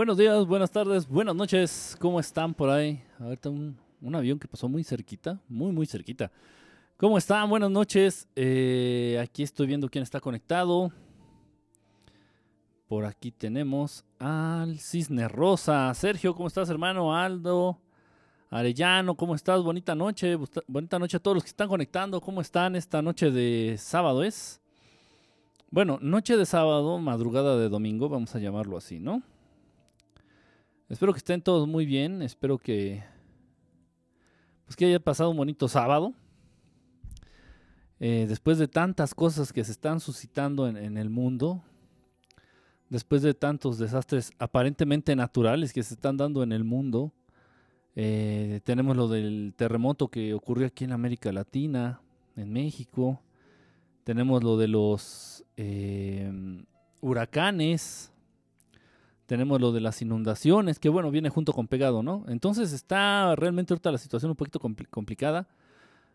Buenos días, buenas tardes, buenas noches. ¿Cómo están por ahí? Ahorita un, un avión que pasó muy cerquita, muy, muy cerquita. ¿Cómo están? Buenas noches. Eh, aquí estoy viendo quién está conectado. Por aquí tenemos al Cisne Rosa. Sergio, ¿cómo estás, hermano? Aldo. Arellano, ¿cómo estás? Bonita noche. Bonita noche a todos los que están conectando. ¿Cómo están esta noche de sábado es? Bueno, noche de sábado, madrugada de domingo, vamos a llamarlo así, ¿no? Espero que estén todos muy bien. Espero que. Pues que haya pasado un bonito sábado. Eh, después de tantas cosas que se están suscitando en, el mundo. Después de tantos desastres aparentemente naturales que se están dando en el mundo. Eh, tenemos lo del terremoto que ocurrió aquí en América Latina, en México. Tenemos lo de los eh, huracanes tenemos lo de las inundaciones, que bueno, viene junto con pegado, ¿no? Entonces está realmente ahorita la situación un poquito complicada.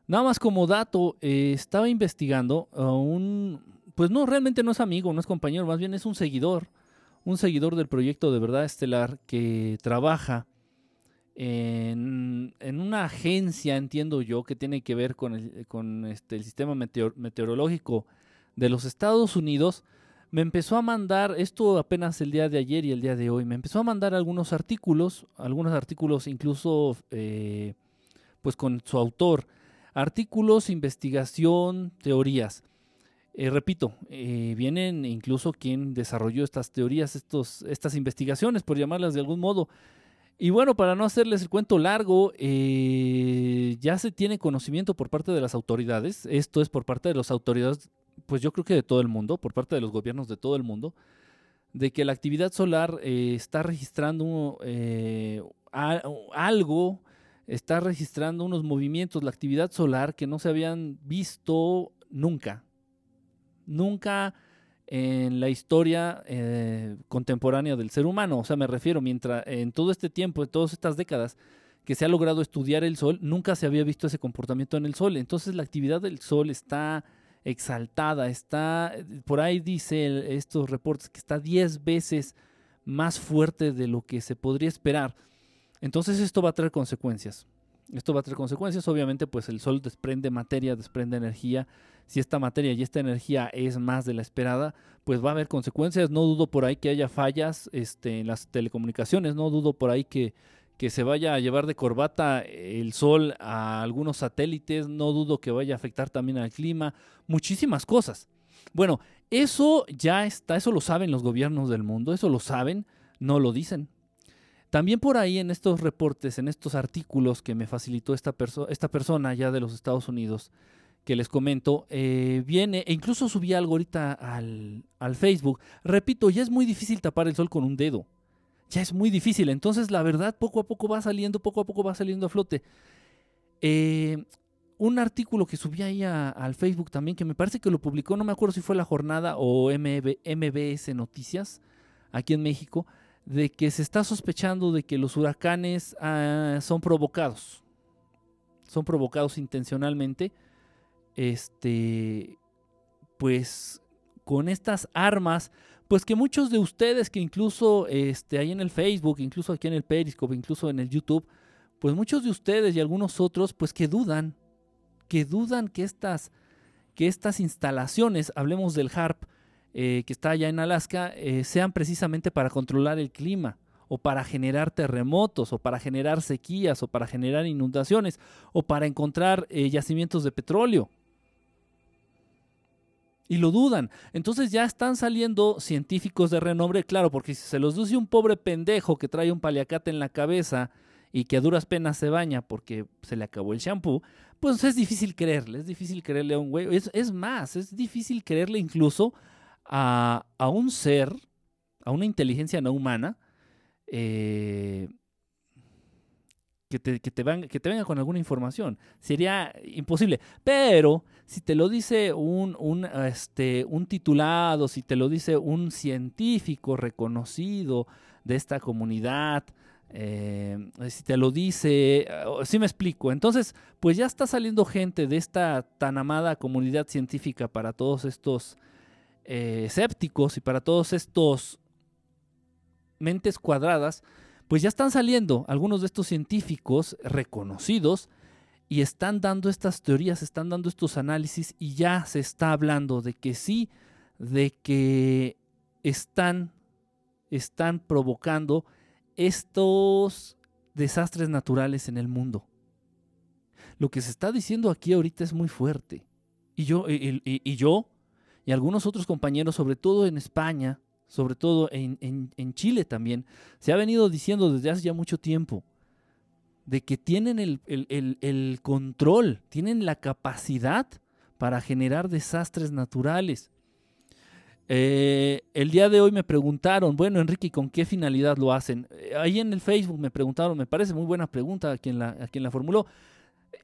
Nada más como dato, eh, estaba investigando a un, pues no, realmente no es amigo, no es compañero, más bien es un seguidor, un seguidor del proyecto de verdad estelar que trabaja en, una agencia, entiendo yo, que tiene que ver con el, con este, el sistema meteorológico de los Estados Unidos me empezó a mandar, esto apenas el día de ayer y el día de hoy, me empezó a mandar algunos artículos, algunos artículos incluso eh, pues con su autor, artículos, investigación, teorías. Eh, repito, eh, vienen incluso quien desarrolló estas teorías, estos, estas investigaciones, por llamarlas de algún modo. Y bueno, para no hacerles el cuento largo, ya se tiene conocimiento por parte de las autoridades, esto es por parte de las autoridades pues yo creo que de todo el mundo, por parte de los gobiernos de todo el mundo, de que la actividad solar eh, está registrando eh, algo, está registrando unos movimientos, la actividad solar que no se habían visto nunca, nunca en la historia eh, contemporánea del ser humano. O sea, me refiero, mientras en todo este tiempo, en todas estas décadas que se ha logrado estudiar el Sol, nunca se había visto ese comportamiento en el Sol. Entonces la actividad del Sol está exaltada, está, por ahí dice estos reportes que está 10 veces más fuerte de lo que se podría esperar. Entonces esto va a traer consecuencias. Esto va a traer consecuencias, obviamente pues el sol desprende materia, desprende energía. Si esta materia y esta energía es más de la esperada, pues va a haber consecuencias. No dudo por ahí que haya fallas este, en las telecomunicaciones, no dudo por ahí que que se vaya a llevar de corbata el sol a algunos satélites, no dudo que vaya a afectar también al clima, muchísimas cosas. Bueno, eso ya está, eso lo saben los gobiernos del mundo, eso lo saben, no lo dicen. También por ahí en estos reportes, en estos artículos que me facilitó esta, esta persona ya de los Estados Unidos, que les comento, eh, viene, e incluso subí algo ahorita al, al Facebook, repito, ya es muy difícil tapar el sol con un dedo ya es muy difícil. Entonces, la verdad, poco a poco va saliendo, poco a poco va saliendo a flote. Eh, un artículo que subí ahí al Facebook también, que me parece que lo publicó, no me acuerdo si fue La Jornada o MBS Noticias, aquí en México, de que se está sospechando de que los huracanes ah, son provocados. Son provocados intencionalmente. Este, pues con estas armas pues que muchos de ustedes que incluso este, ahí en el Facebook, incluso aquí en el Periscope, incluso en el YouTube, pues muchos de ustedes y algunos otros, pues que dudan, que dudan que estas, que estas instalaciones, hablemos del HARP, eh, que está allá en Alaska, eh, sean precisamente para controlar el clima o para generar terremotos, o para generar sequías, o para generar inundaciones, o para encontrar eh, yacimientos de petróleo y lo dudan. Entonces ya están saliendo científicos de renombre, claro, porque si se los dice un pobre pendejo que trae un paliacate en la cabeza y que a duras penas se baña porque se le acabó el shampoo, pues es difícil creerle, es difícil creerle a un güey. Es, más, es difícil creerle incluso a, a, un ser, a una inteligencia no humana, eh, que te, que, te que te venga con alguna información. Sería imposible. Pero si te lo dice un, un, este, un titulado, si te lo dice un científico reconocido de esta comunidad, eh, si te lo dice, si sí me explico. Entonces, pues ya está saliendo gente de esta tan amada comunidad científica para todos estos eh, escépticos y para todos estos mentes cuadradas, pues ya están saliendo algunos de estos científicos reconocidos y están dando estas teorías, están dando estos análisis y ya se está hablando de que sí, de que están, están provocando estos desastres naturales en el mundo. Lo que se está diciendo aquí ahorita es muy fuerte. Y yo, y, y yo y algunos otros compañeros, sobre todo en España, sobre todo en, en, Chile también, se ha venido diciendo desde hace ya mucho tiempo de que tienen el, el, el, control, tienen la capacidad para generar desastres naturales. Eh, el día de hoy me preguntaron, bueno, Enrique, ¿con qué finalidad lo hacen? Eh, ahí en el Facebook me preguntaron, me parece muy buena pregunta a quien la, a quien la formuló.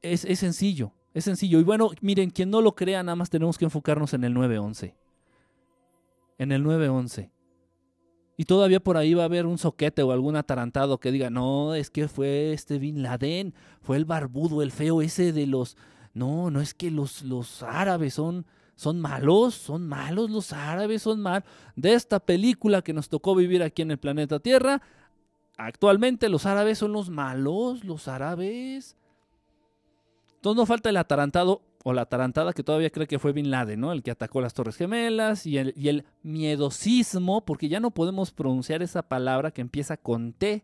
Es, es sencillo, es sencillo. Y bueno, miren, quien no lo crea, nada más tenemos que enfocarnos en el 911. En el 911. Y todavía por ahí va a haber un soquete o algún atarantado que diga, no, es que fue este Bin Laden, fue el barbudo, el feo ese de los... No, no es que los, los árabes son, son malos, son malos los árabes, son malos. De esta película que nos tocó vivir aquí en el planeta Tierra, actualmente los árabes son los malos, los árabes. Entonces no falta el atarantado o la tarantada que todavía cree que fue Bin Laden, ¿no? El que atacó las Torres Gemelas y el, y el miedosismo, porque ya no podemos pronunciar esa palabra que empieza con T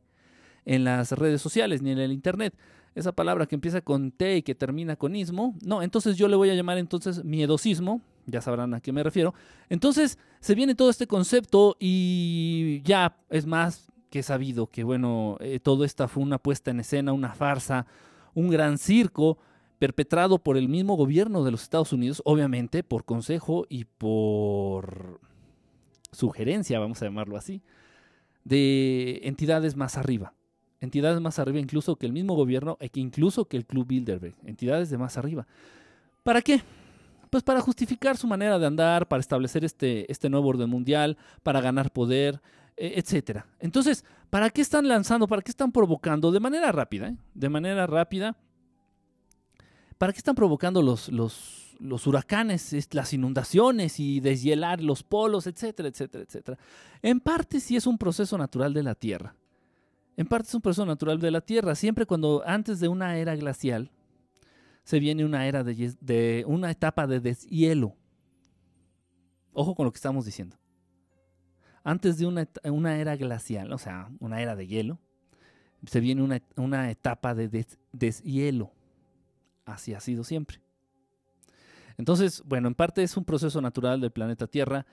en las redes sociales ni en el internet. Esa palabra que empieza con T y que termina con ismo. No, entonces yo le voy a llamar entonces miedosismo, ya sabrán a qué me refiero. Entonces se viene todo este concepto y ya es más que sabido que, bueno, eh, todo esta fue una puesta en escena, una farsa, un gran circo perpetrado por el mismo gobierno de los Estados Unidos, obviamente por consejo y por sugerencia, vamos a llamarlo así, de entidades más arriba. Entidades más arriba incluso que el mismo gobierno e incluso que el Club Bilderberg. Entidades de más arriba. ¿Para qué? Pues para justificar su manera de andar, para establecer este, este nuevo orden mundial, para ganar poder, e, etcétera. Entonces, ¿para qué están lanzando? ¿Para qué están provocando? De manera rápida, ¿eh? de manera rápida, ¿Para qué están provocando los, los, huracanes, las inundaciones y deshielar los polos, etcétera, etcétera, etcétera? En parte sí es un proceso natural de la Tierra. En parte es un proceso natural de la Tierra. Siempre cuando antes de una era glacial se viene una era de una etapa de deshielo. Ojo con lo que estamos diciendo. Antes de una, una era glacial, o sea, una era de hielo, se viene una, una etapa de deshielo así ha sido siempre. Entonces, bueno, en parte es un proceso natural del planeta Tierra.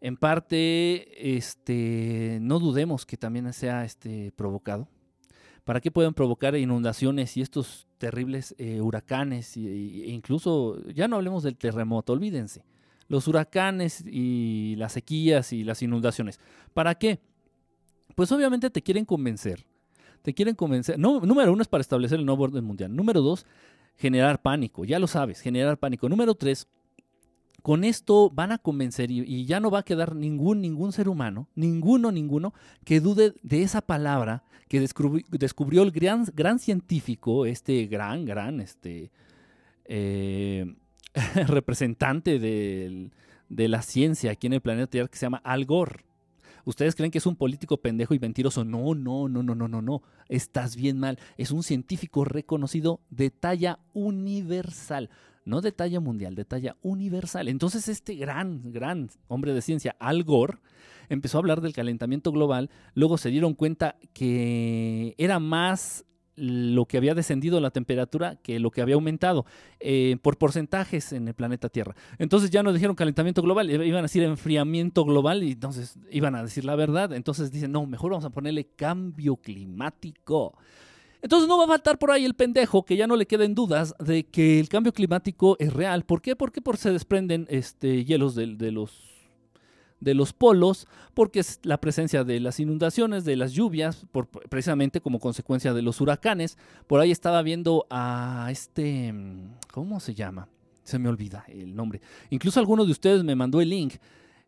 En parte, este, no dudemos que también sea este, provocado. ¿Para qué pueden provocar inundaciones y estos terribles eh, huracanes? e incluso, ya no hablemos del terremoto, olvídense. Los huracanes y las sequías y las inundaciones. ¿Para qué? Pues obviamente te quieren convencer. Te quieren convencer. Número uno es para establecer el nuevo orden mundial. Número dos, generar pánico, ya lo sabes, generar pánico. Número tres, con esto van a convencer y, ya no va a quedar ningún, ningún ser humano, ninguno, ninguno, que dude de esa palabra que descubrió, el gran, gran, científico, este gran, gran, este eh, representante de la ciencia aquí en el planeta Tierra que se llama Al Gore. ¿Ustedes creen que es un político pendejo y mentiroso? No, no, no, no, no, no, no. Estás bien mal. Es un científico reconocido de talla universal. No de talla mundial, de talla universal. Entonces este gran, gran hombre de ciencia, Al Gore, empezó a hablar del calentamiento global. Luego se dieron cuenta que era más lo que había descendido la temperatura que lo que había aumentado eh, por porcentajes en el planeta Tierra. Entonces ya no dijeron calentamiento global, iban a decir enfriamiento global y entonces iban a decir la verdad. Entonces dicen, no, mejor vamos a ponerle cambio climático. Entonces no va a faltar por ahí el pendejo que ya no le queden dudas de que el cambio climático es real. ¿Por qué? Porque por se desprenden este, hielos de los de los polos, porque es la presencia de las inundaciones, de las lluvias, precisamente como consecuencia de los huracanes. Por ahí estaba viendo a este, ¿cómo se llama? Se me olvida el nombre. Incluso alguno de ustedes me mandó el link.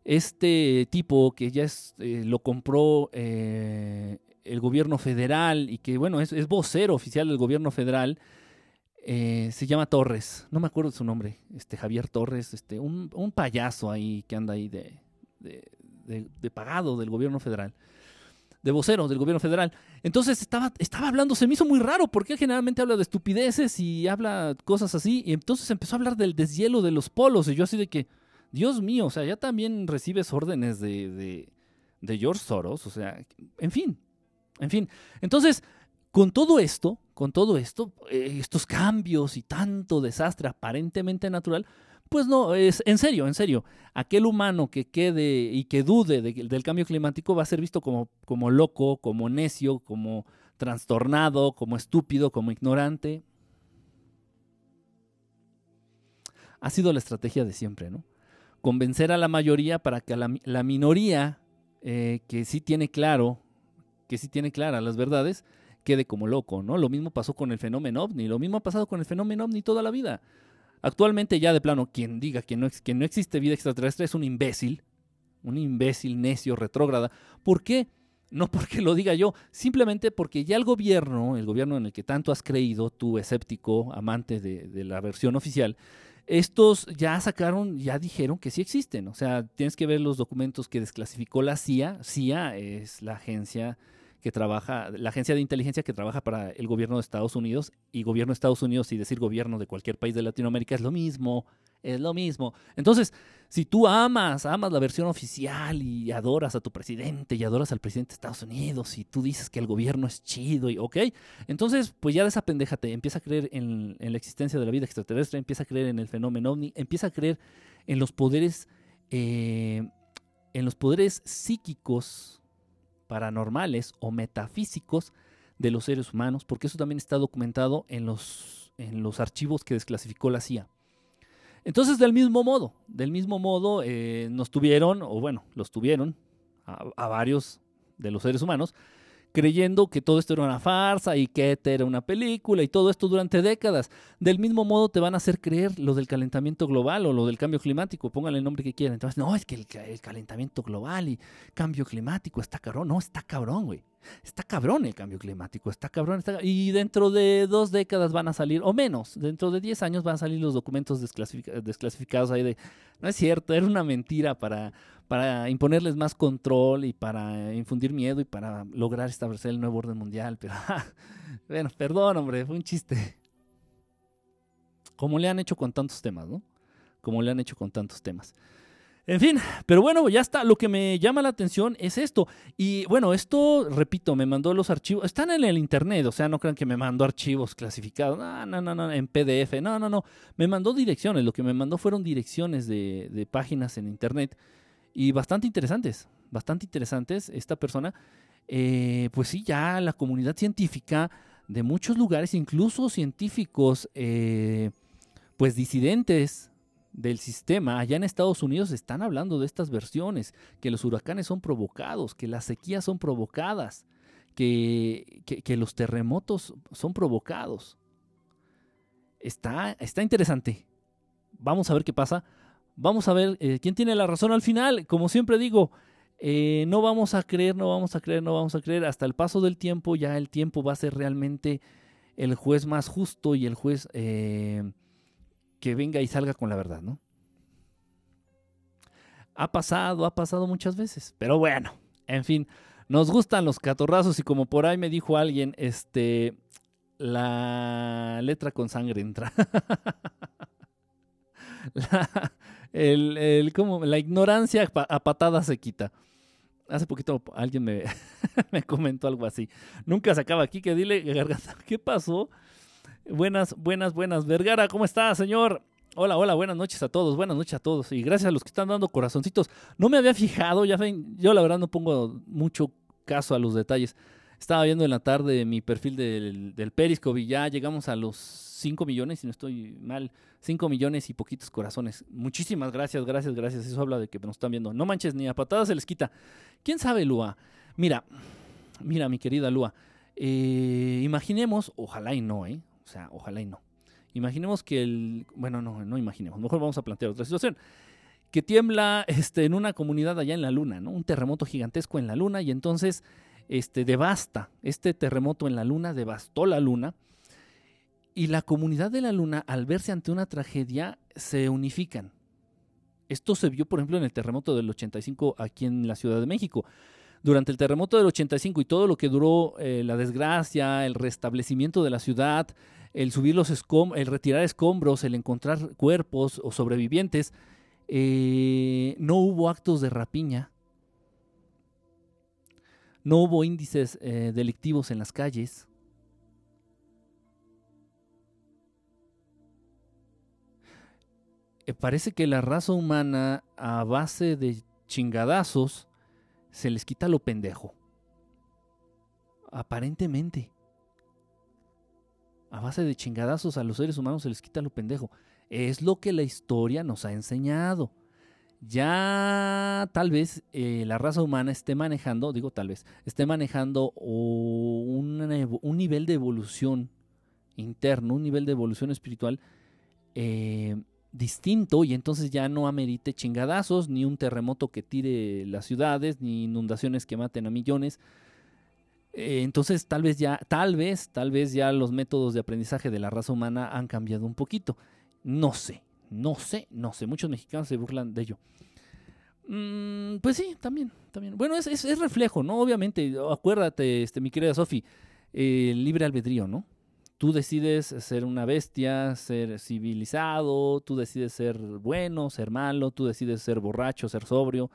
Este tipo que ya es, eh, lo compró eh, el gobierno federal y que, bueno, es, vocero oficial del gobierno federal. Eh, se llama Torres, no me acuerdo su nombre, este Javier Torres, este, un, un payaso ahí que anda ahí de, de, pagado del gobierno federal. de vocero del gobierno federal. Entonces estaba, estaba hablando, se me hizo muy raro, porque generalmente habla de estupideces y habla cosas así, y entonces empezó a hablar del deshielo de los polos, y yo así de que, Dios mío, o sea, ya también recibes órdenes de, de, de George Soros, o sea, en fin, en fin. Entonces, con todo esto, con todo esto, eh, estos cambios y tanto desastre aparentemente natural, pues no, es en serio, en serio. Aquel humano que quede y que dude del cambio climático va a ser visto como, como loco, como necio, como trastornado, como estúpido, como ignorante. Ha sido la estrategia de siempre, ¿no? Convencer a la mayoría para que la, minoría eh, que sí tiene claro, que sí tiene claras las verdades, quede como loco, ¿no? Lo mismo pasó con el fenómeno ovni, lo mismo ha pasado con el fenómeno ovni toda la vida. Actualmente ya de plano, quien diga que no, que no existe vida extraterrestre es un imbécil, un imbécil necio, retrógrada. ¿Por qué? No porque lo diga yo, simplemente porque ya el gobierno, el gobierno en el que tanto has creído, tú escéptico, amante de, de la versión oficial, estos ya sacaron, ya dijeron que sí existen. O sea, tienes que ver los documentos que desclasificó la CIA. CIA es la agencia que trabaja, la agencia de inteligencia que trabaja para el gobierno de Estados Unidos y gobierno de Estados Unidos y decir gobierno de cualquier país de Latinoamérica es lo mismo, es lo mismo. Entonces, si tú amas, amas la versión oficial y adoras a tu presidente y adoras al presidente de Estados Unidos y tú dices que el gobierno es chido y ok, entonces pues ya de esa pendeja te empieza a creer en, la existencia de la vida extraterrestre, empieza a creer en el fenómeno ovni, empieza a creer en los poderes, eh, en los poderes psíquicos paranormales o metafísicos de los seres humanos, porque eso también está documentado en los, en los archivos que desclasificó la CIA. Entonces, del mismo modo, del mismo modo, eh, nos tuvieron, o bueno, los tuvieron a, varios de los seres humanos, creyendo que todo esto era una farsa y que era una película y todo esto durante décadas. Del mismo modo te van a hacer creer lo del calentamiento global o lo del cambio climático, pónganle el nombre que quieran. Entonces, no, es que el, calentamiento global y cambio climático está cabrón. No, está cabrón, güey. Está cabrón el cambio climático, está cabrón. Y dentro de dos décadas van a salir, o menos, dentro de diez años van a salir los documentos desclasificados ahí de, no es cierto, era una mentira para, para imponerles más control y para infundir miedo y para lograr establecer el nuevo orden mundial. Pero, bueno, perdón, hombre, fue un chiste. Como le han hecho con tantos temas, ¿no? Como le han hecho con tantos temas. En fin, pero bueno, ya está. Lo que me llama la atención es esto. Y bueno, esto, repito, me mandó los archivos. Están en el internet, o sea, no crean que me mandó archivos clasificados. No, no, no, no, en PDF. No, no, no. Me mandó direcciones. Lo que me mandó fueron direcciones de, páginas en internet. Y bastante interesantes. Bastante interesantes. Esta persona, eh, pues sí, ya la comunidad científica de muchos lugares, incluso científicos, eh, pues disidentes del sistema, allá en Estados Unidos están hablando de estas versiones, que los huracanes son provocados, que las sequías son provocadas, que, que, los terremotos son provocados. Está, está interesante. Vamos a ver qué pasa. Vamos a ver eh, quién tiene la razón al final. Como siempre digo, eh, no vamos a creer, no vamos a creer, no vamos a creer. Hasta el paso del tiempo, ya el tiempo va a ser realmente el juez más justo y el juez... Eh, que venga y salga con la verdad, ¿no? Ha pasado, ha pasado muchas veces, pero bueno, en fin, nos gustan los catorrazos y como por ahí me dijo alguien, este, la letra con sangre entra. la, el, como, la ignorancia a patadas se quita. Hace poquito alguien me, me comentó algo así. Nunca se acaba aquí, que dile, garganta, ¿qué pasó? Buenas, buenas, buenas. Vergara, ¿cómo está, señor? Hola, hola, buenas noches a todos, buenas noches a todos. Y gracias a los que están dando corazoncitos. No me había fijado, ya ven, yo la verdad no pongo mucho caso a los detalles. Estaba viendo en la tarde mi perfil del, del Periscope y ya llegamos a los 5 millones, si no estoy mal, 5 millones y poquitos corazones. Muchísimas gracias, gracias, gracias. Eso habla de que nos están viendo. No manches, ni a patadas se les quita. ¿Quién sabe, Lua? Mira, mira, mi querida Lua. Eh, imaginemos, ojalá y no, ¿eh? O sea, ojalá y no. Imaginemos que el. Bueno, no, no imaginemos. Mejor vamos a plantear otra situación. Que tiembla este, en una comunidad allá en la Luna, ¿no? Un terremoto gigantesco en la Luna y entonces este, devasta. Este terremoto en la Luna devastó la Luna. Y la comunidad de la Luna, al verse ante una tragedia, se unifican. Esto se vio, por ejemplo, en el terremoto del 85 aquí en la Ciudad de México durante el terremoto del 85 y todo lo que duró eh, la desgracia, el restablecimiento de la ciudad, el subir los el retirar escombros, el encontrar cuerpos o sobrevivientes, eh, no hubo actos de rapiña, no hubo índices eh, delictivos en las calles. parece que la raza humana a base de chingadazos se les quita lo pendejo. Aparentemente. A base de chingadazos a los seres humanos se les quita lo pendejo. Es lo que la historia nos ha enseñado. Ya tal vez eh, la raza humana esté manejando, digo tal vez, esté manejando un, nivel de evolución interno, un nivel de evolución espiritual eh, distinto y entonces ya no amerite chingadazos, ni un terremoto que tire las ciudades, ni inundaciones que maten a millones. Eh, entonces tal vez ya, tal vez, tal vez ya los métodos de aprendizaje de la raza humana han cambiado un poquito. No sé, no sé, no sé. Muchos mexicanos se burlan de ello. Mm, pues sí, también, también. Bueno, es, es, reflejo, ¿no? Obviamente, acuérdate, este, mi querida Sofi, el libre albedrío, ¿no? Tú decides ser una bestia, ser civilizado, tú decides ser bueno, ser malo, tú decides ser borracho, ser sobrio.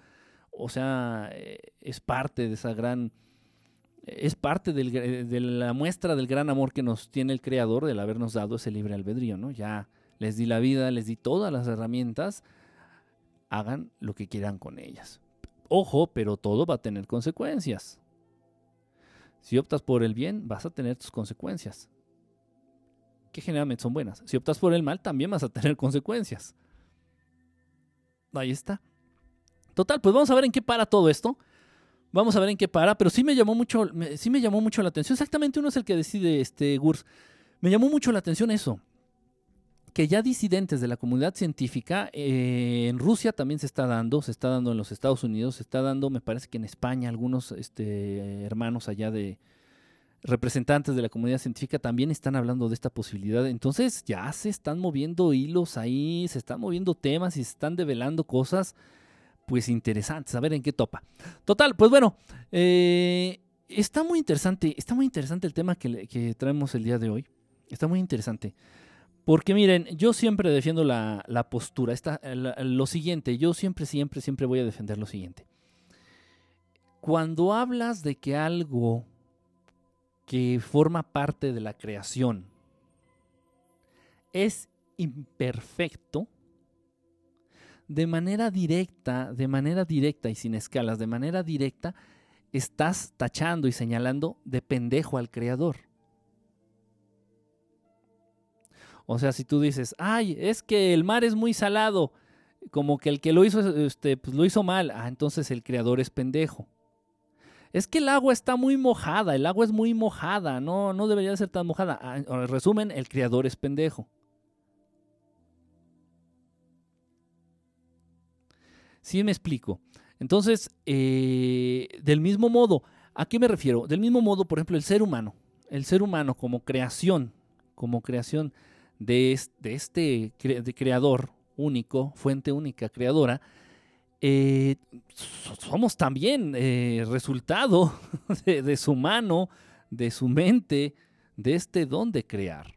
O sea, eh, es parte de esa gran... Es parte de la muestra del gran amor que nos tiene el Creador del habernos dado ese libre albedrío, ¿no? Ya les di la vida, les di todas las herramientas, hagan lo que quieran con ellas. Ojo, pero todo va a tener consecuencias. Si optas por el bien, vas a tener tus consecuencias que generalmente son buenas. Si optas por el mal, también vas a tener consecuencias. Ahí está. Total, pues vamos a ver en qué para todo esto. Vamos a ver en qué para, pero sí me llamó mucho, sí me llamó mucho la atención. Exactamente uno es el que decide este Gurs. Me llamó mucho la atención eso. Que ya disidentes de la comunidad científica eh, en Rusia también se está dando, se está dando en los Estados Unidos, se está dando, me parece que en España, algunos este, hermanos allá de, representantes de la comunidad científica también están hablando de esta posibilidad. Entonces ya se están moviendo hilos ahí, se están moviendo temas y se están develando cosas pues interesantes. A ver en qué topa. Total, pues bueno, eh, está muy interesante, está muy interesante el tema que, traemos el día de hoy. Está muy interesante. Porque miren, yo siempre defiendo la, postura. lo siguiente, yo siempre, siempre, siempre voy a defender lo siguiente. Cuando hablas de que algo que forma parte de la creación es imperfecto, de manera directa, de manera directa y sin escalas, de manera directa, estás tachando y señalando de pendejo al creador. O sea, si tú dices, ay, es que el mar es muy salado, como que el que lo hizo, este, pues lo hizo mal, ah, entonces el creador es pendejo es que el agua está muy mojada, el agua es muy mojada, no, no debería ser tan mojada. Ah, en resumen, el criador es pendejo. Sí me explico. Entonces, eh, del mismo modo, ¿a qué me refiero? Del mismo modo, por ejemplo, el ser humano. El ser humano como creación, como creación de, este, creador único, fuente única, creadora, eh, somos también eh, resultado de, su mano, de su mente, de este don de crear.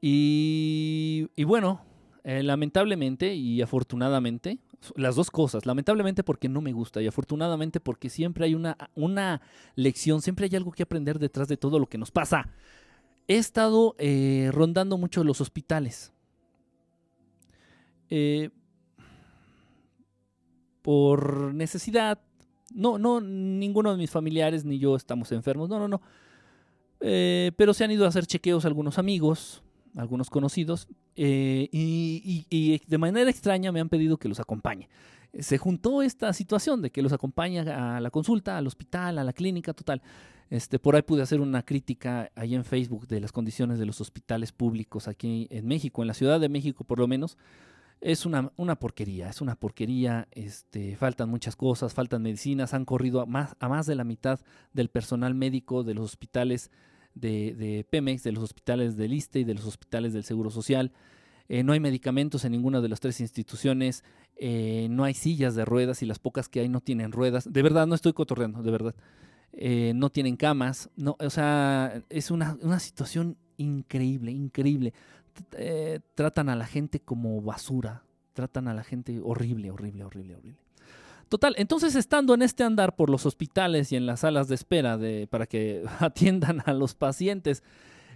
Y, bueno, eh, lamentablemente y afortunadamente, las dos cosas, lamentablemente porque no me gusta y afortunadamente porque siempre hay una, una lección, siempre hay algo que aprender detrás de todo lo que nos pasa. He estado rondando mucho los hospitales. Eh, por necesidad. No, no, ninguno de mis familiares ni yo estamos enfermos, no, no, no. Eh, pero se han ido a hacer chequeos algunos amigos, algunos conocidos, eh, y, de manera extraña me han pedido que los acompañe. Se juntó esta situación de que los acompañe a la consulta, al hospital, a la clínica, total. Este, por ahí pude hacer una crítica ahí en Facebook de las condiciones de los hospitales públicos aquí en México, en la Ciudad de México por lo menos es una, porquería, es una porquería, este, faltan muchas cosas, faltan medicinas, han corrido a más, a más de la mitad del personal médico de los hospitales de, Pemex, de los hospitales del ISTE y de los hospitales del Seguro Social. eh, no hay medicamentos en ninguna de las tres instituciones, eh, no hay sillas de ruedas y las pocas que hay no tienen ruedas. De verdad, no estoy cotorreando, de verdad. Eh, no tienen camas, no, o sea, es una, una situación increíble, increíble. tratan a la gente como basura, tratan a la gente horrible, horrible, horrible, horrible. Total, entonces estando en este andar por los hospitales y en las salas de espera de, para que atiendan a los pacientes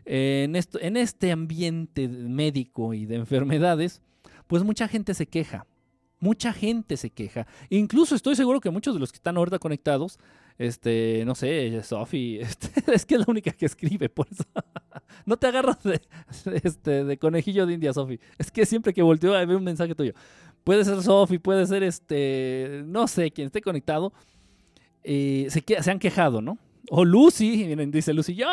en, esto, en este ambiente médico y de enfermedades, pues mucha gente se queja. Mucha gente se queja. Incluso estoy seguro que muchos de los que están ahorita conectados, este, no sé, Sofi, este, es que es la única que escribe, por eso. no te agarras de, este, de conejillo de India, Sofi. Es que siempre que volteo a ver un mensaje tuyo, puede ser Sofi, puede ser este, no sé, quien esté conectado, eh, se, han quejado, ¿no? O Lucy, miren, dice Lucy, yo,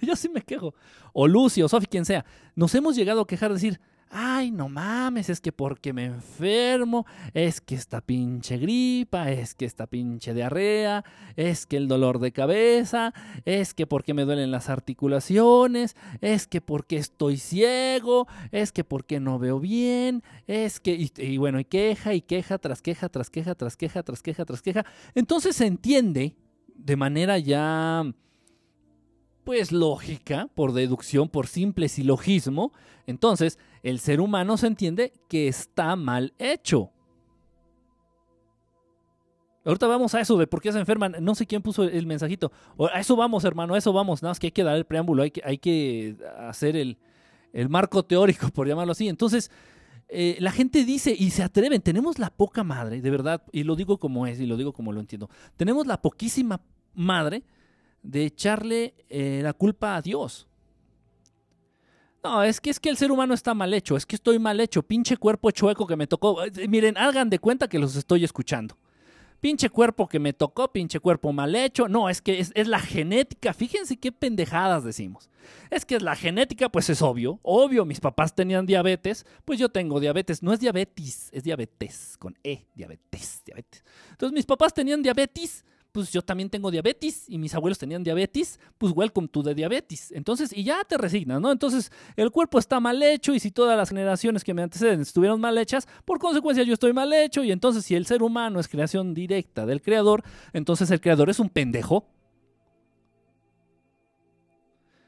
yo sí me quejo. O Lucy, o Sofi, quien sea. Nos hemos llegado a quejar, decir, ay, no mames, es que porque me enfermo, es que esta pinche gripa, es que esta pinche diarrea, es que el dolor de cabeza, es que porque me duelen las articulaciones, es que porque estoy ciego, es que porque no veo bien, es que, y, bueno, y queja y queja tras queja, tras queja, tras queja, tras queja, tras queja. Entonces se entiende de manera ya pues lógica, por deducción, por simple silogismo, entonces el ser humano se entiende que está mal hecho. Ahorita vamos a eso de por qué se enferman. No sé quién puso el mensajito. A eso vamos, hermano, a eso vamos. Nada más que hay que dar el preámbulo, hay que, hay que hacer el, marco teórico, por llamarlo así. Entonces, eh, la gente dice y se atreven. Tenemos la poca madre, de verdad, y lo digo como es y lo digo como lo entiendo. Tenemos la poquísima madre de echarle eh, la culpa a Dios. No, es que es que el ser humano está mal hecho, es que estoy mal hecho, pinche cuerpo chueco que me tocó. Eh, miren, hagan de cuenta que los estoy escuchando. Pinche cuerpo que me tocó, pinche cuerpo mal hecho. No, es que es, es, la genética. Fíjense qué pendejadas decimos. Es que es la genética, pues es obvio. Obvio, mis papás tenían diabetes, pues yo tengo diabetes. No es diabetes, es diabetes, con E, diabetes, diabetes. Entonces mis papás tenían diabetes, pues yo también tengo diabetes y mis abuelos tenían diabetes, pues welcome to the diabetes. Entonces, y ya te resignas, ¿no? Entonces, el cuerpo está mal hecho y si todas las generaciones que me anteceden estuvieron mal hechas, por consecuencia yo estoy mal hecho y entonces si el ser humano es creación directa del creador, entonces el creador es un pendejo.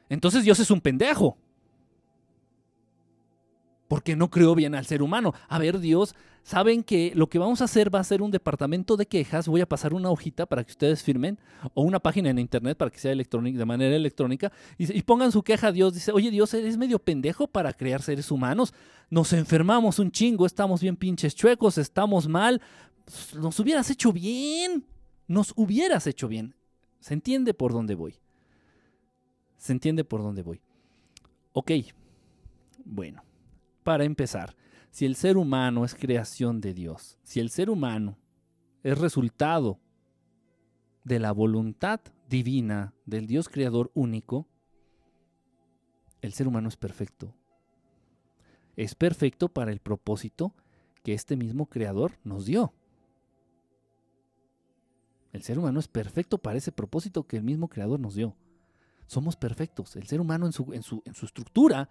Entonces Dios es un pendejo porque no creó bien al ser humano. A ver, Dios, saben que lo que vamos a hacer va a ser un departamento de quejas. Voy a pasar una hojita para que ustedes firmen o una página en internet para que sea electrónica, de manera electrónica y, pongan su queja a Dios. Dice, oye, Dios, eres medio pendejo para crear seres humanos. Nos enfermamos un chingo, estamos bien pinches chuecos, estamos mal. Nos hubieras hecho bien. Nos hubieras hecho bien. ¿Se entiende por dónde voy? ¿Se entiende por dónde voy? Ok. Bueno para empezar, si el ser humano es creación de Dios, si el ser humano es resultado de la voluntad divina del Dios creador único, el ser humano es perfecto. Es perfecto para el propósito que este mismo creador nos dio. El ser humano es perfecto para ese propósito que el mismo creador nos dio. Somos perfectos. El ser humano en su, en su, en su estructura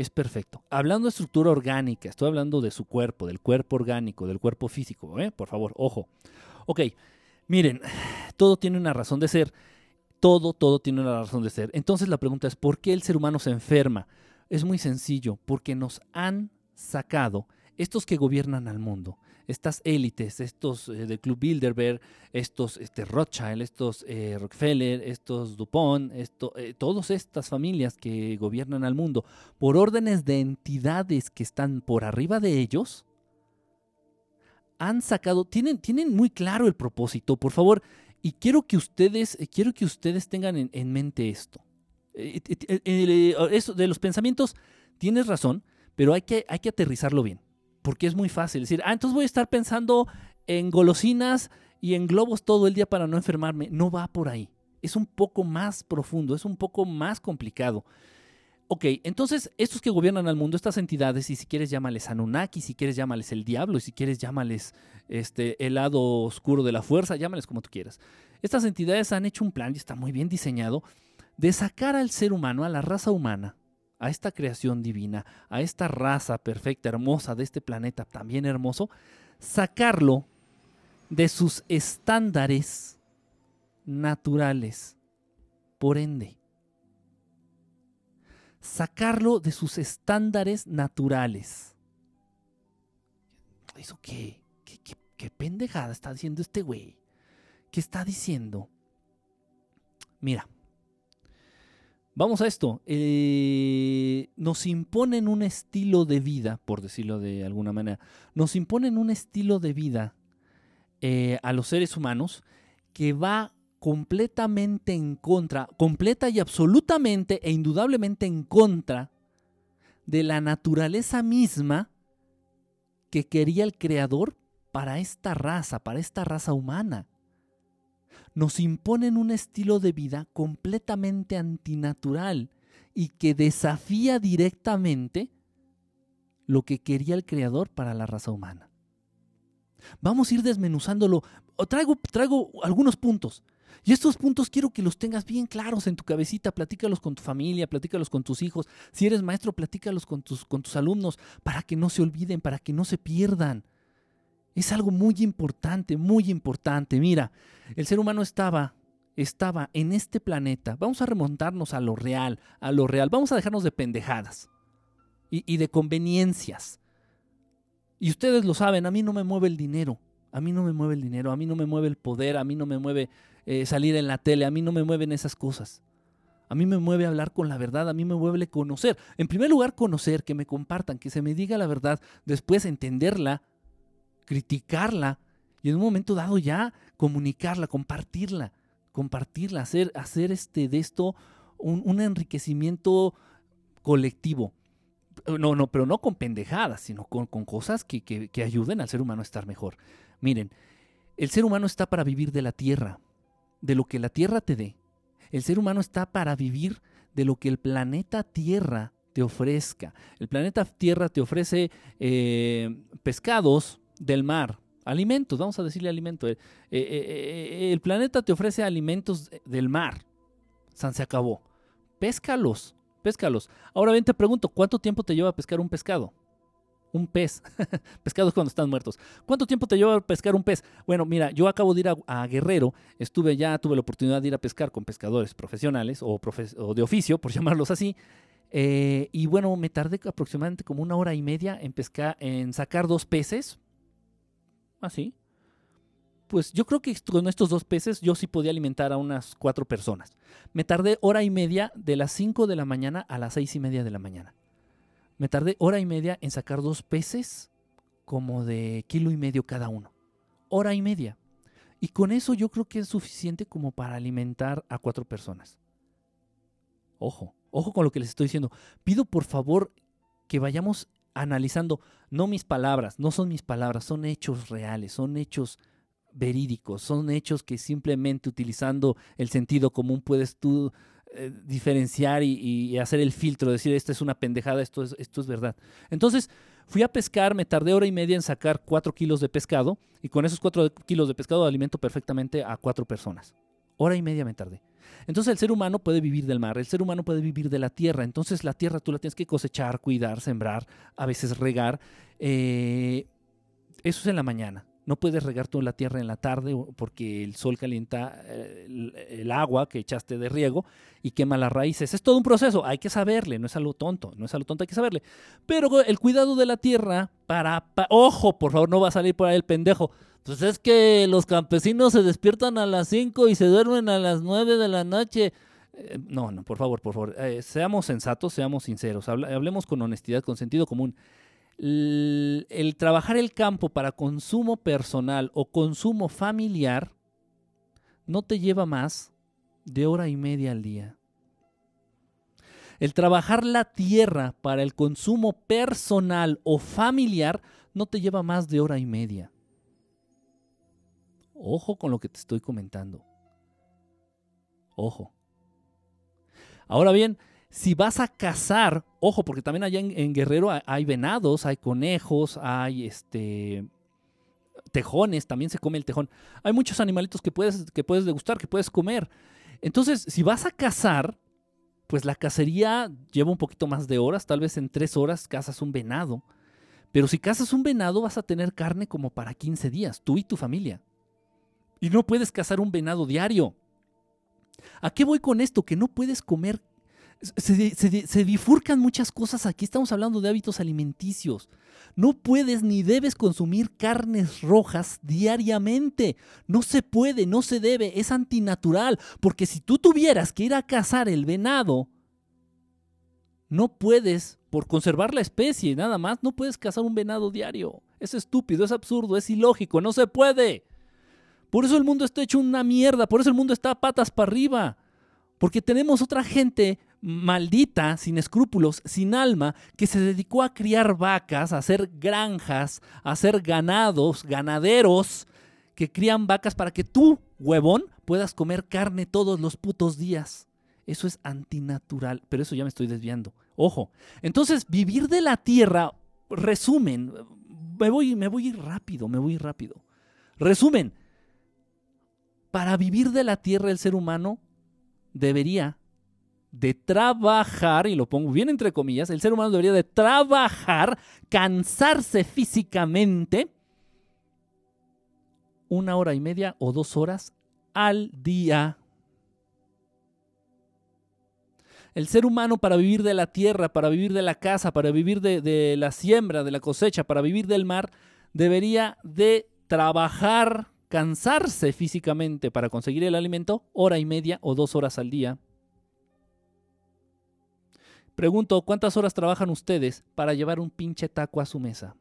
es perfecto. Hablando de estructura orgánica, estoy hablando de su cuerpo, del cuerpo orgánico, del cuerpo físico, ¿eh? por favor, ojo. Ok, miren, todo tiene una razón de ser. Todo, todo tiene una razón de ser. Entonces la pregunta es, ¿por qué el ser humano se enferma? Es muy sencillo, porque nos han sacado estos que gobiernan al mundo, estas élites, estos eh, de Club Bilderberg, estos este, Rothschild, estos eh, Rockefeller, estos Dupont, esto, eh, todas estas familias que gobiernan al mundo, por órdenes de entidades que están por arriba de ellos, han sacado, tienen, tienen muy claro el propósito, por favor, y quiero que ustedes, quiero que ustedes tengan en, mente esto. eso de los pensamientos, tienes razón, pero hay que, hay que aterrizarlo bien porque es muy fácil decir, ah, entonces voy a estar pensando en golosinas y en globos todo el día para no enfermarme. No va por ahí. Es un poco más profundo, es un poco más complicado. Ok, entonces estos que gobiernan al mundo, estas entidades, y si quieres llámales Anunnaki, si quieres llámales el diablo, y si quieres llámales este, el lado oscuro de la fuerza, llámales como tú quieras. Estas entidades han hecho un plan, y está muy bien diseñado, de sacar al ser humano, a la raza humana, a esta creación divina, a esta raza perfecta, hermosa de este planeta también hermoso, sacarlo de sus estándares naturales. Por ende, sacarlo de sus estándares naturales. ¿Eso qué? ¿Qué, qué, qué pendejada está diciendo este güey? ¿Qué está diciendo? Mira, vamos a esto. Eh, nos imponen un estilo de vida, por decirlo de alguna manera. Nos imponen un estilo de vida eh, a los seres humanos que va completamente en contra, completa y absolutamente e indudablemente en contra de la naturaleza misma que quería el Creador para esta raza, para esta raza humana. Nos imponen un estilo de vida completamente antinatural y que desafía directamente lo que quería el Creador para la raza humana. Vamos a ir desmenuzándolo. Traigo, traigo algunos puntos. Y estos puntos quiero que los tengas bien claros en tu cabecita, platícalos con tu familia, platícalos con tus hijos. Si eres maestro, platícalos con tus, con tus alumnos para que no se olviden, para que no se pierdan. Es algo muy importante, muy importante. Mira, el ser humano estaba, estaba en este planeta. Vamos a remontarnos a lo real, a lo real. Vamos a dejarnos de pendejadas y, de conveniencias. Y ustedes lo saben, a mí no me mueve el dinero. A mí no me mueve el dinero, a mí no me mueve el poder, a mí no me mueve eh, salir en la tele, a mí no me mueven esas cosas. A mí me mueve hablar con la verdad, a mí me mueve conocer. En primer lugar, conocer, que me compartan, que se me diga la verdad, después entenderla, criticarla y en un momento dado ya comunicarla, compartirla, compartirla, hacer, hacer este, de esto un, enriquecimiento colectivo. No, no, pero no con pendejadas, sino con, cosas que, que ayuden al ser humano a estar mejor. Miren, el ser humano está para vivir de la tierra, de lo que la tierra te dé. El ser humano está para vivir de lo que el planeta Tierra te ofrezca. El planeta Tierra te ofrece eh, pescados del mar, alimentos, vamos a decirle alimento. Eh, eh, el planeta te ofrece alimentos del mar. San se acabó. Péscalos, péscalos. Ahora bien te pregunto, ¿cuánto tiempo te lleva a pescar un pescado? un pez. Pescados cuando están muertos. ¿Cuánto tiempo te lleva a pescar un pez? Bueno, mira, yo acabo de ir a, Guerrero, estuve ya, tuve la oportunidad de ir a pescar con pescadores profesionales o, de oficio, por llamarlos así. Eh, y bueno, me tardé aproximadamente como una hora y media en pescar, en sacar dos peces. Así. Pues yo creo que con estos dos peces yo sí podía alimentar a unas cuatro personas. Me tardé hora y media de las cinco de la mañana a las seis y media de la mañana. Me tardé hora y media en sacar dos peces como de kilo y medio cada uno. Hora y media. Y con eso yo creo que es suficiente como para alimentar a cuatro personas. Ojo, ojo con lo que les estoy diciendo. Pido por favor que vayamos analizando, no mis palabras, no son mis palabras, son hechos reales, son hechos verídicos, son hechos que simplemente utilizando el sentido común puedes tú eh, diferenciar y, hacer el filtro, decir, esta es una pendejada, esto es, esto es verdad. Entonces, fui a pescar, me tardé hora y media en sacar cuatro kilos de pescado y con esos cuatro kilos de pescado alimento perfectamente a cuatro personas. Hora y media me tardé. Entonces el ser humano puede vivir del mar, el ser humano puede vivir de la tierra. Entonces la tierra tú la tienes que cosechar, cuidar, sembrar, a veces regar. Eh, eso es en la mañana. No puedes regar toda la tierra en la tarde porque el sol calienta eh, el, agua que echaste de riego y quema las raíces. Es todo un proceso, hay que saberle, no es algo tonto, no es algo tonto, hay que saberle. Pero el cuidado de la tierra para, ojo, por favor, no va a salir por ahí el pendejo. Pues es que los campesinos se despiertan a las 5 y se duermen a las 9 de la noche. Eh, no, no, por favor, por favor, eh, seamos sensatos, seamos sinceros, hablemos con honestidad, con sentido común el, trabajar el campo para consumo personal o consumo familiar no te lleva más de hora y media al día. El trabajar la tierra para el consumo personal o familiar no te lleva más de hora y media. Ojo con lo que te estoy comentando. Ojo. Ahora bien, si vas a cazar, ojo, porque también allá en, Guerrero hay, venados, hay conejos, hay este tejones, también se come el tejón. Hay muchos animalitos que puedes, que puedes degustar, que puedes comer. Entonces, si vas a cazar, pues la cacería lleva un poquito más de horas, tal vez en tres horas cazas un venado. Pero si cazas un venado vas a tener carne como para 15 días, tú y tu familia. Y no puedes cazar un venado diario. ¿A qué voy con esto? Que no puedes comer. Se, bifurcan muchas cosas aquí. Estamos hablando de hábitos alimenticios. No puedes ni debes consumir carnes rojas diariamente. No se puede, no se debe. Es antinatural. Porque si tú tuvieras que ir a cazar el venado, no puedes, por conservar la especie nada más, no puedes cazar un venado diario. Es estúpido, es absurdo, es ilógico, no se puede. Por eso el mundo está hecho una mierda, por eso el mundo está patas para arriba. Porque tenemos otra gente maldita, sin escrúpulos, sin alma, que se dedicó a criar vacas, a hacer granjas, a hacer ganados, ganaderos, que crían vacas para que tú, huevón, puedas comer carne todos los putos días. Eso es antinatural, pero eso ya me estoy desviando. Ojo. Entonces, vivir de la tierra, resumen, me voy, me voy rápido, me voy rápido. Resumen, para vivir de la tierra el ser humano debería de trabajar, y lo pongo bien entre comillas, el ser humano debería de trabajar, cansarse físicamente una hora y media o dos horas al día. El ser humano para vivir de la tierra, para vivir de la casa, para vivir de, de la siembra, de la cosecha, para vivir del mar, debería de trabajar cansarse físicamente para conseguir el alimento hora y media o dos horas al día. Pregunto, ¿cuántas horas trabajan ustedes para llevar un pinche taco a su mesa?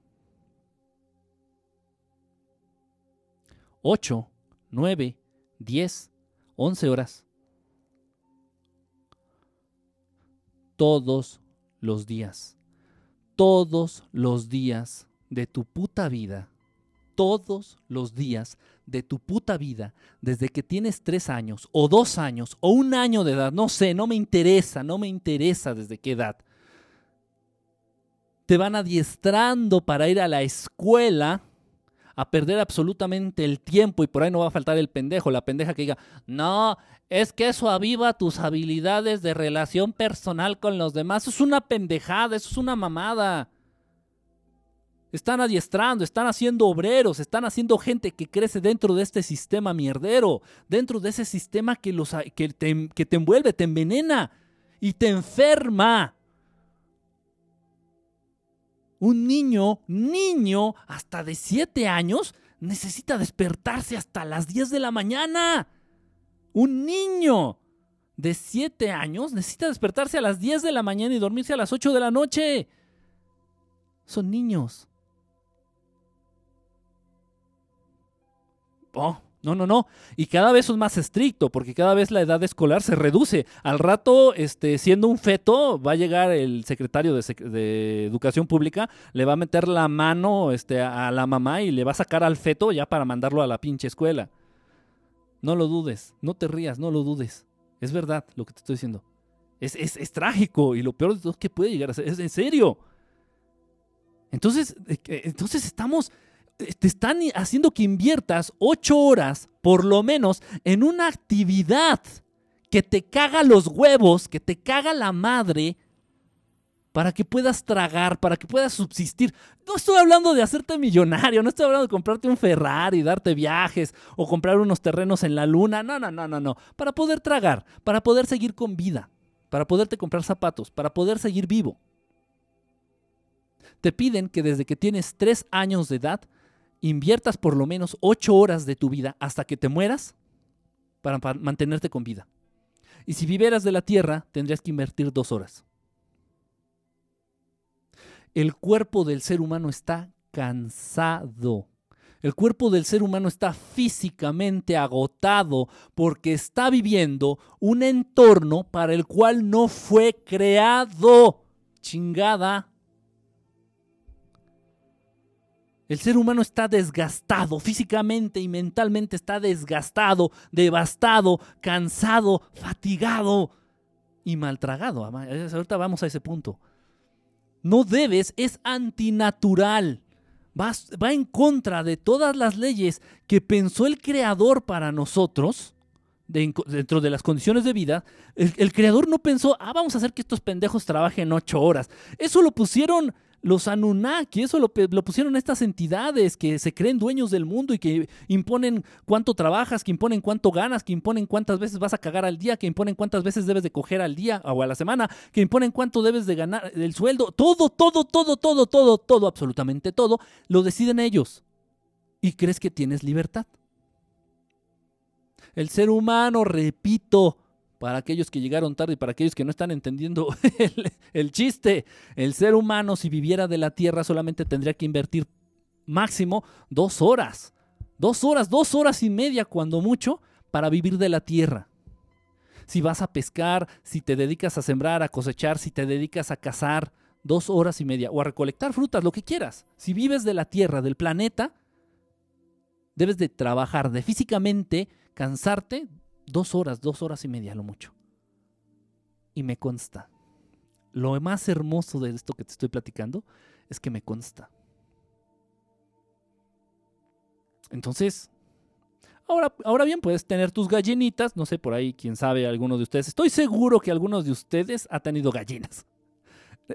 ¿Ocho? ¿Nueve? ¿Diez? ¿Once horas? Todos los días. Todos los días de tu puta vida. Todos los días de tu puta vida, desde que tienes tres años o dos años o un año de edad, no sé, no me interesa, no me interesa desde qué edad, te van adiestrando para ir a la escuela a perder absolutamente el tiempo y por ahí no va a faltar el pendejo, la pendeja que diga, no, es que eso aviva tus habilidades de relación personal con los demás. Eso es una pendejada, eso es una mamada. Están adiestrando, están haciendo obreros, están haciendo gente que crece dentro de este sistema mierdero, dentro de ese sistema que, los, que, te, que te envuelve, te envenena y te enferma. Un niño, niño, hasta de 7 años, necesita despertarse hasta las 10 de la mañana. Un niño de 7 años necesita despertarse a las 10 de la mañana y dormirse a las 8 de la noche. Son niños. Oh, no, no, no. Y cada vez es más estricto, porque cada vez la edad escolar se reduce. Al rato, este, siendo un feto, va a llegar el secretario de, Educación Pública, le va a meter la mano este, a la mamá y le va a sacar al feto ya para mandarlo a la pinche escuela. No lo dudes, no te rías, no lo dudes. Es verdad lo que te estoy diciendo. Es, es, trágico y lo peor de todo es que puede llegar a ser. Es en serio. Entonces, eh, entonces estamos te están haciendo que inviertas ocho horas, por lo menos, en una actividad que te caga los huevos, que te caga la madre, para que puedas tragar, para que puedas subsistir. No estoy hablando de hacerte millonario, no estoy hablando de comprarte un Ferrari, darte viajes o comprar unos terrenos en la luna. No, no, no, no, no. Para poder tragar, para poder seguir con vida, para poderte comprar zapatos, para poder seguir vivo. Te piden que desde que tienes tres años de edad inviertas por lo menos ocho horas de tu vida hasta que te mueras para, mantenerte con vida. Y si vivieras de la tierra, tendrías que invertir dos horas. El cuerpo del ser humano está cansado. El cuerpo del ser humano está físicamente agotado porque está viviendo un entorno para el cual no fue creado. Chingada. El ser humano está desgastado, físicamente y mentalmente está desgastado, devastado, cansado, fatigado y maltragado. Ahorita vamos a ese punto. No debes, es antinatural. Va, en contra de todas las leyes que pensó el Creador para nosotros. dentro de las condiciones de vida, el, creador no pensó, ah, vamos a hacer que estos pendejos trabajen ocho horas. Eso lo pusieron los Anunnaki, eso lo, pusieron estas entidades que se creen dueños del mundo y que imponen cuánto trabajas, que imponen cuánto ganas, que imponen cuántas veces vas a cagar al día, que imponen cuántas veces debes de coger al día o a la semana, que imponen cuánto debes de ganar el sueldo. Todo, todo, todo, todo, todo, todo, absolutamente todo, lo deciden ellos. ¿Y crees que tienes libertad? El ser humano, repito, para aquellos que llegaron tarde y para aquellos que no están entendiendo el, chiste, el ser humano si viviera de la tierra solamente tendría que invertir máximo dos horas. Dos horas, dos horas y media cuando mucho para vivir de la tierra. Si vas a pescar, si te dedicas a sembrar, a cosechar, si te dedicas a cazar, dos horas y media, o a recolectar frutas, lo que quieras. Si vives de la tierra, del planeta, debes de trabajar, de físicamente cansarte dos horas, dos horas y media, lo mucho. Y me consta. Lo más hermoso de esto que te estoy platicando es que me consta. Entonces, ahora, ahora bien, puedes tener tus gallinitas, no sé, por ahí, quién sabe, alguno de ustedes. Estoy seguro que algunos de ustedes ha tenido gallinas.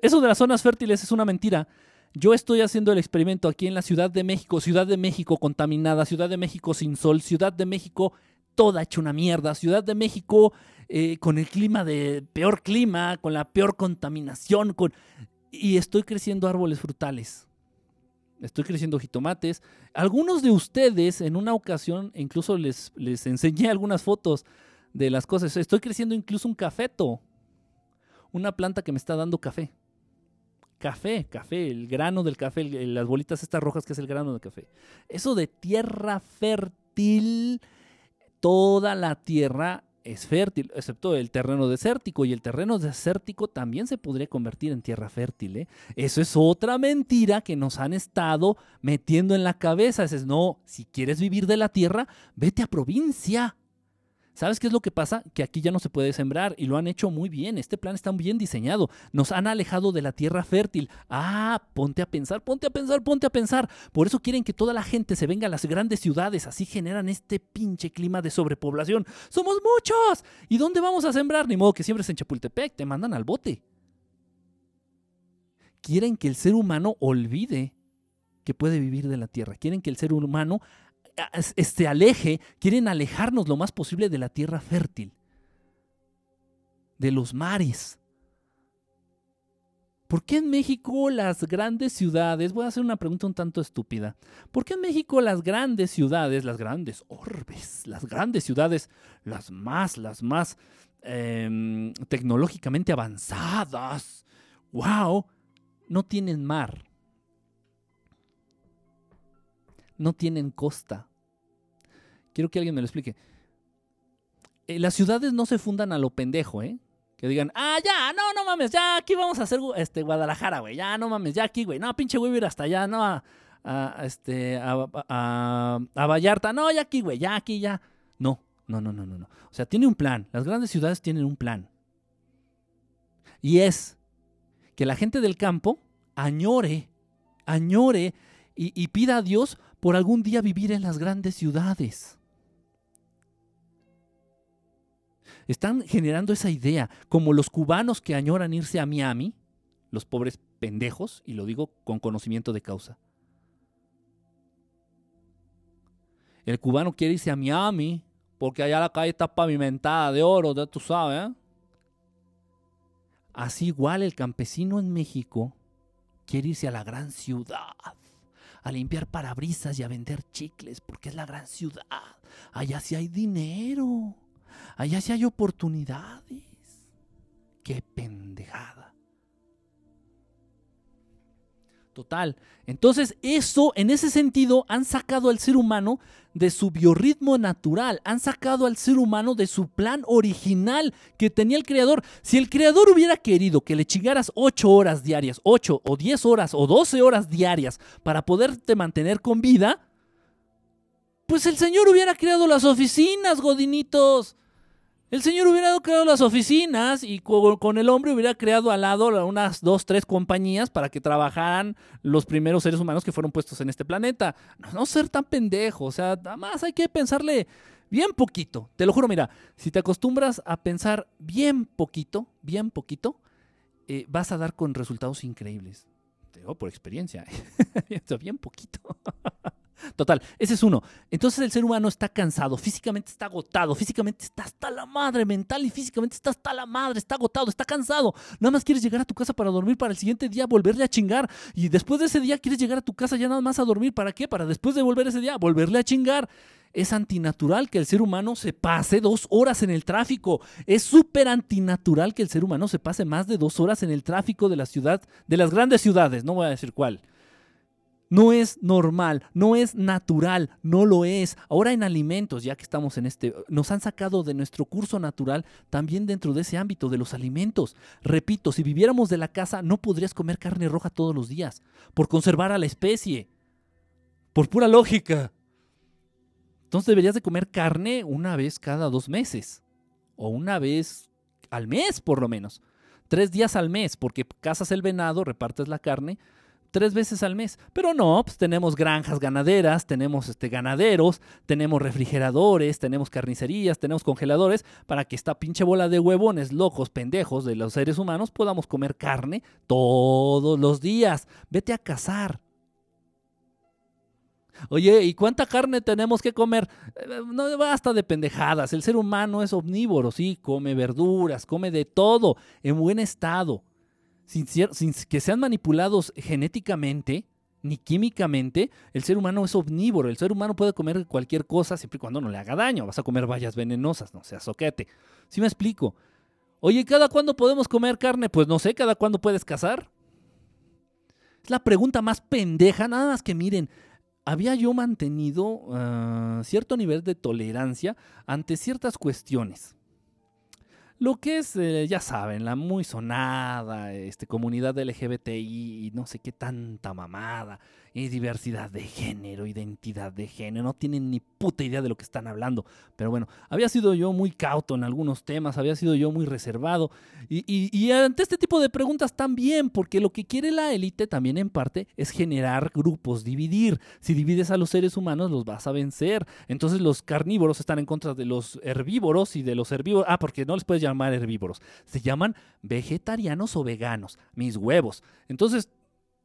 Eso de las zonas fértiles es una mentira. Yo estoy haciendo el experimento aquí en la Ciudad de México, Ciudad de México contaminada, Ciudad de México sin sol, Ciudad de México toda hecha una mierda, Ciudad de México eh, con el clima de peor clima, con la peor contaminación, con... y estoy creciendo árboles frutales. Estoy creciendo jitomates. Algunos de ustedes en una ocasión incluso les, les enseñé algunas fotos de las cosas. Estoy creciendo incluso un cafeto. Una planta que me está dando café café, café, el grano del café, las bolitas estas rojas que es el grano del café. Eso de tierra fértil, toda la tierra es fértil, excepto el terreno desértico, y el terreno desértico también se podría convertir en tierra fértil. ¿eh? Eso es otra mentira que nos han estado metiendo en la cabeza. Es no, si quieres vivir de la tierra, vete a provincia. ¿Sabes qué es lo que pasa? Que aquí ya no se puede sembrar y lo han hecho muy bien. Este plan está bien diseñado. Nos han alejado de la tierra fértil. Ah, ponte a pensar, ponte a pensar, ponte a pensar. Por eso quieren que toda la gente se venga a las grandes ciudades. Así generan este pinche clima de sobrepoblación. ¡Somos muchos! ¿Y dónde vamos a sembrar? Ni modo que siembres en Chapultepec. Te mandan al bote. Quieren que el ser humano olvide que puede vivir de la tierra. Quieren que el ser humano este aleje, quieren alejarnos lo más posible de la tierra fértil, de los mares. ¿Por qué en México las grandes ciudades, voy a hacer una pregunta un tanto estúpida, ¿por qué en México las grandes ciudades, las grandes orbes, las grandes ciudades, las más, las más em, tecnológicamente avanzadas, wow, no tienen mar? No tienen costa. Quiero que alguien me lo explique. Eh, las ciudades no se fundan a lo pendejo, ¿eh? Que digan, ah, ya, no, no mames, ya aquí vamos a hacer este, Guadalajara, güey, ya, no mames, ya aquí, güey, no, pinche güey, ir hasta allá, no, a, este, a, Vallarta, no, ya aquí, güey, ya aquí, ya. No, no, no, no, no, no. O sea, tiene un plan. Las grandes ciudades tienen un plan. Y es que la gente del campo añore, añore y pida a Dios por algún día vivir en las grandes ciudades. Están generando esa idea, como los cubanos que añoran irse a Miami, los pobres pendejos, y lo digo con conocimiento de causa. El cubano quiere irse a Miami porque allá la calle está pavimentada de oro, ya tú sabes. ¿eh? Así igual el campesino en México quiere irse a la gran ciudad a limpiar parabrisas y a vender chicles, porque es la gran ciudad. Allá sí hay dinero. Allá sí hay oportunidades. Qué pendejada. Total. Entonces, eso, en ese sentido, han sacado al ser humano de su biorritmo natural, han sacado al ser humano de su plan original que tenía el creador. Si el creador hubiera querido que le chingaras 8 horas diarias, 8 o 10 horas o 12 horas diarias para poderte mantener con vida, pues el Señor hubiera creado las oficinas, godinitos. El señor hubiera creado las oficinas y con el hombre hubiera creado al lado unas dos, tres compañías para que trabajaran los primeros seres humanos que fueron puestos en este planeta. No, ser tan pendejo, o sea, nada más hay que pensarle Bien poquito. Te lo juro, mira, si te acostumbras a pensar bien poquito, bien poquito, eh, vas a dar con resultados increíbles. Te digo por experiencia. bien poquito. Total, ese es uno. Entonces el ser humano está cansado, físicamente está agotado, físicamente está hasta la madre, mental y físicamente está hasta la madre, está agotado, está cansado. Nada más quieres llegar a tu casa para dormir, para el siguiente día volverle a chingar. Y después de ese día quieres llegar a tu casa ya nada más a dormir. ¿Para qué? Para después de volver ese día, volverle a chingar. Es antinatural que el ser humano se pase dos horas en el tráfico. Es súper antinatural que el ser humano se pase más de dos horas en el tráfico de la ciudad, de las grandes ciudades. No voy a decir cuál no es normal, no es natural, no lo es. Ahora en alimentos, ya que estamos en este, nos han sacado de nuestro curso natural también dentro de ese ámbito de los alimentos. Repito, si viviéramos de la casa no podrías comer carne roja todos los días, por conservar a la especie, por pura lógica. Entonces deberías de comer carne una vez cada dos meses, o una vez al mes por lo menos. Tres días al mes, porque cazas el venado, repartes la carne, tres veces al mes. Pero no, pues tenemos granjas ganaderas, tenemos este, ganaderos, tenemos refrigeradores, tenemos carnicerías, tenemos congeladores para que esta pinche bola de huevones locos, pendejos de los seres humanos podamos comer carne todos los días. Vete a cazar. Oye, ¿y cuánta carne tenemos que comer? Eh, no basta de pendejadas. El ser humano es omnívoro, sí, come verduras, come de todo en buen estado sin, que sean manipulados genéticamente ni químicamente, el ser humano es omnívoro. El ser humano puede comer cualquier cosa siempre y cuando no le haga daño. Vas a comer bayas venenosas, no seas soquete. ¿Sí me explico? Oye, ¿cada cuándo podemos comer carne? Pues no sé, ¿cada cuándo puedes cazar? Es la pregunta más pendeja, nada más que miren, había yo mantenido ah, cierto nivel de tolerancia ante ciertas cuestiones lo que es, eh, ya saben, la muy sonada este, comunidad LGBTI y no sé qué tanta mamada y diversidad de género, identidad de género, no tienen ni puta idea de lo que están hablando. Pero bueno, había sido yo muy cauto en algunos temas, había sido yo muy reservado. Y, ante este tipo de preguntas también, porque lo que quiere la élite también en parte es generar grupos, dividir. Si divides a los seres humanos, los vas a vencer. Entonces los carnívoros están en contra de los herbívoros y de los herbívoros. Ah, porque no les puedes llamar herbívoros. Se llaman vegetarianos o veganos. Mis huevos. Entonces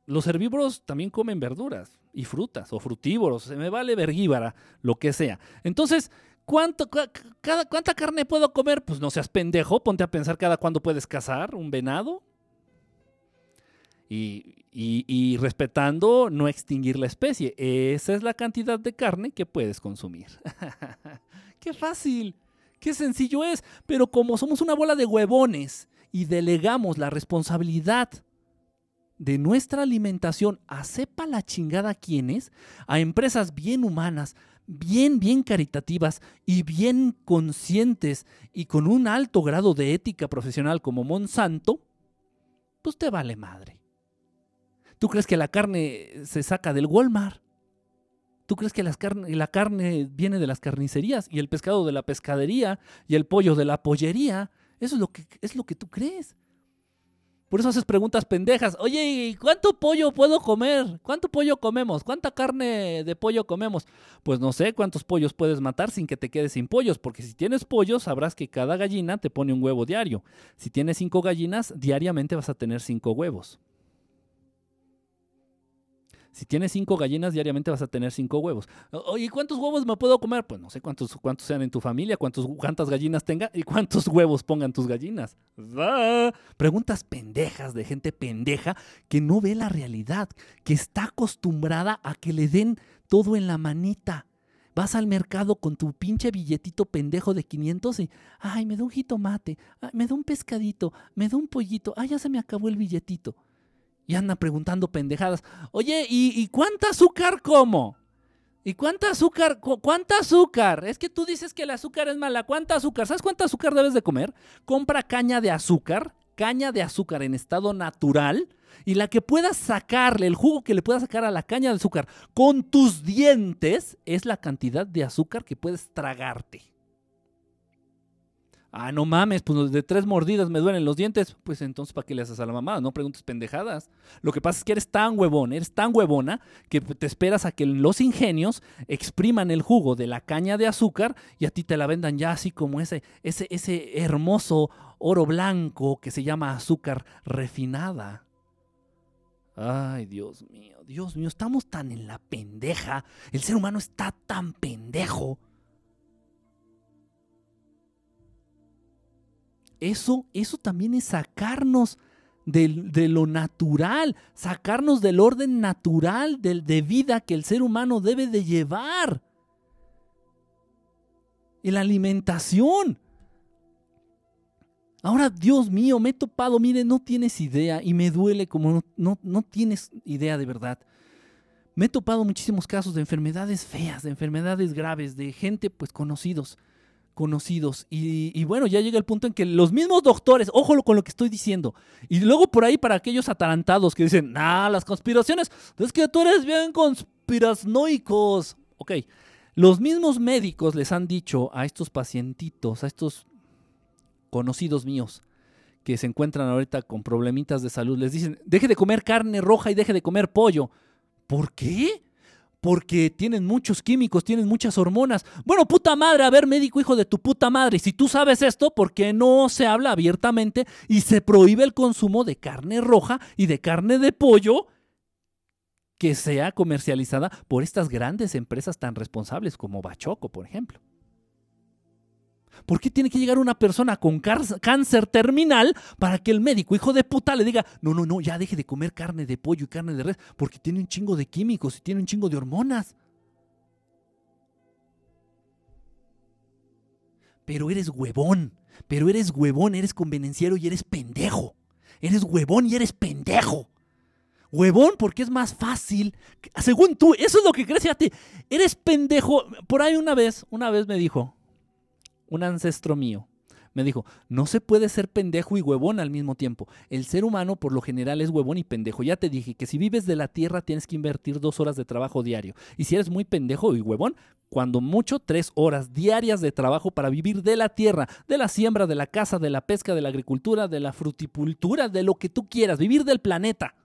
los herbívoros también comen verduras y frutas o frutívoros, se me vale vergívara, lo que sea. Entonces, ¿cuánto, cada, ¿cuánta carne puedo comer? Pues no seas pendejo, ponte a pensar cada cuándo puedes cazar un venado. Y, y, respetando no extinguir la especie. Esa es la cantidad de carne que puedes consumir. ¡Qué fácil! ¡Qué sencillo es! Pero como somos una bola de huevones y delegamos la responsabilidad de nuestra alimentación a sepa la chingada quiénes, a empresas bien humanas, bien, bien caritativas y bien conscientes y con un alto grado de ética profesional como Monsanto, pues te vale madre. ¿Tú crees que la carne se saca del Walmart? ¿Tú crees que la carne viene de las carnicerías y el pescado de la pescadería y el pollo de la pollería? Eso es lo que, es lo que tú crees. Por eso haces preguntas pendejas. Oye, ¿cuánto pollo puedo comer? ¿Cuánto pollo comemos? ¿Cuánta carne de pollo comemos? Pues no sé cuántos pollos puedes matar sin que te quedes sin pollos, porque si tienes pollos sabrás que cada gallina te pone un huevo diario. Si tienes cinco gallinas, diariamente vas a tener cinco huevos. Si tienes cinco gallinas, diariamente vas a tener cinco huevos. Oye, ¿cuántos huevos me puedo comer? Pues no sé cuántos, cuántos sean en tu familia, cuántos, cuántas gallinas tenga y cuántos huevos pongan tus gallinas. Preguntas pendejas de gente pendeja que no ve la realidad, que está acostumbrada a que le den todo en la manita. Vas al mercado con tu pinche billetito pendejo de 500 y, ay, me da un jitomate, me da un pescadito, me da un pollito, ay, ya se me acabó el billetito y anda preguntando pendejadas. Oye, ¿y, cuánta azúcar como? ¿Y cuánta azúcar? ¿Cuánta azúcar? Es que tú dices que el azúcar es mala. ¿Cuánta azúcar? ¿Sabes cuánta azúcar debes de comer? Compra caña de azúcar, caña de azúcar en estado natural y la que puedas sacarle, el jugo que le puedas sacar a la caña de azúcar con tus dientes es la cantidad de azúcar que puedes tragarte. Ah, no mames, pues de tres mordidas me duelen los dientes. Pues entonces, ¿para qué le haces a la mamá? No preguntes pendejadas. Lo que pasa es que eres tan huevón, eres tan huevona, que te esperas a que los ingenios expriman el jugo de la caña de azúcar y a ti te la vendan ya así como ese, ese, ese hermoso oro blanco que se llama azúcar refinada. Ay, Dios mío, Dios mío, estamos tan en la pendeja. El ser humano está tan pendejo Eso, eso también es sacarnos de, lo natural, sacarnos del orden natural de, de vida que el ser humano debe de llevar. En la alimentación. Ahora, Dios mío, me he topado, mire, no tienes idea y me duele como no, no, no, tienes idea de verdad. Me he topado muchísimos casos de enfermedades feas, de enfermedades graves, de gente pues conocidos conocidos. Y, bueno, ya llega el punto en que los mismos doctores, ojo con lo que estoy diciendo, y luego por ahí para aquellos atarantados que dicen, ah, las conspiraciones, es que tú eres bien conspirasnoicos. Ok, los mismos médicos les han dicho a estos pacientitos, a estos conocidos míos, que se encuentran ahorita con problemitas de salud, les dicen, deje de comer carne roja y deje de comer pollo. ¿Por qué? Porque tienen muchos químicos, tienen muchas hormonas. Bueno, puta madre, a ver, médico hijo de tu puta madre, si tú sabes esto, ¿por qué no se habla abiertamente y se prohíbe el consumo de carne roja y de carne de pollo que sea comercializada por estas grandes empresas tan responsables como Bachoco, por ejemplo? ¿Por qué tiene que llegar una persona con cáncer terminal para que el médico, hijo de puta, le diga, no, no, no, ya deje de comer carne de pollo y carne de res, porque tiene un chingo de químicos y tiene un chingo de hormonas? Pero eres huevón, pero eres huevón, eres convenenciero y eres pendejo. Eres huevón y eres pendejo. Huevón porque es más fácil. Según tú, eso es lo que crees, fíjate. Eres pendejo. Por ahí una vez, una vez me dijo, un ancestro mío, me dijo, no se puede ser pendejo y huevón al mismo tiempo. El ser humano por lo general es huevón y pendejo. Ya te dije que si vives de la tierra tienes que invertir dos horas de trabajo diario. Y si eres muy pendejo y huevón, cuando mucho, tres horas diarias de trabajo para vivir de la tierra, de la siembra, de la caza, de la pesca, de la agricultura, de la fruticultura, de lo que tú quieras, vivir del planeta.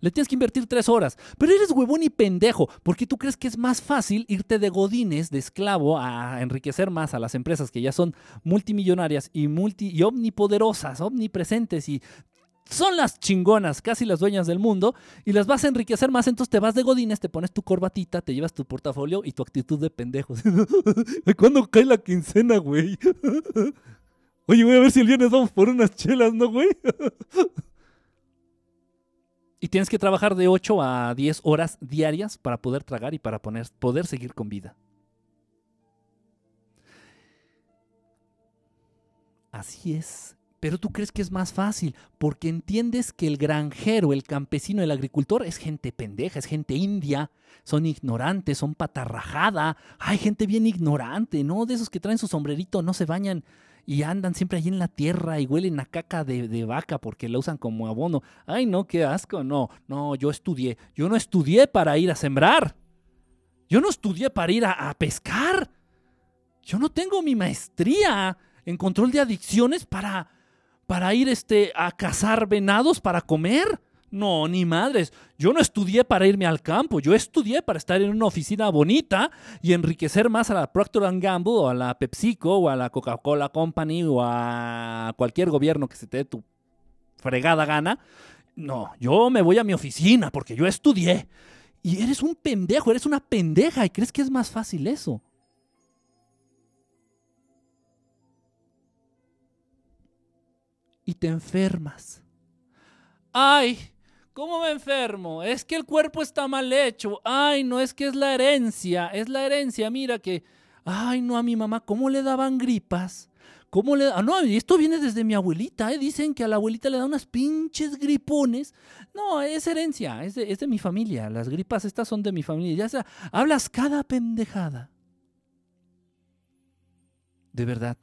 Le tienes que invertir tres horas. Pero eres huevón y pendejo, porque tú crees que es más fácil irte de godines, de esclavo, a enriquecer más a las empresas que ya son multimillonarias y, multi, y omnipoderosas, omnipresentes y son las chingonas, casi las dueñas del mundo, y las vas a enriquecer más, entonces te vas de godines, te pones tu corbatita, te llevas tu portafolio y tu actitud de pendejo. ¿Cuándo cae la quincena, güey? Oye, voy a ver si el viernes vamos por unas chelas, ¿no, güey? Y tienes que trabajar de 8 a 10 horas diarias para poder tragar y para poder seguir con vida. Así es. Pero tú crees que es más fácil porque entiendes que el granjero, el campesino, el agricultor es gente pendeja, es gente india, son ignorantes, son patarrajada. Hay gente bien ignorante, ¿no? De esos que traen su sombrerito, no se bañan y andan siempre allí en la tierra y huelen a caca de, vaca porque la usan como abono. Ay, no, qué asco. No, no, yo estudié. Yo no estudié para ir a sembrar. Yo no estudié para ir a, a pescar. Yo no tengo mi maestría en control de adicciones para, para ir este, a cazar venados para comer. No, ni madres. Yo no estudié para irme al campo. Yo estudié para estar en una oficina bonita y enriquecer más a la Procter Gamble o a la PepsiCo o a la Coca-Cola Company o a cualquier gobierno que se te dé tu fregada gana. No, yo me voy a mi oficina porque yo estudié. Y eres un pendejo, eres una pendeja y crees que es más fácil eso. Y te enfermas. Ay, ¿Cómo me enfermo? Es que el cuerpo está mal hecho. Ay, no es que es la herencia, es la herencia. Mira que, ay, no a mi mamá, ¿cómo le daban gripas? ¿Cómo le ah, no, esto viene desde mi abuelita, ¿eh? Dicen que a la abuelita le da unas pinches gripones. No, es herencia, es de, mi familia. Las gripas estas son de mi familia. Ya sea, hablas cada pendejada. De verdad.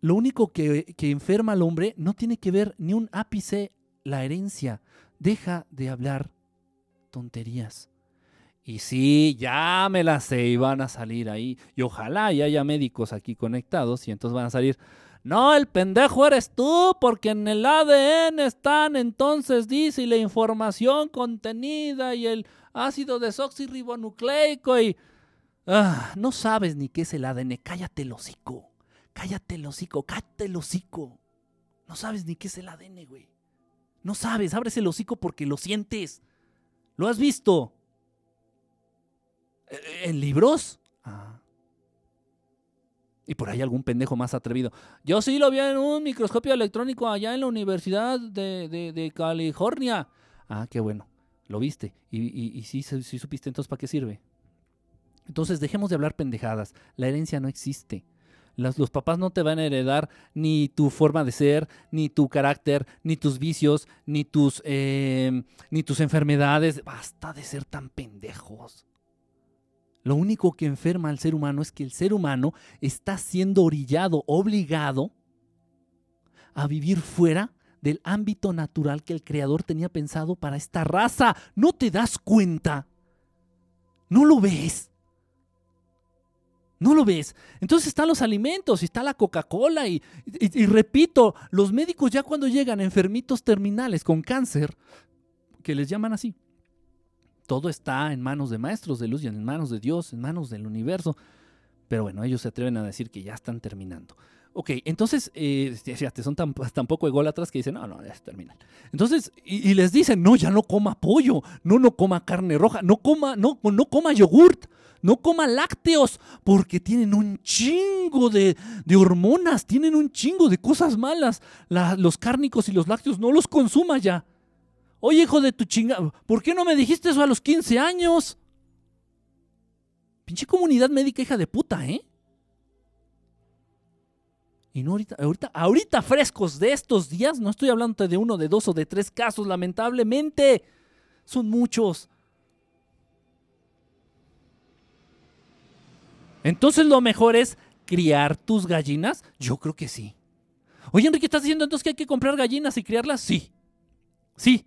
Lo único que, que enferma al hombre no tiene que ver ni un ápice la herencia. Deja de hablar tonterías. Y sí, ya me las sé y van a salir ahí. Y ojalá y haya médicos aquí conectados y entonces van a salir. No, el pendejo eres tú, porque en el ADN están entonces, dice, y la información contenida y el ácido desoxirribonucleico y... Ah, no sabes ni qué es el ADN. Cállate el hocico. Cállate el hocico. Cállate el hocico. No sabes ni qué es el ADN, güey. No sabes. Abres el hocico porque lo sientes. Lo has visto. Eh, ¿En libros? Ah. Y por ahí algún pendejo más atrevido. Yo sí lo vi en un microscopio electrónico allá en la Universidad de, California. Ah, qué bueno. Lo viste. Y, y, sí, sí supiste entonces para qué sirve. Entonces dejemos de hablar pendejadas. La herencia no existe. Los papás no te van a heredar ni tu forma de ser, ni tu carácter, ni tus vicios, ni tus, eh, ni tus enfermedades. Basta de ser tan pendejos. Lo único que enferma al ser humano es que el ser humano está siendo orillado, obligado a vivir fuera del ámbito natural que el creador tenía pensado para esta raza. ¿No te das cuenta? ¿No lo ves? ¿No lo ves? Entonces están los alimentos, y está la Coca-Cola y, y, repito, los médicos ya cuando llegan enfermitos terminales con cáncer, que les llaman así, todo está en manos de maestros de luz y en manos de Dios, en manos del universo. Pero bueno, ellos se atreven a decir que ya están terminando. Ok, entonces, eh, son tan, tan, poco ególatras que dicen, no, no, ya terminan. Entonces, y, les dicen, no, ya no coma pollo, no, no coma carne roja, no coma, no, no coma yogurt, no coma lácteos, porque tienen un chingo de, hormonas, tienen un chingo de cosas malas. los cárnicos y los lácteos no los consuma ya. Oye, hijo de tu chingada, ¿por qué no me dijiste eso a los 15 años? Pinche comunidad médica hija de puta, ¿eh? Y no ahorita, ahorita, ahorita frescos de estos días, no estoy hablando de uno, de dos o de tres casos, lamentablemente. Son muchos. Entonces lo mejor es criar tus gallinas. Yo creo que sí. Oye, Enrique, ¿estás diciendo entonces que hay que comprar gallinas y criarlas? Sí. Sí.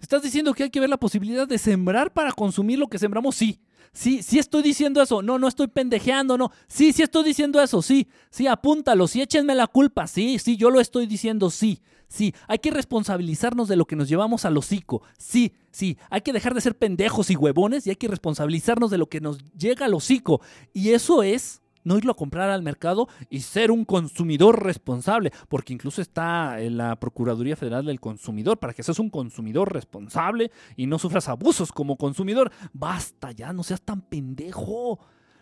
¿Estás diciendo que hay que ver la posibilidad de sembrar para consumir lo que sembramos? Sí. Sí, sí estoy diciendo eso. No, no estoy pendejeando, no. Sí, sí estoy diciendo eso. Sí, sí, apúntalo. Sí, échenme la culpa. Sí, sí, yo lo estoy diciendo. Sí, sí. Hay que responsabilizarnos de lo que nos llevamos al hocico. Sí, sí. Hay que dejar de ser pendejos y huevones y hay que responsabilizarnos de lo que nos llega al hocico. Y eso es no irlo a comprar al mercado y ser un consumidor responsable, porque incluso está en la Procuraduría Federal del Consumidor, para que seas un consumidor responsable y no sufras abusos como consumidor. Basta ya, no seas tan pendejo.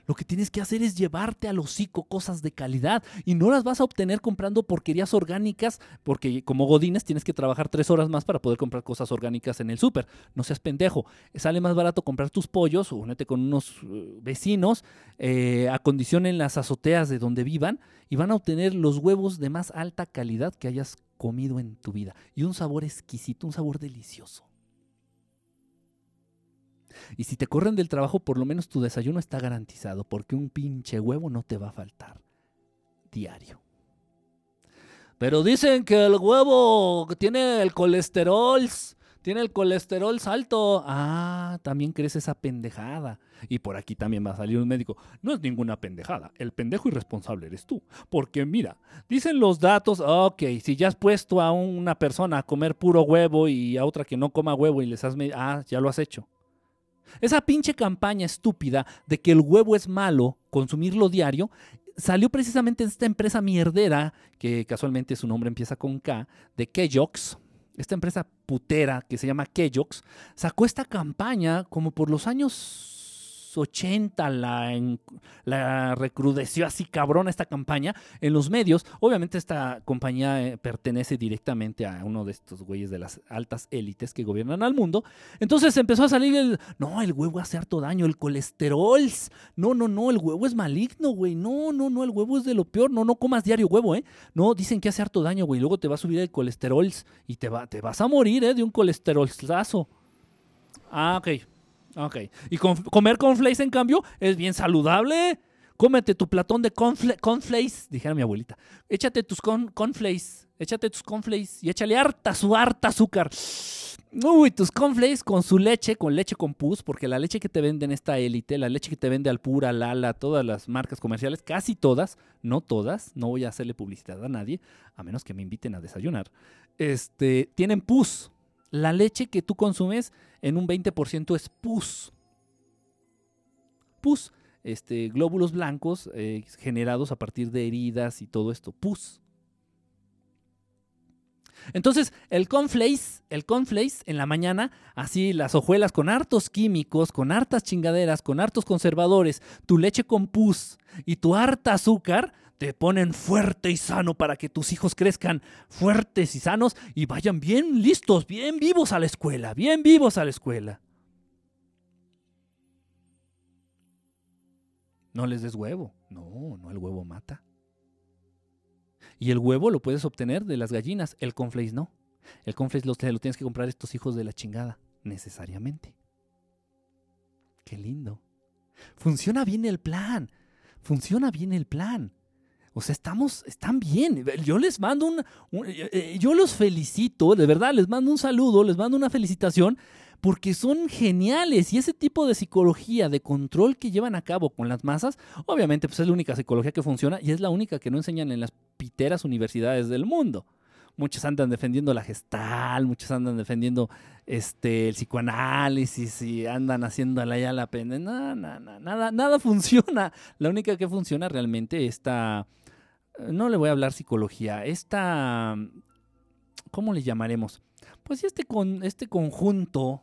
Lo que tienes que hacer es llevarte al hocico cosas de calidad y no las vas a obtener comprando porquerías orgánicas porque como godines tienes que trabajar tres horas más para poder comprar cosas orgánicas en el súper. No seas pendejo. Sale más barato comprar tus pollos únete con unos uh, vecinos, eh, acondicionen las azoteas de donde vivan y van a obtener los huevos de más alta calidad que hayas comido en tu vida y un sabor exquisito, un sabor delicioso. Y si te corren del trabajo, por lo menos tu desayuno está garantizado, porque un pinche huevo no te va a faltar diario. Pero dicen que el huevo tiene el colesterol, tiene el colesterol alto. Ah, también crees esa pendejada. Y por aquí también va a salir un médico. No es ninguna pendejada. El pendejo irresponsable eres tú. Porque mira, dicen los datos, ok, si ya has puesto a una persona a comer puro huevo y a otra que no coma huevo y les has... Ah, ya lo has hecho. Esa pinche campaña estúpida de que el huevo es malo, consumirlo diario, salió precisamente de esta empresa mierdera, que casualmente su nombre empieza con K, de Kellogg's. Esta empresa putera que se llama Kellogg's, sacó esta campaña como por los años 80 la, la recrudeció así cabrón esta campaña en los medios. Obviamente esta compañía eh, pertenece directamente a uno de estos güeyes de las altas élites que gobiernan al mundo. Entonces empezó a salir el, no, el huevo hace harto daño, el colesterol. No, no, no, el huevo es maligno, güey. No, no, no, el huevo es de lo peor. No, no comas diario huevo, ¿eh? No, dicen que hace harto daño, güey. Luego te va a subir el colesterol y te, va, te vas a morir, ¿eh? De un colesterolazo. Ah, ok. Ok. Y comer cornflakes, en cambio, es bien saludable. Cómete tu platón de cornflakes, dijera mi abuelita. Échate tus cornflakes Échate tus cornflakes y échale harta su harta azúcar. Uy, tus cornflakes con su leche, con leche con pus, porque la leche que te venden esta élite, la leche que te vende Alpura, Lala, todas las marcas comerciales, casi todas, no todas, no voy a hacerle publicidad a nadie, a menos que me inviten a desayunar, este, tienen pus. La leche que tú consumes en un 20% es pus. Pus, este, glóbulos blancos eh, generados a partir de heridas y todo esto, pus. Entonces, el conflace, el conflace en la mañana, así las hojuelas con hartos químicos, con hartas chingaderas, con hartos conservadores, tu leche con pus y tu harta azúcar, te ponen fuerte y sano para que tus hijos crezcan fuertes y sanos y vayan bien listos, bien vivos a la escuela, bien vivos a la escuela. No les des huevo. No, no, el huevo mata. Y el huevo lo puedes obtener de las gallinas, el conflace no. El conflace lo, lo tienes que comprar estos hijos de la chingada, necesariamente. Qué lindo. Funciona bien el plan. Funciona bien el plan. O sea, estamos, están bien. Yo les mando un, eh, eh, yo los felicito, de verdad, les mando un saludo, les mando una felicitación porque son geniales y ese tipo de psicología, de control que llevan a cabo con las masas, obviamente pues es la única psicología que funciona y es la única que no enseñan en las piteras universidades del mundo. Muchos andan defendiendo la gestal, muchos andan defendiendo este, el psicoanálisis y andan haciendo la ya la pena. No, no, no, nada, nada funciona. La única que funciona realmente esta, no le voy a hablar psicología, esta, ¿cómo le llamaremos? Pues este, con, este conjunto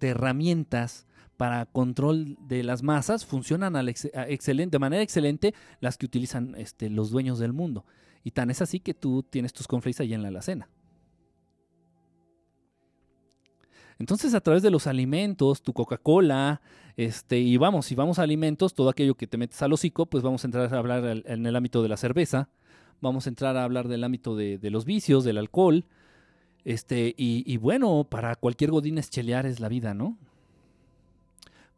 de herramientas para control de las masas funcionan excelente, de manera excelente las que utilizan este, los dueños del mundo. Y tan es así que tú tienes tus conflictos ahí en la alacena. Entonces, a través de los alimentos, tu Coca-Cola, este, y vamos, si vamos a alimentos, todo aquello que te metes al hocico, pues vamos a entrar a hablar en el ámbito de la cerveza, vamos a entrar a hablar del ámbito de, los vicios, del alcohol, este, y, bueno, para cualquier godines chelear es la vida, ¿no?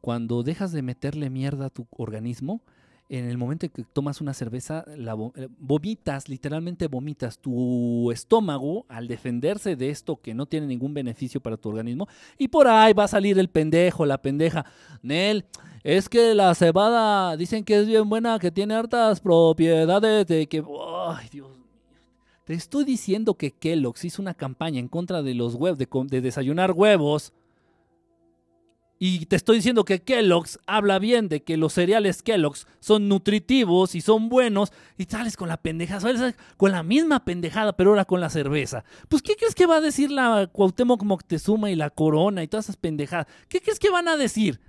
Cuando dejas de meterle mierda a tu organismo, en el momento en que tomas una cerveza, la eh, vomitas, literalmente vomitas. Tu estómago, al defenderse de esto que no tiene ningún beneficio para tu organismo, y por ahí va a salir el pendejo, la pendeja. Nel, es que la cebada dicen que es bien buena, que tiene hartas propiedades de que. ¡Ay, Dios te estoy diciendo que Kellogg's hizo una campaña en contra de los huevos, de, desayunar huevos. Y te estoy diciendo que Kellogg's habla bien de que los cereales Kellogg's son nutritivos y son buenos. Y sales con la pendejada, sales con la misma pendejada, pero ahora con la cerveza. Pues, ¿qué crees que va a decir la Cuauhtémoc Moctezuma y la Corona y todas esas pendejadas? ¿Qué crees que van a decir?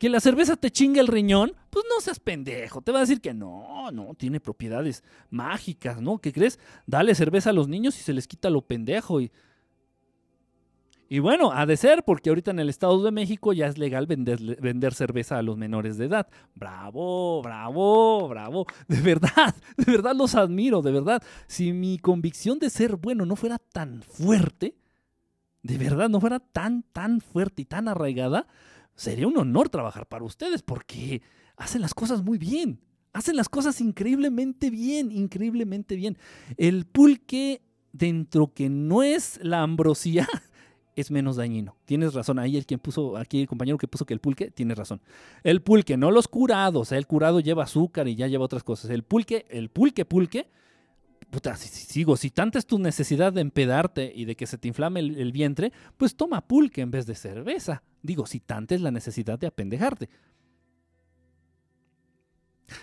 que la cerveza te chingue el riñón, pues no seas pendejo. Te va a decir que no, no, tiene propiedades mágicas, ¿no? ¿Qué crees? Dale cerveza a los niños y se les quita lo pendejo. Y, y bueno, ha de ser, porque ahorita en el Estado de México ya es legal vender, vender cerveza a los menores de edad. Bravo, bravo, bravo. De verdad, de verdad los admiro, de verdad. Si mi convicción de ser bueno no fuera tan fuerte, de verdad no fuera tan, tan fuerte y tan arraigada, sería un honor trabajar para ustedes porque hacen las cosas muy bien. Hacen las cosas increíblemente bien, increíblemente bien. El pulque, dentro que no es la ambrosía, es menos dañino. Tienes razón. Ahí el quien puso, aquí el compañero que puso que el pulque, tiene razón. El pulque, no los curados. El curado lleva azúcar y ya lleva otras cosas. El pulque, el pulque, pulque, puta, si, sigo, si tanta es tu necesidad de empedarte y de que se te inflame el, vientre, pues toma pulque en vez de cerveza. Digo, si tanta es la necesidad de apendejarte.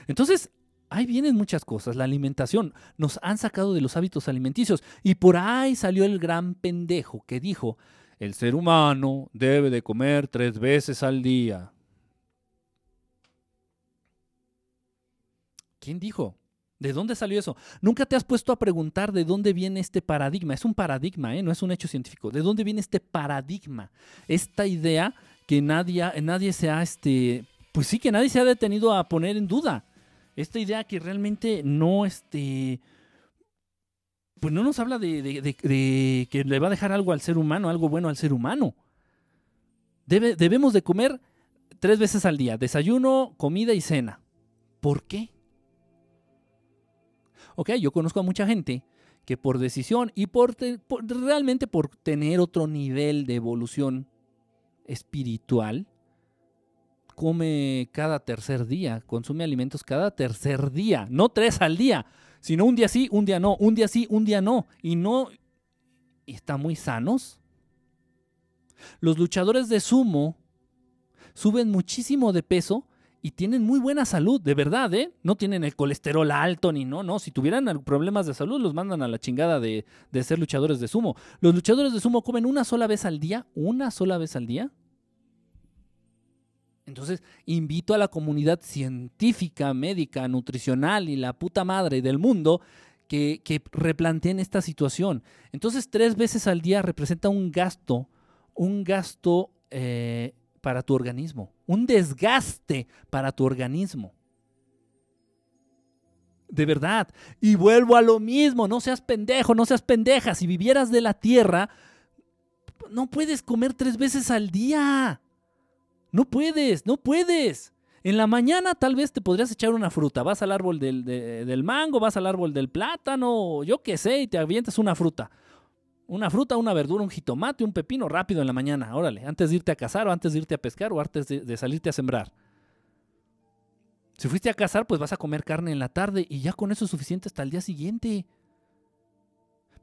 Entonces, ahí vienen muchas cosas. La alimentación nos han sacado de los hábitos alimenticios y por ahí salió el gran pendejo que dijo, el ser humano debe de comer tres veces al día. ¿Quién dijo? ¿De dónde salió eso? Nunca te has puesto a preguntar de dónde viene este paradigma. Es un paradigma, ¿eh? no es un hecho científico. ¿De dónde viene este paradigma? Esta idea que nadie, nadie se ha, este, pues sí, que nadie se ha detenido a poner en duda. Esta idea que realmente no, este, pues no nos habla de, que le va a dejar algo al ser humano, algo bueno al ser humano. debemos de comer tres veces al día, desayuno, comida y cena. ¿Por qué? Ok, yo conozco a mucha gente que por decisión y por, realmente por tener otro nivel de evolución espiritual, come cada tercer día, consume alimentos cada tercer día, no tres al día, sino un día sí, un día no, un día sí, un día no, y no, y están muy sanos. Los luchadores de sumo suben muchísimo de peso y tienen muy buena salud, de verdad, ¿eh? No tienen el colesterol alto ni no, no. Si tuvieran problemas de salud, los mandan a la chingada de, de ser luchadores de sumo. Los luchadores de sumo comen una sola vez al día, una sola vez al día. Entonces, invito a la comunidad científica, médica, nutricional y la puta madre del mundo que, replanteen esta situación. Entonces, tres veces al día representa un gasto, un gasto eh, para tu organismo, un desgaste para tu organismo. De verdad. Y vuelvo a lo mismo, no seas pendejo, no seas pendeja. Si vivieras de la tierra, no puedes comer tres veces al día. No puedes, no puedes. En la mañana tal vez te podrías echar una fruta. Vas al árbol del, del mango, vas al árbol del plátano, yo qué sé, y te avientas una fruta. Una fruta, una verdura, un jitomate, un pepino rápido en la mañana, órale, antes de irte a cazar o antes de irte a pescar o antes de, salirte a sembrar. Si fuiste a cazar, pues vas a comer carne en la tarde y ya con eso es suficiente hasta el día siguiente.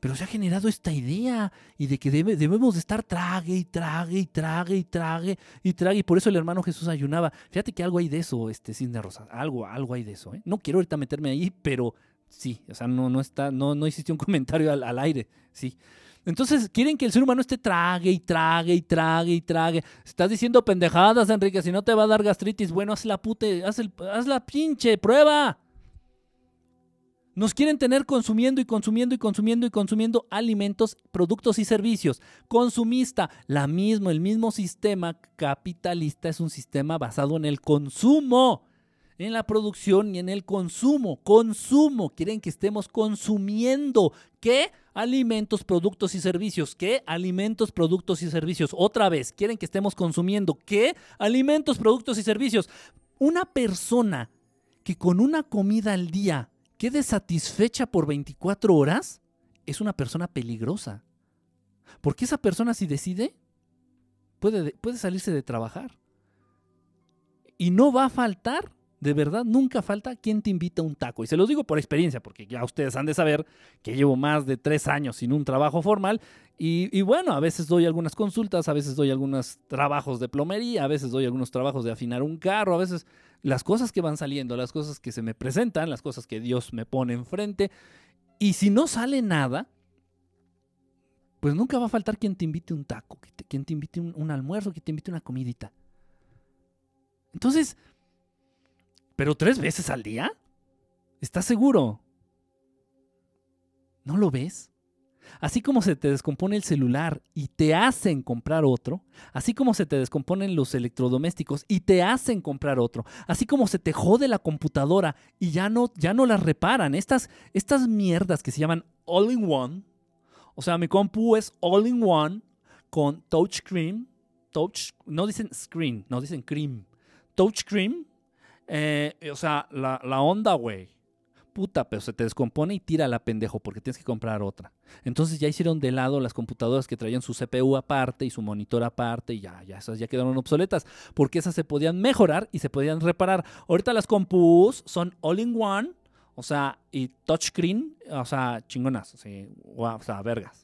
Pero se ha generado esta idea y de que debemos de estar trague y trague y trague y trague y trague. Y por eso el hermano Jesús ayunaba. Fíjate que algo hay de eso, este Cisne Rosa. Algo, algo hay de eso. ¿eh? No quiero ahorita meterme ahí, pero sí. O sea, no, no está, no, no hiciste un comentario al, aire. Sí. Entonces quieren que el ser humano esté trague y trague y trague y trague. Estás diciendo pendejadas, Enrique, si no te va a dar gastritis. Bueno, haz la pute, haz, el, haz la pinche prueba. Nos quieren tener consumiendo y consumiendo y consumiendo y consumiendo alimentos, productos y servicios. Consumista, la mismo, el mismo sistema capitalista es un sistema basado en el consumo en la producción y en el consumo. Consumo. Quieren que estemos consumiendo. ¿Qué? Alimentos, productos y servicios. ¿Qué? Alimentos, productos y servicios. Otra vez, quieren que estemos consumiendo. ¿Qué? Alimentos, productos y servicios. Una persona que con una comida al día quede satisfecha por 24 horas es una persona peligrosa. Porque esa persona si decide, puede, puede salirse de trabajar. Y no va a faltar de verdad nunca falta quien te invita a un taco. Y se los digo por experiencia, porque ya ustedes han de saber que llevo más de tres años sin un trabajo formal. Y, bueno, a veces doy algunas consultas, a veces doy algunos trabajos de plomería, a veces doy algunos trabajos de afinar un carro, a veces las cosas que van saliendo, las cosas que se me presentan, las cosas que Dios me pone enfrente. Y si no sale nada, pues nunca va a faltar quien te invite un taco, quien te invite un, un almuerzo, quien te invite una comidita. Entonces, ¿Pero tres veces al día? ¿Estás seguro? ¿No lo ves? Así como se te descompone el celular y te hacen comprar otro, así como se te descomponen los electrodomésticos y te hacen comprar otro, así como se te jode la computadora y ya no, ya no las reparan, estas, estas mierdas que se llaman all-in-one, o sea, mi compu es all-in-one con touchscreen, touch, no dicen screen, no dicen cream, touchscreen eh, o sea, la, la onda, güey. Puta, pero se te descompone y tira la pendejo porque tienes que comprar otra. Entonces ya hicieron de lado las computadoras que traían su CPU aparte y su monitor aparte y ya, ya esas ya quedaron obsoletas porque esas se podían mejorar y se podían reparar. Ahorita las compus son all in one, o sea, y touchscreen, o sea, chingonas, o sea, vergas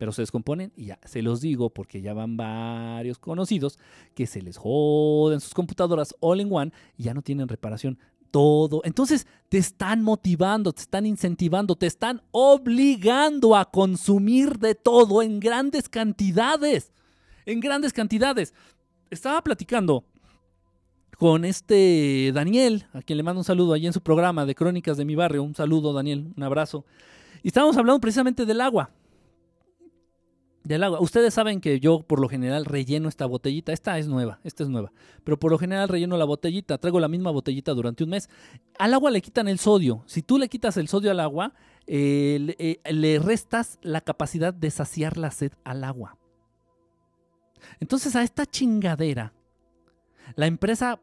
pero se descomponen y ya se los digo porque ya van varios conocidos que se les joden sus computadoras all in one y ya no tienen reparación todo. Entonces te están motivando, te están incentivando, te están obligando a consumir de todo en grandes cantidades. En grandes cantidades. Estaba platicando con este Daniel, a quien le mando un saludo allí en su programa de Crónicas de mi barrio. Un saludo, Daniel, un abrazo. Y estábamos hablando precisamente del agua del agua. Ustedes saben que yo por lo general relleno esta botellita. Esta es nueva, esta es nueva. Pero por lo general relleno la botellita. Traigo la misma botellita durante un mes. Al agua le quitan el sodio. Si tú le quitas el sodio al agua, eh, eh, le, restas la capacidad de saciar la sed al agua. Entonces a esta chingadera, la empresa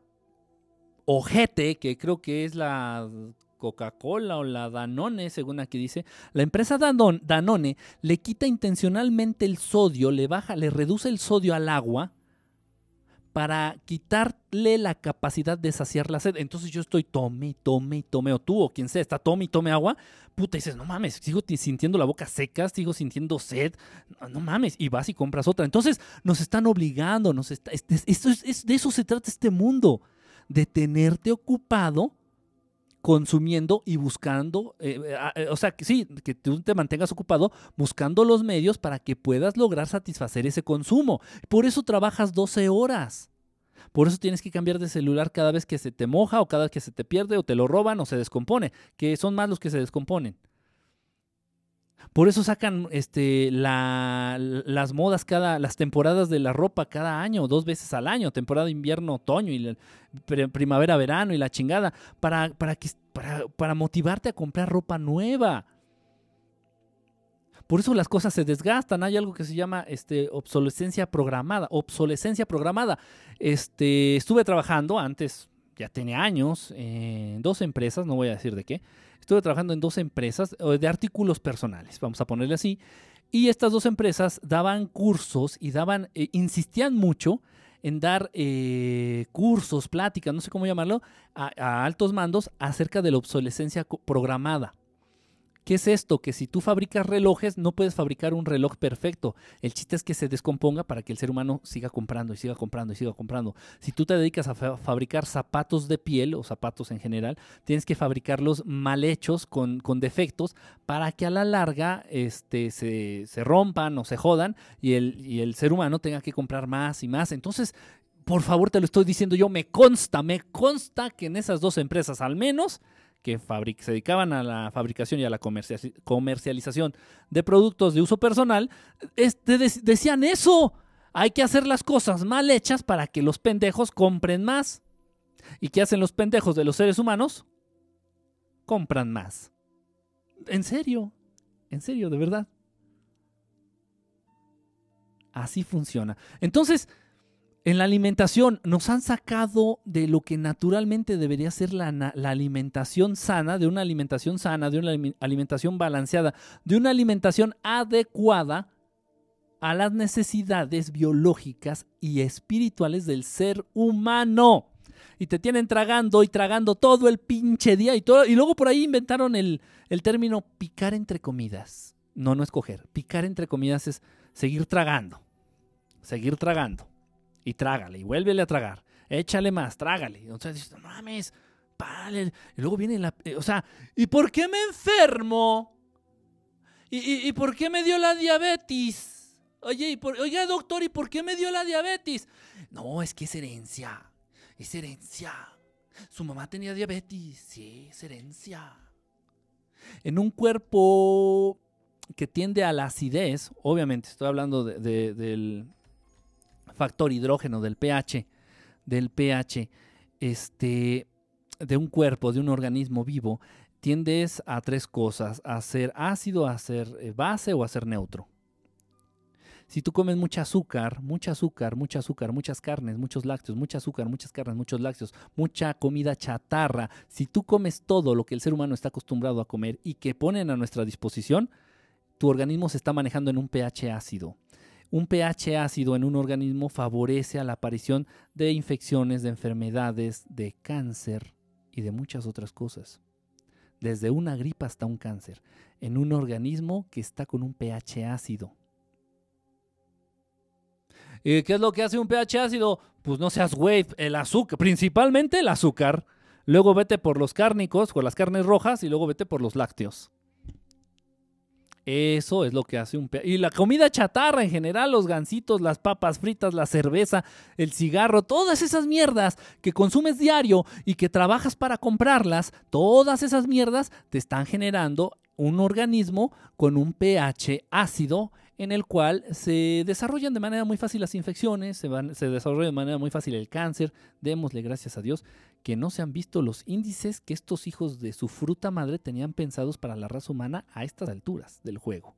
Ojete, que creo que es la Coca-Cola o la Danone, según aquí dice, la empresa Danone le quita intencionalmente el sodio, le baja, le reduce el sodio al agua para quitarle la capacidad de saciar la sed. Entonces yo estoy tome, tome, tome, o tú o quien sea, está tome y tome agua. Puta, dices, no mames, sigo sintiendo la boca seca, sigo sintiendo sed. No, mames, y vas y compras otra. Entonces nos están obligando, nos está, es, de eso se trata este mundo, de tenerte ocupado consumiendo y buscando, eh, eh, eh, o sea, que sí, que tú te mantengas ocupado buscando los medios para que puedas lograr satisfacer ese consumo. Por eso trabajas 12 horas. Por eso tienes que cambiar de celular cada vez que se te moja o cada vez que se te pierde o te lo roban o se descompone, que son más los que se descomponen. Por eso sacan este, las modas cada, las temporadas de la ropa cada año, dos veces al año, temporada invierno, otoño y primavera, verano y la chingada, para, para, que, para, para motivarte a comprar ropa nueva. Por eso las cosas se desgastan. Hay algo que se llama este, obsolescencia programada. Obsolescencia programada. Este, estuve trabajando antes, ya tenía años, en dos empresas, no voy a decir de qué, Estuve trabajando en dos empresas de artículos personales, vamos a ponerle así. Y estas dos empresas daban cursos y daban, eh, insistían mucho en dar eh, cursos, pláticas, no sé cómo llamarlo, a, altos mandos acerca de la obsolescencia programada. ¿Qué es esto? Que si tú fabricas relojes, no puedes fabricar un reloj perfecto. El chiste es que se descomponga para que el ser humano siga comprando y siga comprando y siga comprando. Si tú te dedicas a fabricar zapatos de piel o zapatos en general, tienes que fabricarlos mal hechos, con, defectos, para que a la larga este, se, rompan o se jodan y el, y el ser humano tenga que comprar más y más. Entonces, por favor, te lo estoy diciendo yo, me consta, me consta que en esas dos empresas al menos que se dedicaban a la fabricación y a la comercialización de productos de uso personal, este, decían eso. Hay que hacer las cosas mal hechas para que los pendejos compren más. ¿Y qué hacen los pendejos de los seres humanos? Compran más. En serio, en serio, de verdad. Así funciona. Entonces, en la alimentación nos han sacado de lo que naturalmente debería ser la, alimentación sana, de una alimentación sana, de una alimentación balanceada, de una alimentación adecuada a las necesidades biológicas y espirituales del ser humano. Y te tienen tragando y tragando todo el pinche día y todo. Y luego por ahí inventaron el, el término picar entre comidas. No, no escoger. Picar entre comidas es seguir tragando. Seguir tragando y trágale, y vuélvele a tragar. Échale más, trágale. Sea, dices, no mames, párale. Y luego viene la. Eh, o sea, ¿y por qué me enfermo? ¿Y, por qué me dio la diabetes? Oye, y oiga, doctor, ¿y por qué me dio la diabetes? No, es que es herencia. Es herencia. Su mamá tenía diabetes. Sí, es herencia. En un cuerpo que tiende a la acidez, obviamente estoy hablando del, factor hidrógeno del pH, del pH, este, de un cuerpo, de un organismo vivo, tiendes a tres cosas, a ser ácido, a ser eh, base o a ser neutro. Si tú comes mucha azúcar, mucha azúcar, mucha azúcar, muchas carnes, muchos lácteos, mucha azúcar, muchas carnes, muchos lácteos, mucha comida chatarra, si tú comes todo lo que el ser humano está acostumbrado a comer y que ponen a nuestra disposición, tu organismo se está manejando en un pH ácido. Un pH ácido en un organismo favorece a la aparición de infecciones, de enfermedades, de cáncer y de muchas otras cosas. Desde una gripa hasta un cáncer, en un organismo que está con un pH ácido. ¿Y qué es lo que hace un pH ácido? Pues no seas güey, el azúcar, principalmente el azúcar. Luego vete por los cárnicos, por las carnes rojas y luego vete por los lácteos. Eso es lo que hace un... Y la comida chatarra en general, los gansitos, las papas fritas, la cerveza, el cigarro, todas esas mierdas que consumes diario y que trabajas para comprarlas, todas esas mierdas te están generando un organismo con un pH ácido en el cual se desarrollan de manera muy fácil las infecciones, se, van, se desarrolla de manera muy fácil el cáncer. Démosle gracias a Dios que no se han visto los índices que estos hijos de su fruta madre tenían pensados para la raza humana a estas alturas del juego.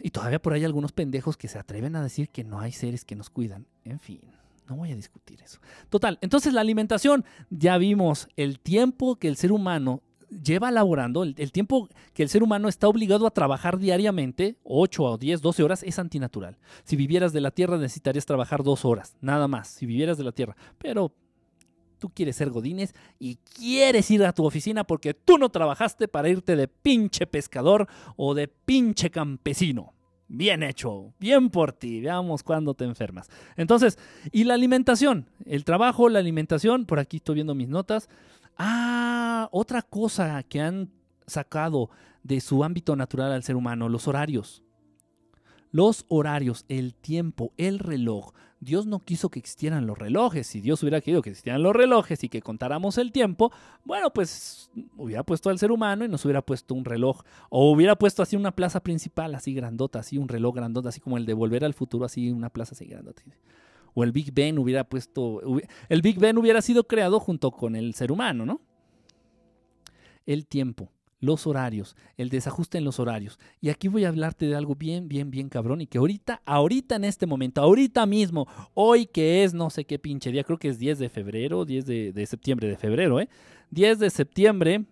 Y todavía por ahí algunos pendejos que se atreven a decir que no hay seres que nos cuidan. En fin, No voy a discutir eso. Total, entonces la alimentación, ya vimos el tiempo que el ser humano lleva laborando, el, tiempo que el ser humano está obligado a trabajar diariamente, 8 o 10, 12 horas, es antinatural. Si vivieras de la tierra necesitarías trabajar dos horas, nada más, si vivieras de la tierra. Pero tú quieres ser godines y quieres ir a tu oficina porque tú no trabajaste para irte de pinche pescador o de pinche campesino. Bien hecho, bien por ti. Veamos cuándo te enfermas. Entonces, y la alimentación, el trabajo, la alimentación, por aquí estoy viendo mis notas. Ah, otra cosa que han sacado de su ámbito natural al ser humano, los horarios. Los horarios, el tiempo, el reloj. Dios no quiso que existieran los relojes. Si Dios hubiera querido que existieran los relojes y que contáramos el tiempo, bueno, pues hubiera puesto al ser humano y nos hubiera puesto un reloj. O hubiera puesto así una plaza principal, así grandota, así un reloj grandota, así como el de Volver al Futuro, así una plaza así grandota. O el Big Ben hubiera puesto... El Big Ben hubiera sido creado junto con el ser humano, ¿no? El tiempo los horarios, el desajuste en los horarios. Y aquí voy a hablarte de algo bien, bien, bien cabrón y que ahorita, ahorita en este momento, ahorita mismo, hoy que es no sé qué pinche día, creo que es 10 de febrero, 10 de, septiembre, de febrero, ¿eh? 10 de septiembre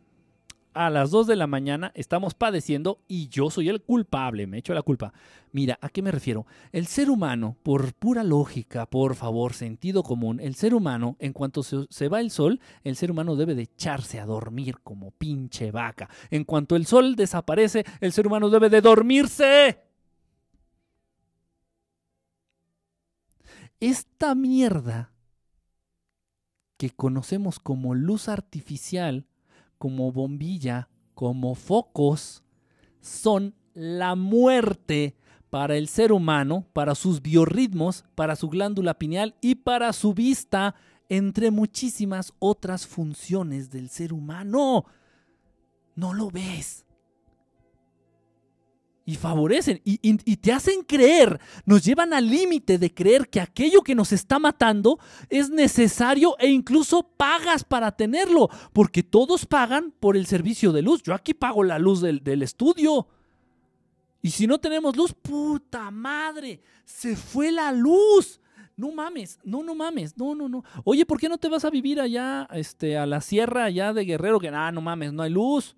a las 2 de la mañana estamos padeciendo y yo soy el culpable, me echo la culpa. Mira, ¿a qué me refiero? El ser humano, por pura lógica, por favor, sentido común, el ser humano, en cuanto se, va el sol, el ser humano debe de echarse a dormir como pinche vaca. En cuanto el sol desaparece, el ser humano debe de dormirse. Esta mierda que conocemos como luz artificial, como bombilla, como focos, son la muerte para el ser humano, para sus biorritmos, para su glándula pineal y para su vista, entre muchísimas otras funciones del ser humano. No lo ves y favorecen y, te hacen creer, nos llevan al límite de creer que aquello que nos está matando es necesario e incluso pagas para tenerlo, porque todos pagan por el servicio de luz. Yo aquí pago la luz del, estudio. Y si no tenemos luz, puta madre, se fue la luz. No mames, no, no mames, no, no, no. Oye, ¿por qué no te vas a vivir allá, este, a la sierra allá de Guerrero? Que, ah, no mames, no hay luz.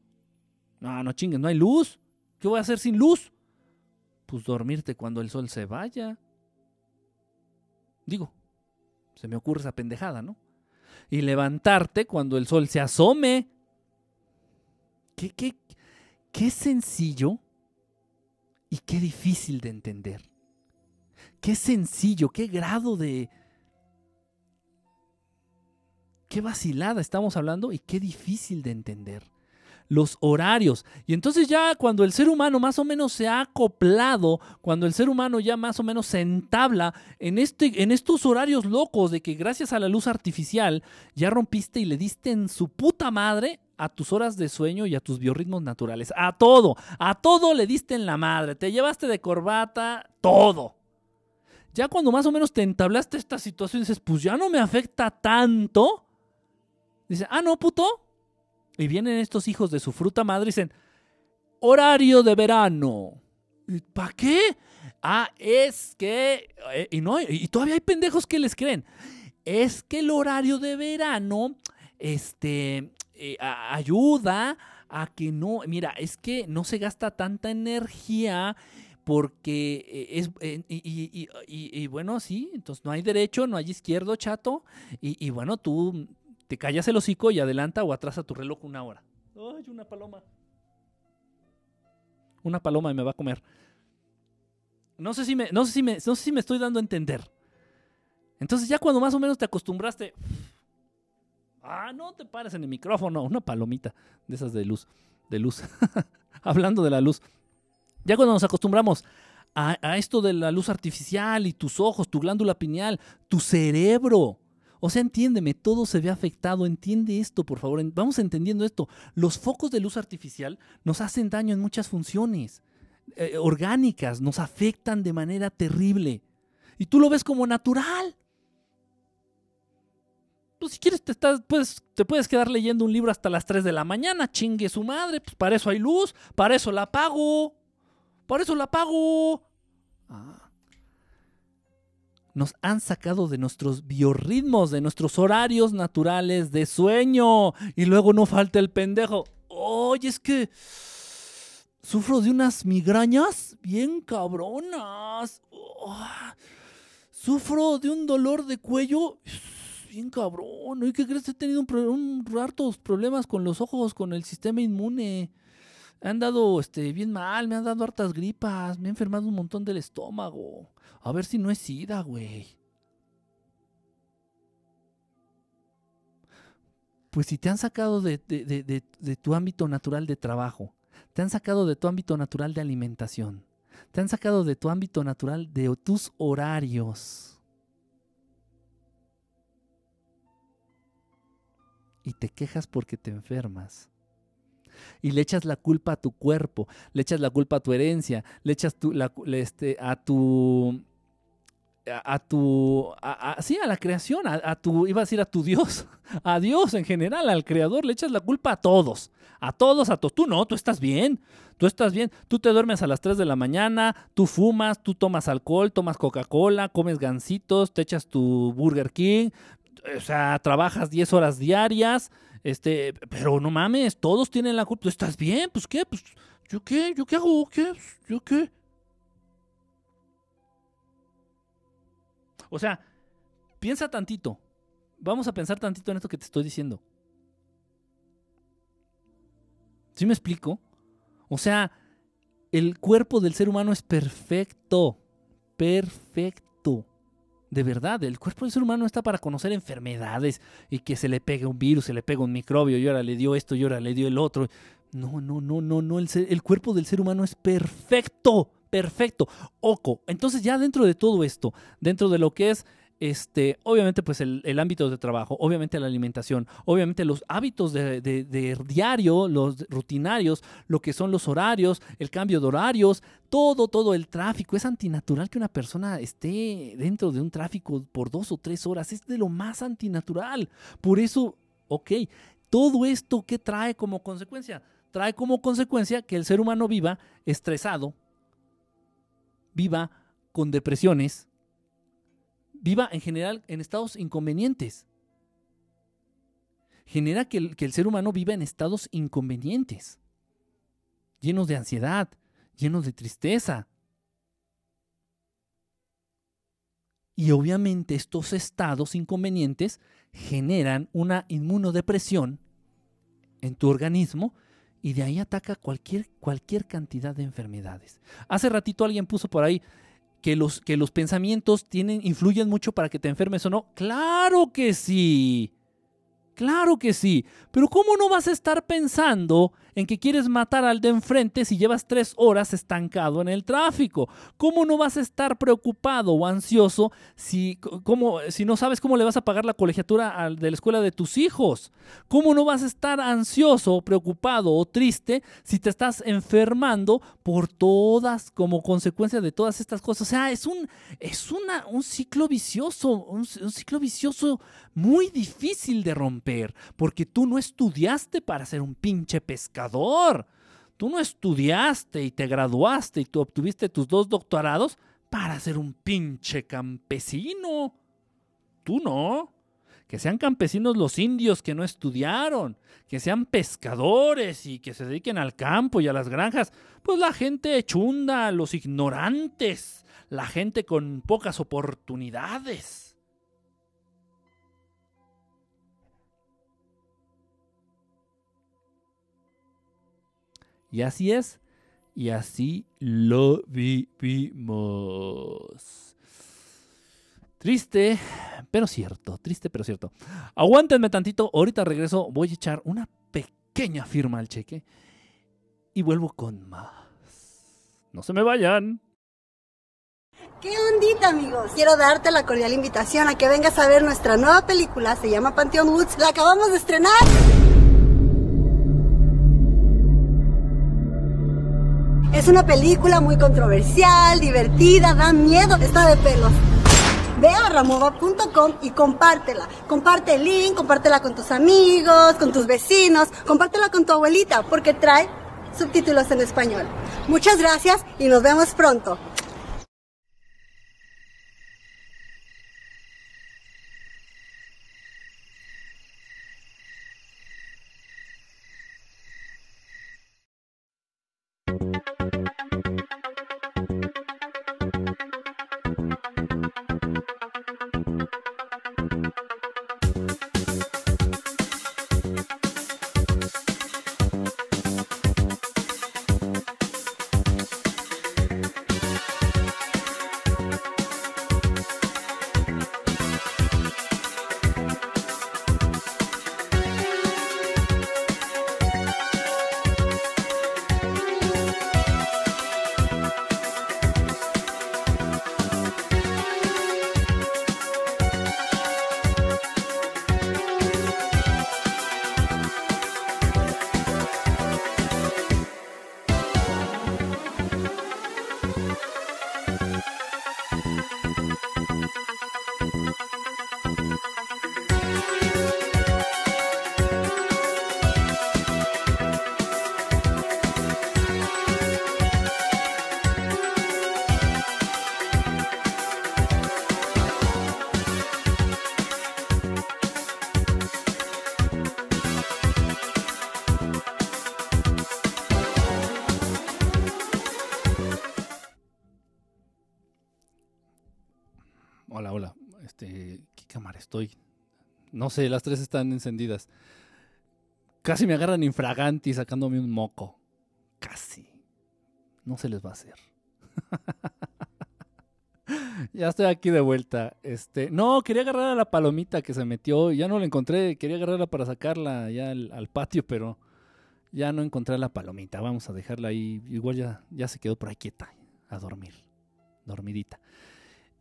No, no chingues, no hay luz. ¿Qué voy a hacer sin luz? Pues dormirte cuando el sol se vaya. Digo, se me ocurre esa pendejada, ¿no? Y levantarte cuando el sol se asome. Qué, qué, qué sencillo y qué difícil de entender. Qué sencillo, qué grado de... Qué vacilada estamos hablando y qué difícil de entender los horarios. Y entonces ya cuando el ser humano más o menos se ha acoplado, cuando el ser humano ya más o menos se entabla en, este, en estos horarios locos de que gracias a la luz artificial ya rompiste y le diste en su puta madre a tus horas de sueño y a tus biorritmos naturales. A todo, a todo le diste en la madre. Te llevaste de corbata, todo. Ya cuando más o menos te entablaste esta situación, dices, pues ya no me afecta tanto. Dice, ah, no, puto, y vienen estos hijos de su fruta madre y dicen, horario de verano. ¿Para qué? Ah, es que... Eh, y, no, y todavía hay pendejos que les creen. Es que el horario de verano este, eh, ayuda a que no... Mira, es que no se gasta tanta energía porque eh, es y, y, bueno sí entonces no hay derecho no hay izquierdo chato y, bueno tú te callas el hocico y adelanta o atrasa tu reloj una hora. ¡Ay, una paloma! Una paloma y me va a comer. No sé si me, no sé si me, no sé si me estoy dando a entender. Entonces ya cuando más o menos te acostumbraste... Ah, no te pares en el micrófono. Una palomita de esas de luz. De luz. Hablando de la luz. Ya cuando nos acostumbramos a, a, esto de la luz artificial y tus ojos, tu glándula pineal, tu cerebro, o sea, entiéndeme, todo se ve afectado, entiende esto, por favor, vamos entendiendo esto. Los focos de luz artificial nos hacen daño en muchas funciones eh, orgánicas, nos afectan de manera terrible. Y tú lo ves como natural. Pues si quieres te, estás, te puedes quedar leyendo un libro hasta las 3 de la mañana, chingue su madre, pues para eso hay luz, para eso la pago, para eso la pago. Ah. Nos han sacado de nuestros biorritmos, de nuestros horarios naturales de sueño. Y luego no falta el pendejo. Oye, es que sufro de unas migrañas bien cabronas. sufro de un dolor de cuello bien cabrón. ¿Y qué crees? He tenido un, un hartos problemas con los ojos, con el sistema inmune. Me han dado este, bien mal, me han dado hartas gripas, me he enfermado un montón del estómago. A ver si no es sida, güey. Pues si te han sacado de, de, tu ámbito natural de trabajo, te han sacado de tu ámbito natural de alimentación, te han sacado de tu ámbito natural de tus horarios. Y te quejas porque te enfermas y le echas la culpa a tu cuerpo, le echas la culpa a tu herencia, le echas tu, la, este, a tu a, tu, a, sí, a la creación, a, tu, iba a decir a tu Dios, a Dios en general, al Creador, le echas la culpa a todos, a todos, a todos. Tú no, tú estás bien, tú estás bien, tú te duermes a las 3 de la mañana, tú fumas, tú tomas alcohol, tomas Coca-Cola, comes gansitos, te echas tu Burger King, o sea, trabajas 10 horas diarias, este, pero no mames, todos tienen la culpa. ¿Estás bien? Pues qué, pues yo qué, yo qué hago, qué, yo qué. O sea, piensa tantito. Vamos a pensar tantito en esto que te estoy diciendo. ¿Sí me explico? O sea, el cuerpo del ser humano es perfecto. Perfecto. De verdad, el cuerpo del ser humano está para conocer enfermedades y que se le pegue un virus, se le pega un microbio y ahora le dio esto y ahora le dio el otro. No, no, no, no, no. El, el cuerpo del ser humano es perfecto, perfecto. Oco. Entonces ya dentro de todo esto, dentro de lo que es este, obviamente, pues el, ámbito de trabajo, obviamente la alimentación, obviamente los hábitos de, diario, los rutinarios, lo que son los horarios, el cambio de horarios, todo, todo el tráfico. Es antinatural que una persona esté dentro de un tráfico por dos o tres horas. Es de lo más antinatural. Por eso, ok, todo esto que trae como consecuencia, trae como consecuencia que el ser humano viva estresado, viva con depresiones, viva en general en estados inconvenientes. Genera que el, ser humano viva en estados inconvenientes, llenos de ansiedad, llenos de tristeza. Y obviamente estos estados inconvenientes generan una inmunodepresión en tu organismo y de ahí ataca cualquier, cualquier cantidad de enfermedades. Hace ratito alguien puso por ahí, que los, que los pensamientos tienen, influyen mucho para que te enfermes o no. Claro que sí. Claro que sí, pero ¿cómo no vas a estar pensando en que quieres matar al de enfrente si llevas tres horas estancado en el tráfico? ¿Cómo no vas a estar preocupado o ansioso si, si no sabes cómo le vas a pagar la colegiatura de la escuela de tus hijos? ¿Cómo no vas a estar ansioso, preocupado o triste si te estás enfermando por todas, como consecuencia de todas estas cosas? O sea, es un, es una, un ciclo vicioso, un ciclo vicioso muy difícil de romper, porque tú no estudiaste para ser un pinche pescador. Tú no estudiaste y te graduaste y tú obtuviste tus dos doctorados para ser un pinche campesino. Tú no. Que sean campesinos los indios que no estudiaron, que sean pescadores y que se dediquen al campo y a las granjas. Pues la gente chunda, los ignorantes, la gente con pocas oportunidades. Y así es. Y así lo vivimos. Triste, pero cierto. Triste, pero cierto. Aguántenme tantito. Ahorita regreso. Voy a echar una pequeña firma al cheque. Y vuelvo con más. No se me vayan. ¿Qué ondita, amigos? Quiero darte la cordial invitación a que vengas a ver nuestra nueva película. Se llama Pantheon Woods. La acabamos de estrenar. Es una película muy controversial, divertida, da miedo, está de pelos. Ve a ramova.com y compártela. Comparte el link, compártela con tus amigos, con tus vecinos, compártela con tu abuelita, porque trae subtítulos en español. Muchas gracias y nos vemos pronto. Estoy? No sé, las tres están encendidas. Casi me agarran infraganti sacándome un moco. Casi. No se les va a hacer. ya estoy aquí de vuelta. Este, no, quería agarrar a la palomita que se metió. Ya no la encontré. Quería agarrarla para sacarla ya al, patio, pero ya no encontré la palomita. Vamos a dejarla ahí. Igual ya, ya se quedó por ahí quieta. A dormir. Dormidita.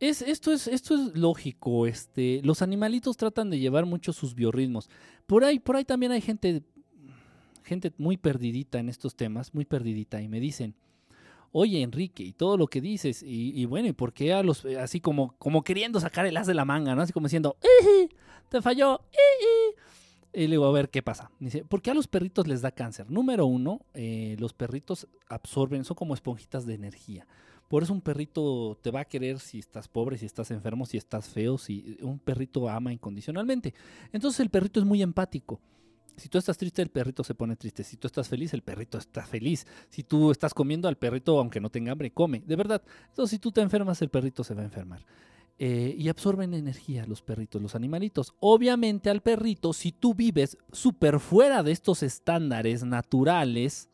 Es, esto, es, esto es lógico. Este, los animalitos tratan de llevar mucho sus biorritmos. Por ahí, por ahí también hay gente, muy perdidita en estos temas, muy perdidita. Y me dicen, oye Enrique, y todo lo que dices, y, bueno, ¿y por qué a los, así como, como queriendo sacar el as de la manga, ¿no? Así como diciendo, te falló, y le digo, a ver, ¿qué pasa? Dice, ¿por qué a los perritos les da cáncer? Número uno, eh, los perritos absorben, son como esponjitas de energía. Por eso un perrito te va a querer si estás pobre, si estás enfermo, si estás feo, si un perrito ama incondicionalmente. Entonces el perrito es muy empático. Si tú estás triste, el perrito se pone triste. Si tú estás feliz, el perrito está feliz. Si tú estás comiendo, al perrito, aunque no tenga hambre, come. De verdad. Entonces, si tú te enfermas, el perrito se va a enfermar. Eh, y absorben energía los perritos, los animalitos. Obviamente al perrito, si tú vives súper fuera de estos estándares naturales,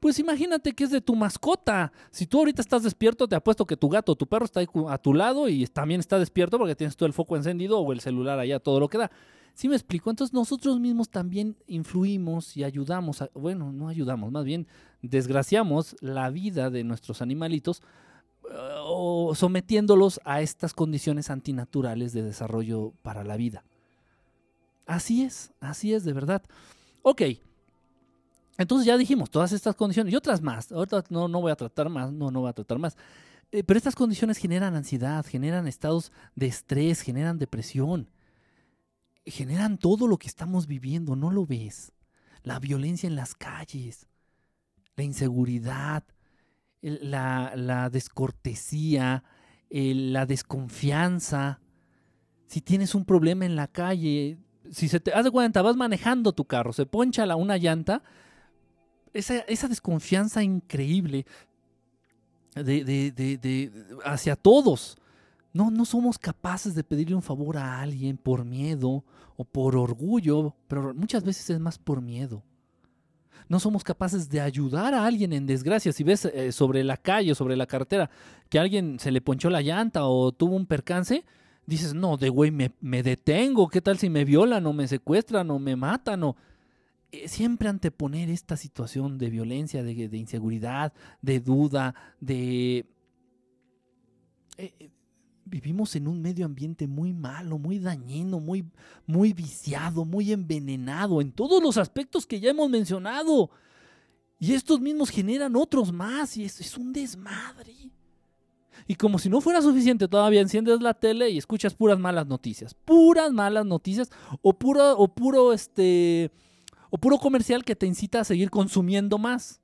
pues imagínate que es de tu mascota. Si tú ahorita estás despierto, te apuesto que tu gato o tu perro está ahí a tu lado y también está despierto porque tienes todo el foco encendido o el celular allá, todo lo que da. ¿Sí me explico? Entonces nosotros mismos también influimos y ayudamos, bueno, no ayudamos, más bien desgraciamos la vida de nuestros animalitos eh, o sometiéndolos a estas condiciones antinaturales de desarrollo para la vida. Así es, así es de verdad. Ok, entonces ya dijimos, todas estas condiciones y otras más, ahorita no, no voy a tratar más, no, no voy a tratar más. Eh, pero estas condiciones generan ansiedad, generan estados de estrés, generan depresión, generan todo lo que estamos viviendo, ¿no lo ves? La violencia en las calles, la inseguridad, la, la descortesía, la desconfianza. Si tienes un problema en la calle, si se te hace cuenta, vas manejando tu carro, se poncha la, una llanta, esa, desconfianza increíble de, hacia todos. No, no somos capaces de pedirle un favor a alguien por miedo o por orgullo, pero muchas veces es más por miedo. No somos capaces de ayudar a alguien en desgracia. Si ves eh, sobre la calle o sobre la carretera que alguien se le ponchó la llanta o tuvo un percance, dices, no, de güey, me, me detengo. ¿Qué tal si me violan o me secuestran o me matan? O... Eh, siempre anteponer esta situación de violencia, de, inseguridad, de duda, de... Eh, eh, vivimos en un medio ambiente muy malo, muy dañino, muy, muy viciado, muy envenenado en todos los aspectos que ya hemos mencionado. Y estos mismos generan otros más y es, es un desmadre. Y como si no fuera suficiente, todavía enciendes la tele y escuchas puras malas noticias. Puras malas noticias o puro, o puro este, o puro comercial que te incita a seguir consumiendo más.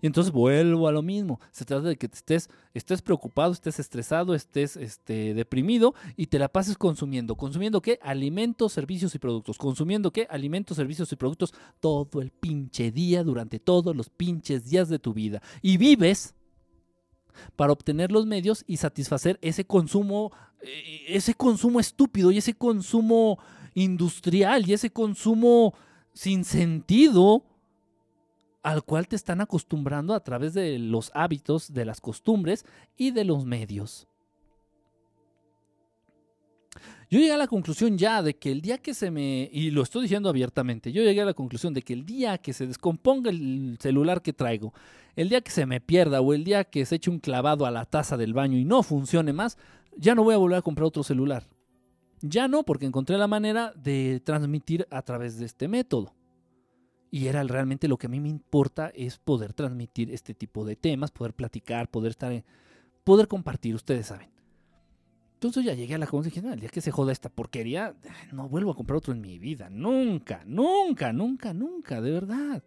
Y entonces vuelvo a lo mismo. Se trata de que estés, estés preocupado, estés estresado, estés este, deprimido y te la pases consumiendo. ¿Consumiendo qué? Alimentos, servicios y productos. ¿Consumiendo qué? Alimentos, servicios y productos todo el pinche día, durante todos los pinches días de tu vida. Y vives para obtener los medios y satisfacer ese consumo, eh, ese consumo estúpido y ese consumo industrial y ese consumo sin sentido al cual te están acostumbrando a través de los hábitos, de las costumbres y de los medios. Yo llegué a la conclusión ya de que el día que se me, y lo estoy diciendo abiertamente, yo llegué a la conclusión de que el día que se descomponga el celular que traigo, el día que se me pierda o el día que se eche un clavado a la taza del baño y no funcione más, ya no voy a volver a comprar otro celular. Ya no, porque encontré la manera de transmitir a través de este método. Y era realmente lo que a mí me importa es poder transmitir este tipo de temas, poder platicar, poder estar, poder compartir, ustedes saben. Entonces ya llegué a la dije, el día que se joda esta porquería, no vuelvo a comprar otro en mi vida. Nunca, nunca, nunca, nunca, de verdad.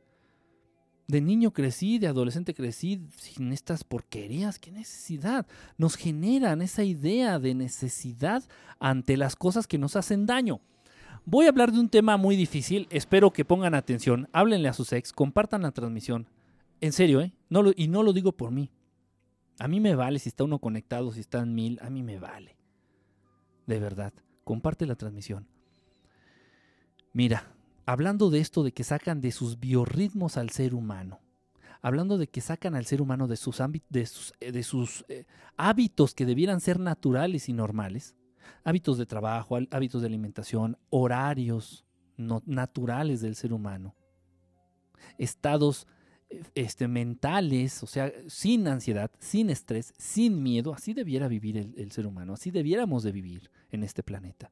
De niño crecí, de adolescente crecí sin estas porquerías. ¿Qué necesidad? Nos generan esa idea de necesidad ante las cosas que nos hacen daño. Voy a hablar de un tema muy difícil. Espero que pongan atención. Háblenle a sus ex, compartan la transmisión. En serio, ¿eh? No y no lo digo por mí. A mí me vale si está uno conectado, si están mil, a mí me vale. de verdad, comparte la transmisión. Mira, hablando de esto de que sacan de sus biorritmos al ser humano, hablando de que sacan al ser humano de sus, eh, eh, hábitos que debieran ser naturales y normales, hábitos de trabajo, hábitos de alimentación, horarios naturales del ser humano, estados eh, este, mentales, o sea, sin ansiedad, sin estrés, sin miedo, así debiera vivir el ser humano, así debiéramos de vivir en este planeta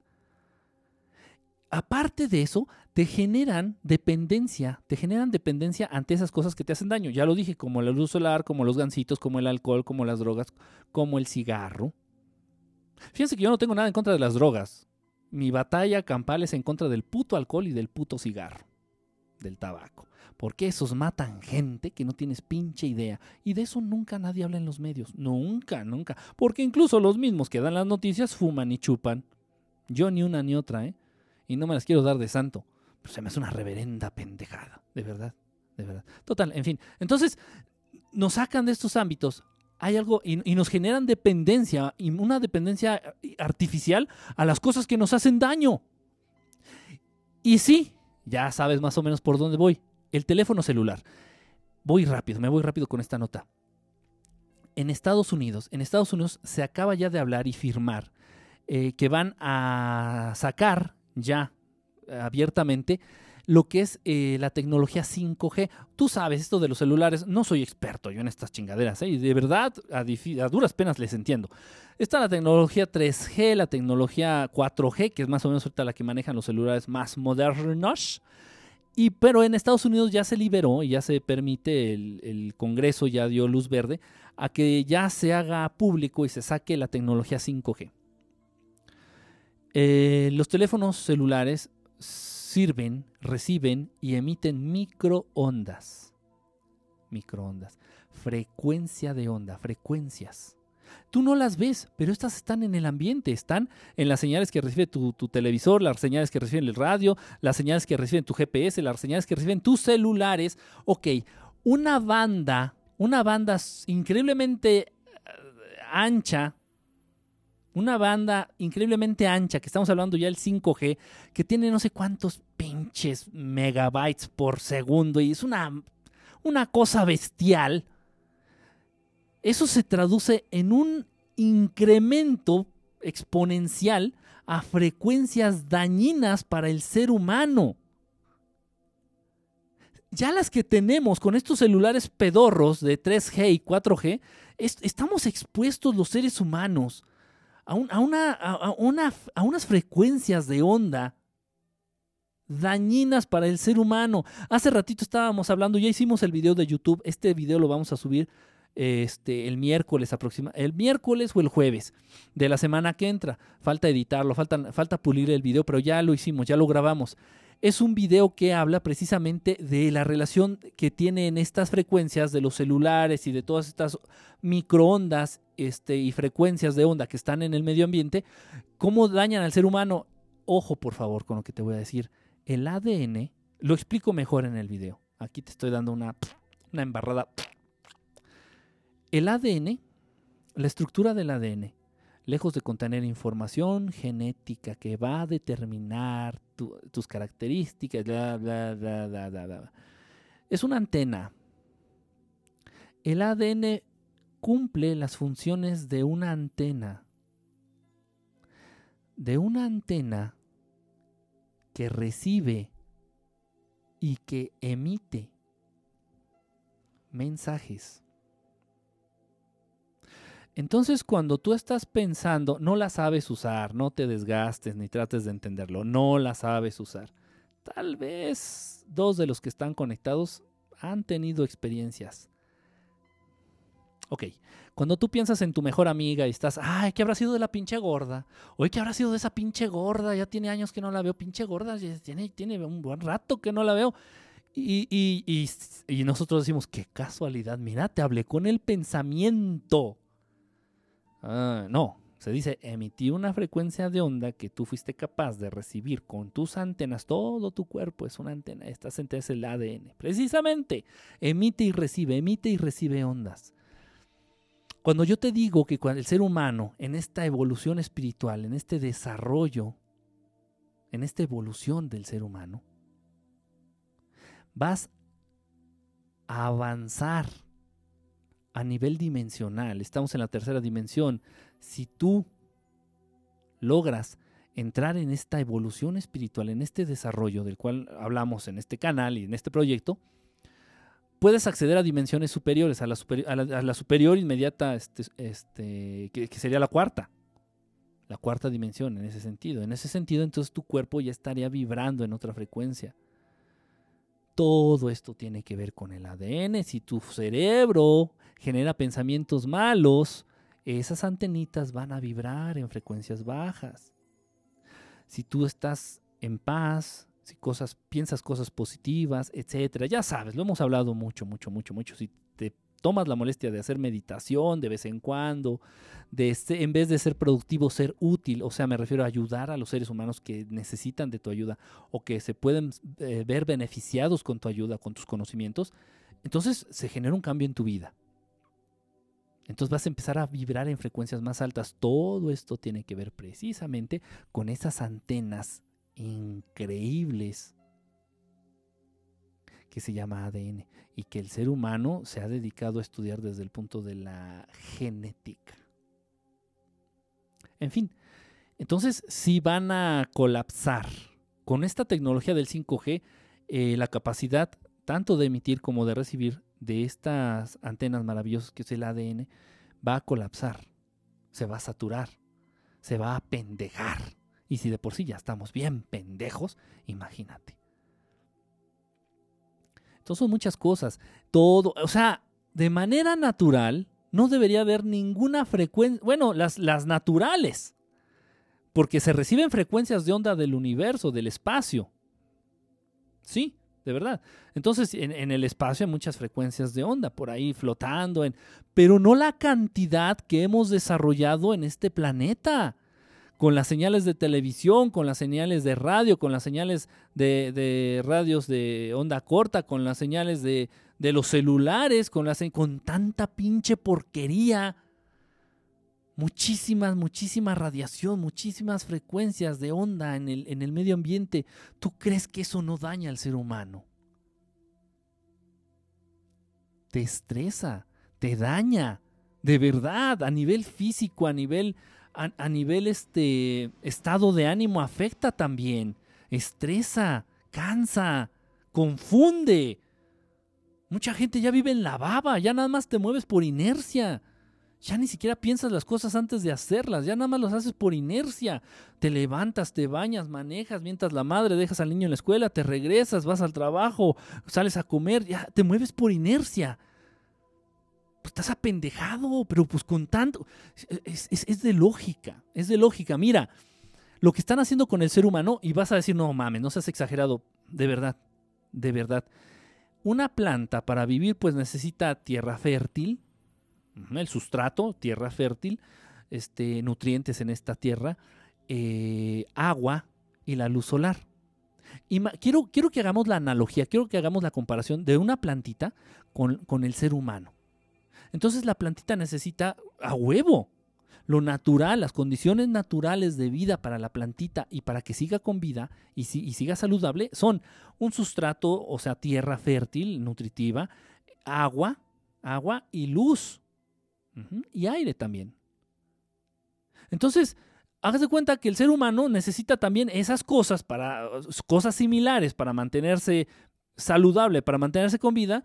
aparte de eso, te generan dependencia, te generan dependencia ante esas cosas que te hacen daño. Ya lo dije, como la luz solar, como los gancitos, como el alcohol, como las drogas, como el cigarro. Fíjense que yo no tengo nada en contra de las drogas. Mi batalla campal es en contra del puto alcohol y del puto cigarro, del tabaco. Porque esos matan gente que no tienes pinche idea. Y de eso nunca nadie habla en los medios. Nunca, nunca. Porque incluso los mismos que dan las noticias fuman y chupan. Yo ni una ni otra, ¿eh? Y no me las quiero dar de santo. Pero se me hace una reverenda pendejada, de verdad, de verdad. Total, en fin. Entonces, nos sacan de estos ámbitos. Hay algo y, nos generan dependencia, y una dependencia artificial a las cosas que nos hacen daño. Y sí, ya sabes más o menos por dónde voy. El teléfono celular. Voy rápido, me voy rápido con esta nota. En Estados Unidos, en Estados Unidos se acaba ya de hablar y firmar eh, que van a sacar ya abiertamente lo que es eh, la tecnología 5G. Tú sabes, esto de los celulares, no soy experto yo en estas chingaderas, ¿eh? y de verdad a, duras penas les entiendo. Está la tecnología 3G, la tecnología 4G, que es más o menos ahorita la que manejan los celulares más modernos. Y, pero en Estados Unidos ya se liberó y ya se permite, el, el Congreso ya dio luz verde a que ya se haga público y se saque la tecnología 5G. Eh, los teléfonos celulares sirven, reciben y emiten microondas. Microondas. Frecuencia de onda, frecuencias. Tú no las ves, pero estas están en el ambiente, están en las señales que recibe tu, televisor, las señales que reciben el radio, las señales que reciben tu GPS, las señales que reciben tus celulares. Ok, una banda, una banda increíblemente eh, ancha, una banda increíblemente ancha, que estamos hablando ya del 5G, que tiene no sé cuántos pinches megabytes por segundo y es una, una cosa bestial. Eso se traduce en un incremento exponencial a frecuencias dañinas para el ser humano. Ya las que tenemos con estos celulares pedorros de 3G y 4G, estamos expuestos los seres humanos a, una, a, unas frecuencias de onda dañinas para el ser humano. Hace ratito estábamos hablando, ya hicimos el video de YouTube, este video lo vamos a subir este, el miércoles aproximadamente, el miércoles o el jueves de la semana que entra. Falta editarlo, falta, falta pulir el video, pero ya lo hicimos, ya lo grabamos. Es un video que habla precisamente de la relación que tienen estas frecuencias de los celulares y de todas estas microondas este, y frecuencias de onda que están en el medio ambiente, cómo dañan al ser humano. Ojo, por favor, con lo que te voy a decir. El ADN, lo explico mejor en el video. Aquí te estoy dando una, una embarrada. El ADN, la estructura del ADN, lejos de contener información genética que va a determinar tus características, es una antena. El ADN cumple las funciones de una antena. De una antena que recibe y que emite mensajes. Entonces, cuando tú estás pensando, no la sabes usar, no te desgastes ni trates de entenderlo, no la sabes usar. Tal vez dos de los que están conectados han tenido experiencias Ok, cuando tú piensas en tu mejor amiga y estás, ay, ¿qué habrá sido de la pinche gorda? Oye, ¿qué habrá sido de esa pinche gorda? Ya tiene años que no la veo, pinche gorda, tiene, tiene un buen rato que no la veo. Y, y, y, nosotros decimos, qué casualidad, mira, te hablé con el pensamiento. Ah, no, se dice, emití una frecuencia de onda que tú fuiste capaz de recibir con tus antenas. Todo tu cuerpo es una antena. Esta antena es el ADN. Precisamente, emite y recibe, emite y recibe ondas. Cuando yo te digo que el ser humano, en esta evolución espiritual, en este desarrollo, en esta evolución del ser humano, vas a avanzar a nivel dimensional. Estamos en la tercera dimensión. Si tú logras entrar en esta evolución espiritual, en este desarrollo del cual hablamos en este canal y en este proyecto, puedes acceder a dimensiones superiores, a la, superior inmediata, este, este, que, que, sería la cuarta, la cuarta dimensión en ese sentido. En ese sentido, entonces tu cuerpo ya estaría vibrando en otra frecuencia. Todo esto tiene que ver con el ADN. Si tu cerebro genera pensamientos malos, esas antenitas van a vibrar en frecuencias bajas. Si tú estás en paz, si cosas, piensas cosas positivas, etcétera, ya sabes, lo hemos hablado mucho, mucho, mucho, mucho. Si te tomas la molestia de hacer meditación de vez en cuando, de en vez de ser productivo, ser útil, o sea, me refiero a ayudar a los seres humanos que necesitan de tu ayuda o que se pueden eh, ver beneficiados con tu ayuda, con tus conocimientos, entonces se genera un cambio en tu vida. Entonces vas a empezar a vibrar en frecuencias más altas. Todo esto tiene que ver precisamente con esas antenas increíbles que se llama ADN y que el ser humano se ha dedicado a estudiar desde el punto de la genética. En fin, entonces si van a colapsar con esta tecnología del 5G, eh, la capacidad tanto de emitir como de recibir de estas antenas maravillosas que es el ADN va a colapsar, se va a saturar, se va a pendejar. Y si de por sí ya estamos bien pendejos, imagínate. Entonces son muchas cosas. Todo, o sea, de manera natural no debería haber ninguna frecuencia, bueno, las, las naturales, porque se reciben frecuencias de onda del universo, del espacio. Sí, de verdad. Entonces, en, el espacio hay muchas frecuencias de onda por ahí flotando, en, pero no la cantidad que hemos desarrollado en este planeta. Con las señales de televisión, con las señales de radio, con las señales de, radios de onda corta, con las señales de, los celulares, con, las, con tanta pinche porquería muchísimas, muchísima radiación, muchísimas frecuencias de onda en el, en el medio ambiente. ¿Tú crees que eso no daña al ser humano? Te estresa, te daña, de verdad, a nivel físico, a nivel, a, nivel este, estado de ánimo, afecta también, estresa, cansa, confunde. Mucha gente ya vive en la baba, ya nada más te mueves por inercia. Ya ni siquiera piensas las cosas antes de hacerlas, ya nada más las haces por inercia. Te levantas, te bañas, manejas, mientras la madre, dejas al niño en la escuela, te regresas, vas al trabajo, sales a comer, ya te mueves por inercia. Pues estás apendejado, pero pues con tanto... Es, es de lógica, es de lógica. Mira, lo que están haciendo con el ser humano, y vas a decir, no mames, no seas exagerado, de verdad, de verdad. Una planta para vivir pues necesita tierra fértil, el sustrato, tierra fértil, este, nutrientes en esta tierra, eh, agua y la luz solar. Y quiero, quiero que hagamos la analogía, quiero que hagamos la comparación de una plantita con, con el ser humano. Entonces la plantita necesita a huevo, lo natural, las condiciones naturales de vida para la plantita y para que siga con vida y, y, siga saludable son un sustrato, o sea, tierra fértil, nutritiva, agua, agua y luz y aire también. Entonces, hágase cuenta que el ser humano necesita también esas cosas para cosas similares para mantenerse saludable, para mantenerse con vida,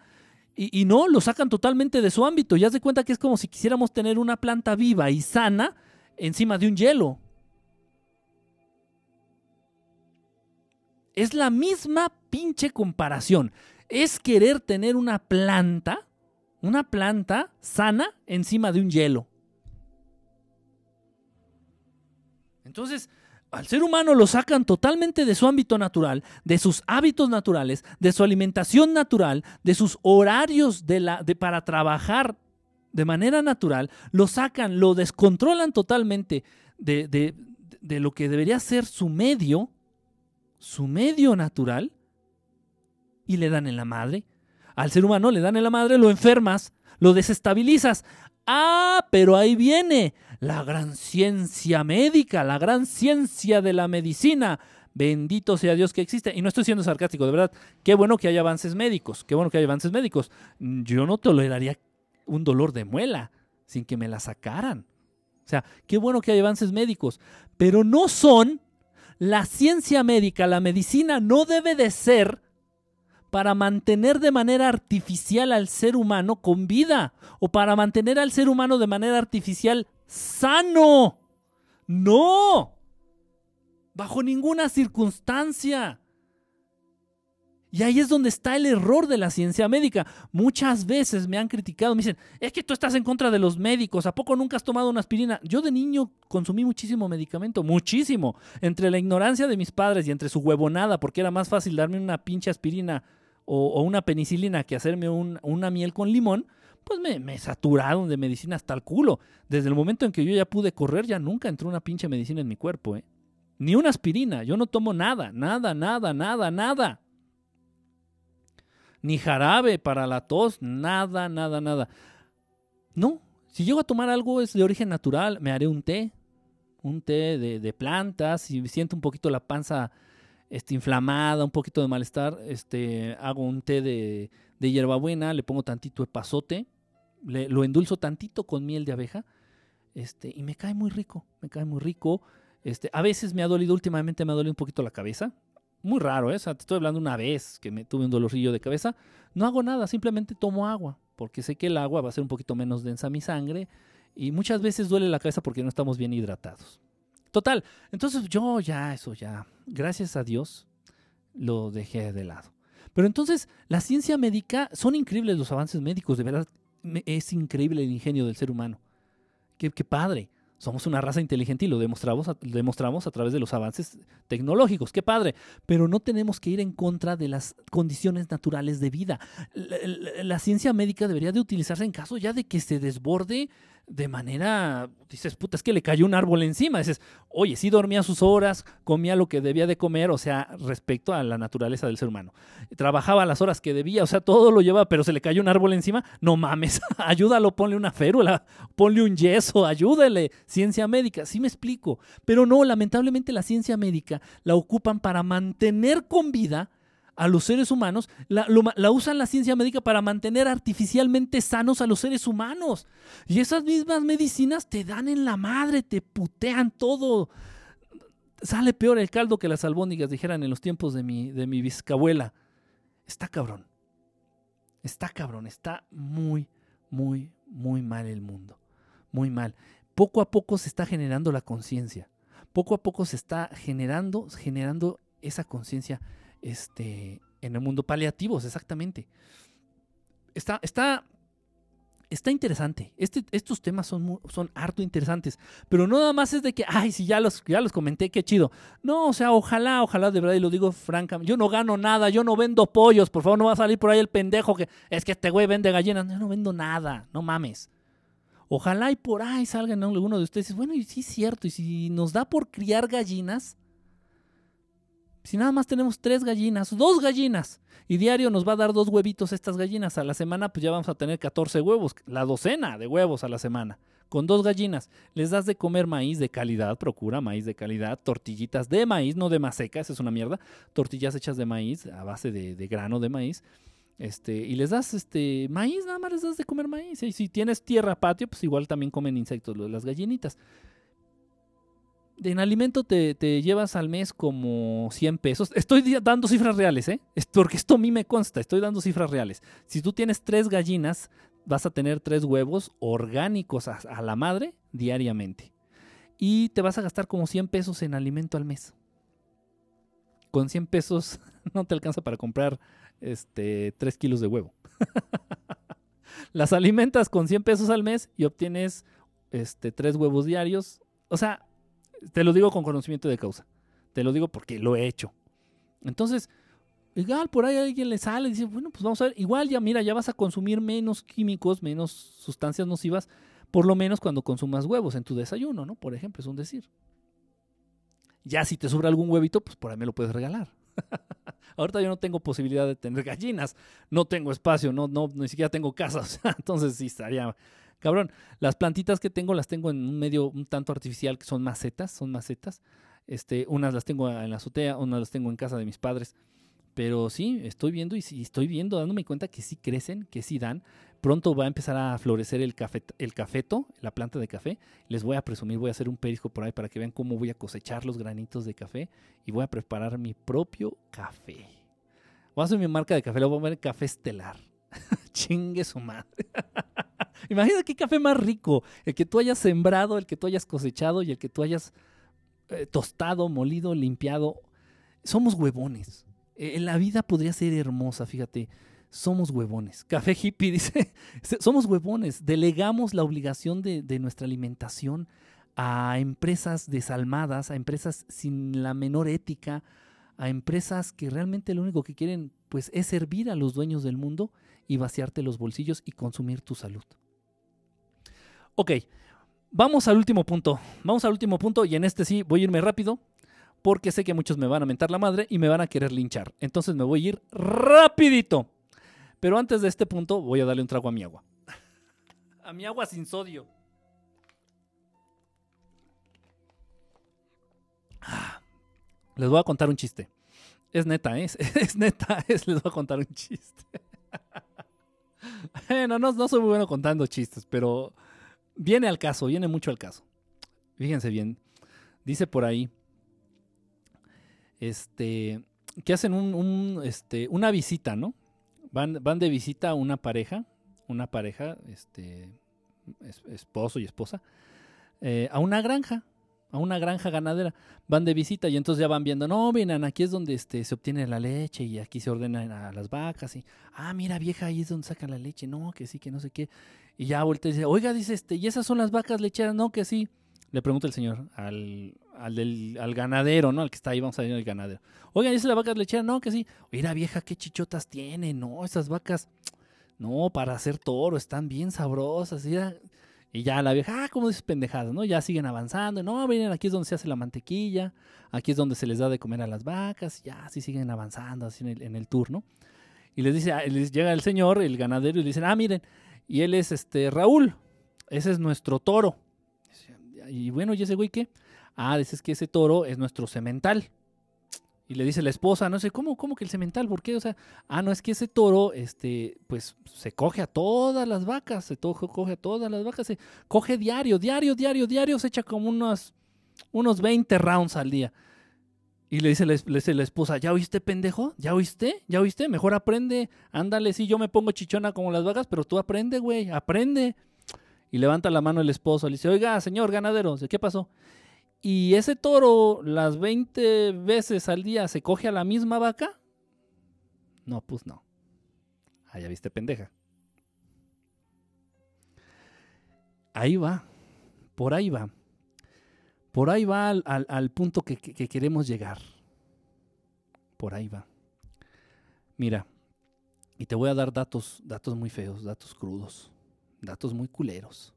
y, no lo sacan totalmente de su ámbito. Ya de cuenta que es como si quisiéramos tener una planta viva y sana encima de un hielo. Es la misma pinche comparación. Es querer tener una planta una planta sana encima de un hielo. Entonces, al ser humano lo sacan totalmente de su ámbito natural, de sus hábitos naturales, de su alimentación natural, de sus horarios de la, de, para trabajar de manera natural, lo sacan, lo descontrolan totalmente de, de, de lo que debería ser su medio, su medio natural, y le dan en la madre al ser humano le dan en la madre, lo enfermas, lo desestabilizas. Ah, pero ahí viene la gran ciencia médica, la gran ciencia de la medicina. Bendito sea Dios que existe. Y no estoy siendo sarcástico, de verdad. Qué bueno que haya avances médicos. Qué bueno que haya avances médicos. Yo no toleraría un dolor de muela sin que me la sacaran. O sea, qué bueno que haya avances médicos. Pero no son la ciencia médica, la medicina no debe de ser para mantener de manera artificial al ser humano con vida o para mantener al ser humano de manera artificial sano. No. Bajo ninguna circunstancia. Y ahí es donde está el error de la ciencia médica. Muchas veces me han criticado, me dicen, es que tú estás en contra de los médicos, ¿a poco nunca has tomado una aspirina? Yo de niño consumí muchísimo medicamento, muchísimo. Entre la ignorancia de mis padres y entre su huevonada, porque era más fácil darme una pinche aspirina o, una penicilina que hacerme una miel con limón, pues me, saturaron de medicina hasta el culo. Desde el momento en que yo ya pude correr, ya nunca entró una pinche medicina en mi cuerpo, ¿eh? Ni una aspirina, yo no tomo nada, nada, nada, nada, nada ni jarabe para la tos, nada, nada, nada. No, si llego a tomar algo es de origen natural, me haré un té, un té de, plantas, si siento un poquito la panza este, inflamada, un poquito de malestar, este, hago un té de, de hierbabuena, le pongo tantito epazote, lo endulzo tantito con miel de abeja, este, y me cae muy rico, me cae muy rico. Este, a veces me ha dolido, últimamente me ha dolido un poquito la cabeza, muy raro, ¿eh? O sea, te estoy hablando una vez que me tuve un dolorcillo de cabeza. No hago nada, simplemente tomo agua, porque sé que el agua va a ser un poquito menos densa mi sangre. Y muchas veces duele la cabeza porque no estamos bien hidratados. Total, entonces yo ya, eso ya, gracias a Dios, lo dejé de lado. Pero entonces, la ciencia médica, son increíbles los avances médicos, de verdad, es increíble el ingenio del ser humano. Qué, padre somos una raza inteligente y lo demostramos a, demostramos a través de los avances tecnológicos. Qué padre. Pero no tenemos que ir en contra de las condiciones naturales de vida. La, ciencia médica debería de utilizarse en caso ya de que se desborde de manera, dices, puta, es que le cayó un árbol encima. Dices, oye, sí dormía sus horas, comía lo que debía de comer, o sea, respecto a la naturaleza del ser humano. Trabajaba las horas que debía, o sea, todo lo llevaba, pero se le cayó un árbol encima. No mames, ayúdalo, ponle una férula, ponle un yeso, ayúdele. Ciencia médica, sí me explico. Pero no, lamentablemente la ciencia médica la ocupan para mantener con vida a los seres humanos, la, usan la ciencia médica para mantener artificialmente sanos a los seres humanos. Y esas mismas medicinas te dan en la madre, te putean todo. Sale peor el caldo que las albóndigas, dijeran en los tiempos de mi, de mi bisabuela. Está cabrón. Está cabrón. Está muy, muy, muy mal el mundo. Muy mal. Poco a poco se está generando la conciencia. Poco a poco se está generando, generando esa conciencia este, en el mundo paliativos, exactamente. Está, está, está interesante. Este, estos temas son, son harto interesantes. Pero no nada más es de que, ay, si ya los, ya los comenté, qué chido. No, o sea, ojalá, ojalá, de verdad, y lo digo francamente, yo no gano nada, yo no vendo pollos, por favor, no va a salir por ahí el pendejo que es que este güey vende gallinas. Yo no vendo nada, no mames. Ojalá y por ahí salgan alguno de ustedes. Bueno, y sí es cierto, y si nos da por criar gallinas, si nada más tenemos tres gallinas, dos gallinas, y diario nos va a dar dos huevitos estas gallinas a la semana, pues ya vamos a tener 14 huevos, la docena de huevos a la semana. Con dos gallinas, les das de comer maíz de calidad, procura maíz de calidad, tortillitas de maíz, no de maseca, esa es una mierda, tortillas hechas de maíz, a base de, de grano de maíz. Este, y les das este maíz, nada más les das de comer maíz. Y si tienes tierra patio, pues igual también comen insectos las gallinitas en alimento te, llevas al mes como 100 pesos. Estoy dando cifras reales, ¿eh? Porque esto a mí me consta, estoy dando cifras reales. Si tú tienes tres gallinas, vas a tener tres huevos orgánicos a, a la madre diariamente. Y te vas a gastar como 100 pesos en alimento al mes. Con 100 pesos no te alcanza para comprar este, 3 kilos de huevo. Las alimentas con 100 pesos al mes y obtienes este, 3 huevos diarios. O sea, te lo digo con conocimiento de causa. Te lo digo porque lo he hecho. Entonces, igual por ahí alguien le sale y dice, bueno, pues vamos a ver, igual ya mira, ya vas a consumir menos químicos, menos sustancias nocivas, por lo menos cuando consumas huevos en tu desayuno, ¿no? Por ejemplo, es un decir. Ya si te sobra algún huevito, pues por ahí me lo puedes regalar. Ahorita yo no tengo posibilidad de tener gallinas, no tengo espacio, no, no, ni siquiera tengo casa, entonces sí estaría Cabrón, las plantitas que tengo las tengo en un medio un tanto artificial, que son macetas, son macetas. Este, unas las tengo en la azotea, unas las tengo en casa de mis padres. Pero sí, estoy viendo y sí, estoy viendo, dándome cuenta que sí crecen, que sí dan. Pronto va a empezar a florecer el, el cafeto, la planta de café. Les voy a presumir, voy a hacer un perisco por ahí para que vean cómo voy a cosechar los granitos de café y voy a preparar mi propio café. Voy a hacer mi marca de café, lo voy a poner café estelar. Chingue su madre. Imagina qué café más rico. El que tú hayas sembrado, el que tú hayas cosechado y el que tú hayas eh, tostado, molido, limpiado. Somos huevones. Eh, la vida podría ser hermosa, fíjate. Somos huevones. Café hippie dice, somos huevones. Delegamos la obligación de, de nuestra alimentación a empresas desalmadas, a empresas sin la menor ética, a empresas que realmente lo único que quieren pues es servir a los dueños del mundo y vaciarte los bolsillos y consumir tu salud. Ok, vamos al último punto. Vamos al último punto y en este sí voy a irme rápido porque sé que muchos me van a mentar la madre y me van a querer linchar. Entonces me voy a ir rapidito. Pero antes de este punto voy a darle un trago a mi agua. A mi agua sin sodio. Ah, les voy a contar un chiste. Es neta, ¿eh? es, neta, es, les voy a contar un chiste. no, no soy muy bueno contando chistes, pero viene al caso, viene mucho al caso. Fíjense bien. Dice por ahí, este, que hacen un, este, una visita, ¿no? Van, van de visita a una pareja, una pareja, este, esposo y esposa, eh, a una granja a una granja ganadera, van de visita y entonces ya van viendo, no, miren, aquí es donde este, se obtiene la leche y aquí se ordenan a las vacas y, ah, mira vieja, ahí es donde sacan la leche, no, que sí, que no sé qué. Y ya vuelta y dice, oiga, dice, este, ¿y esas son las vacas lecheras? No, que sí. Le pregunta el señor al, al, del, al ganadero, ¿no? Al que está ahí, vamos a ir al ganadero. Oiga, ¿y esas las vacas lecheras? No, que sí. Mira vieja, qué chichotas tiene, no, esas vacas, no, para hacer toro, están bien sabrosas. Y ya la vieja, ah, como dices pendejadas, ¿no? Ya siguen avanzando. No, miren, aquí es donde se hace la mantequilla, aquí es donde se les da de comer a las vacas, ya así siguen avanzando así en el, en el tour, ¿no? Y les dice, ah, les llega el señor, el ganadero, y le dicen, ah, miren, y él es este Raúl, ese es nuestro toro. Y bueno, ¿y ese güey qué? Ah, dices que ese toro es nuestro cemental. Y le dice la esposa, no sé, ¿cómo, cómo que el cemental? ¿Por qué? O sea, ah, no, es que ese toro, este, pues se coge a todas las vacas, se coge a todas las vacas, se coge diario, diario, diario, diario, se echa como unos, unos 20 rounds al día. Y le dice, le, dice la esposa, ¿ya oíste, pendejo? ¿Ya oíste? ¿Ya oíste? Mejor aprende. Ándale, sí, yo me pongo chichona como las vacas, pero tú aprende, güey, aprende. Y levanta la mano el esposo, le dice, oiga, señor ganadero, ¿qué pasó? y ese toro las 20 veces al día se coge a la misma vaca, no, pues no. Ah, ya viste pendeja. Ahí va, por ahí va. Por ahí va al, punto que, que queremos llegar. Por ahí va. Mira, y te voy a dar datos, datos muy feos, datos crudos, datos muy culeros.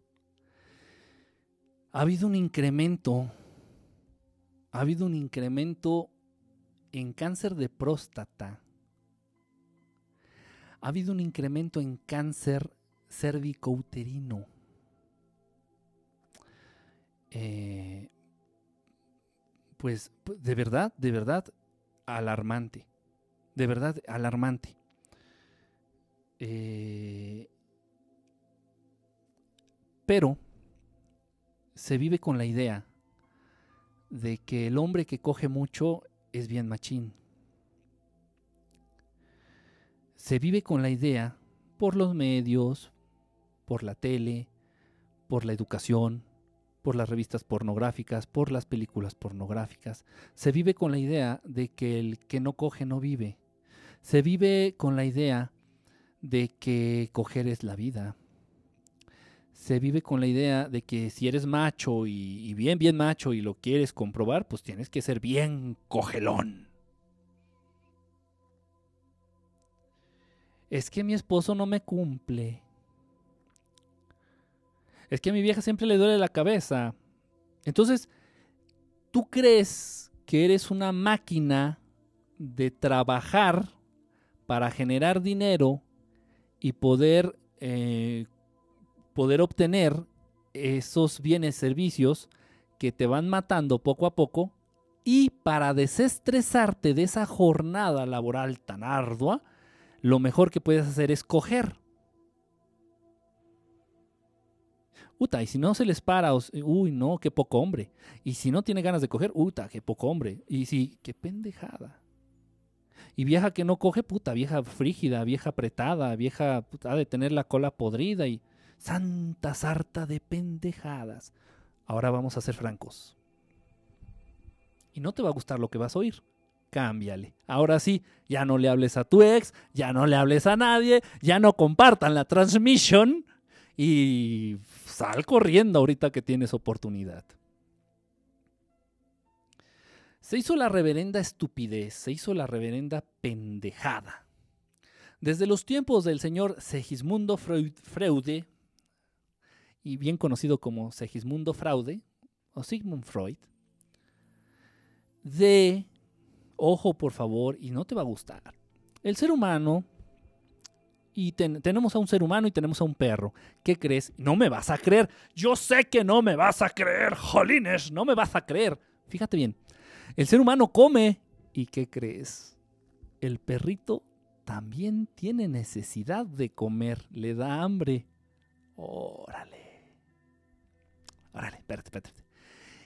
Ha habido un incremento ha habido un incremento en cáncer de próstata. Ha habido un incremento en cáncer cervicouterino. Eh, pues de verdad, de verdad, alarmante. De verdad, alarmante. Eh, pero se vive con la idea de que el hombre que coge mucho es bien machín. Se vive con la idea, por los medios, por la tele, por la educación, por las revistas pornográficas, por las películas pornográficas. Se vive con la idea de que el que no coge no vive. Se vive con la idea de que coger es la vida se vive con la idea de que si eres macho y, bien, bien macho y lo quieres comprobar, pues tienes que ser bien cogelón. Es que mi esposo no me cumple. Es que a mi vieja siempre le duele la cabeza. Entonces, ¿tú crees que eres una máquina de trabajar para generar dinero y poder eh, poder obtener esos bienes, servicios que te van matando poco a poco y para desestresarte de esa jornada laboral tan ardua, lo mejor que puedes hacer es coger. Uta, y si no se les para, uy, no, qué poco hombre. Y si no tiene ganas de coger, uta, qué poco hombre. Y si, qué pendejada. Y vieja que no coge, puta, vieja frígida, vieja apretada, vieja puta, de tener la cola podrida y santa sarta de pendejadas. Ahora vamos a ser francos. Y no te va a gustar lo que vas a oír. Cámbiale. Ahora sí, ya no le hables a tu ex, ya no le hables a nadie, ya no compartan la transmisión y sal corriendo ahorita que tienes oportunidad. Se hizo la reverenda estupidez, se hizo la reverenda pendejada. Desde los tiempos del señor Segismundo Freude, y bien conocido como Segismundo Fraude, o Sigmund Freud, de, ojo por favor, y no te va a gustar, el ser humano, y tenemos a un ser humano y tenemos a un perro. ¿Qué crees? No me vas a creer. Yo sé que no me vas a creer, jolines, no me vas a creer. Fíjate bien, el ser humano come. ¿Y qué crees? El perrito también tiene necesidad de comer, le da hambre. Órale. Órale, espérate, espérate.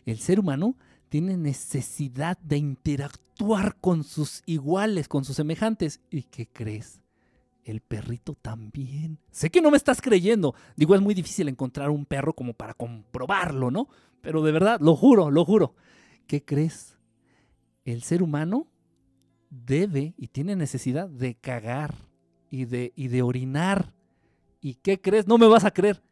El ser humano tiene necesidad de interactuar con sus iguales, con sus semejantes. ¿Y qué crees? El perrito también. Sé que no me estás creyendo. Digo, es muy difícil encontrar un perro como para comprobarlo, ¿no? Pero de verdad, lo juro, lo juro. ¿Qué crees? el ser humano debe y tiene necesidad de cagar y de, y de orinar. ¿Y qué crees? No me vas a creer.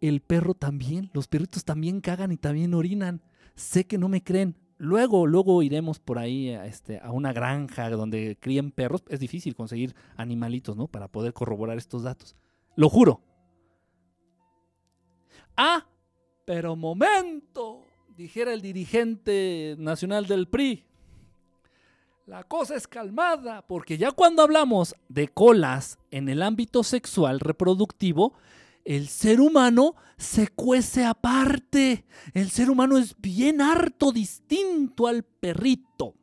El perro también, los perritos también cagan y también orinan. Sé que no me creen. Luego, luego iremos por ahí a, este, a una granja donde críen perros. Es difícil conseguir animalitos, ¿no? Para poder corroborar estos datos. Lo juro. Ah, pero momento, dijera el dirigente nacional del PRI. La cosa es calmada, porque ya cuando hablamos de colas en el ámbito sexual reproductivo, el ser humano se cuece aparte. El ser humano es bien harto distinto al perrito.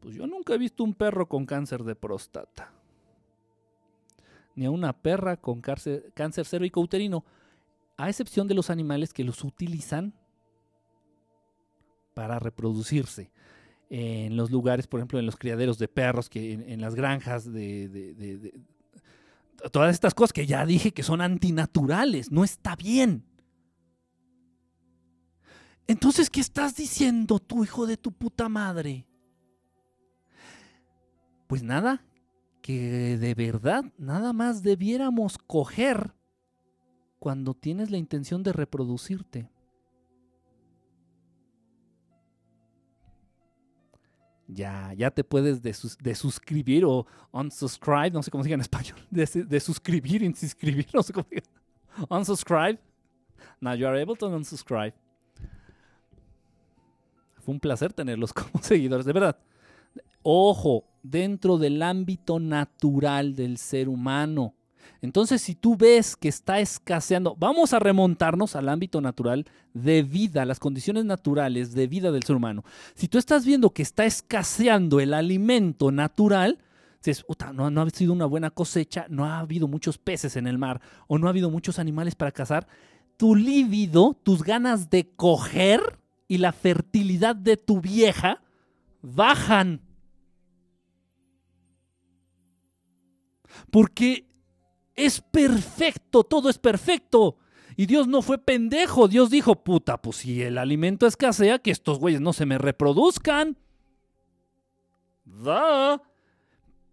Pues yo nunca he visto un perro con cáncer de próstata. Ni a una perra con cáncer, cáncer cervicouterino. A excepción de los animales que los utilizan para reproducirse en los lugares, por ejemplo, en los criaderos de perros, que en, las granjas de, todas estas cosas que ya dije que son antinaturales, no está bien. Entonces, ¿qué estás diciendo tú, hijo de tu puta madre? Pues nada, que de verdad nada más debiéramos coger cuando tienes la intención de reproducirte. Ya, ya te puedes desuscribir o unsubscribe, no sé cómo se diga en español, desuscribir, de inscribir, no sé cómo se diga. Unsubscribe. Now you are able to unsubscribe. Fue un placer tenerlos como seguidores, de verdad. Ojo, dentro del ámbito natural del ser humano. Entonces, si tú ves que está escaseando, vamos a remontarnos al ámbito natural de vida, las condiciones naturales de vida del ser humano. Si tú estás viendo que está escaseando el alimento natural, dices, no, no ha sido una buena cosecha, no ha habido muchos peces en el mar o no ha habido muchos animales para cazar, tu líbido, tus ganas de coger y la fertilidad de tu vieja bajan. Porque es perfecto, todo es perfecto. Y Dios no fue pendejo. Dios dijo, puta, pues si el alimento escasea, que estos güeyes no se me reproduzcan. Da.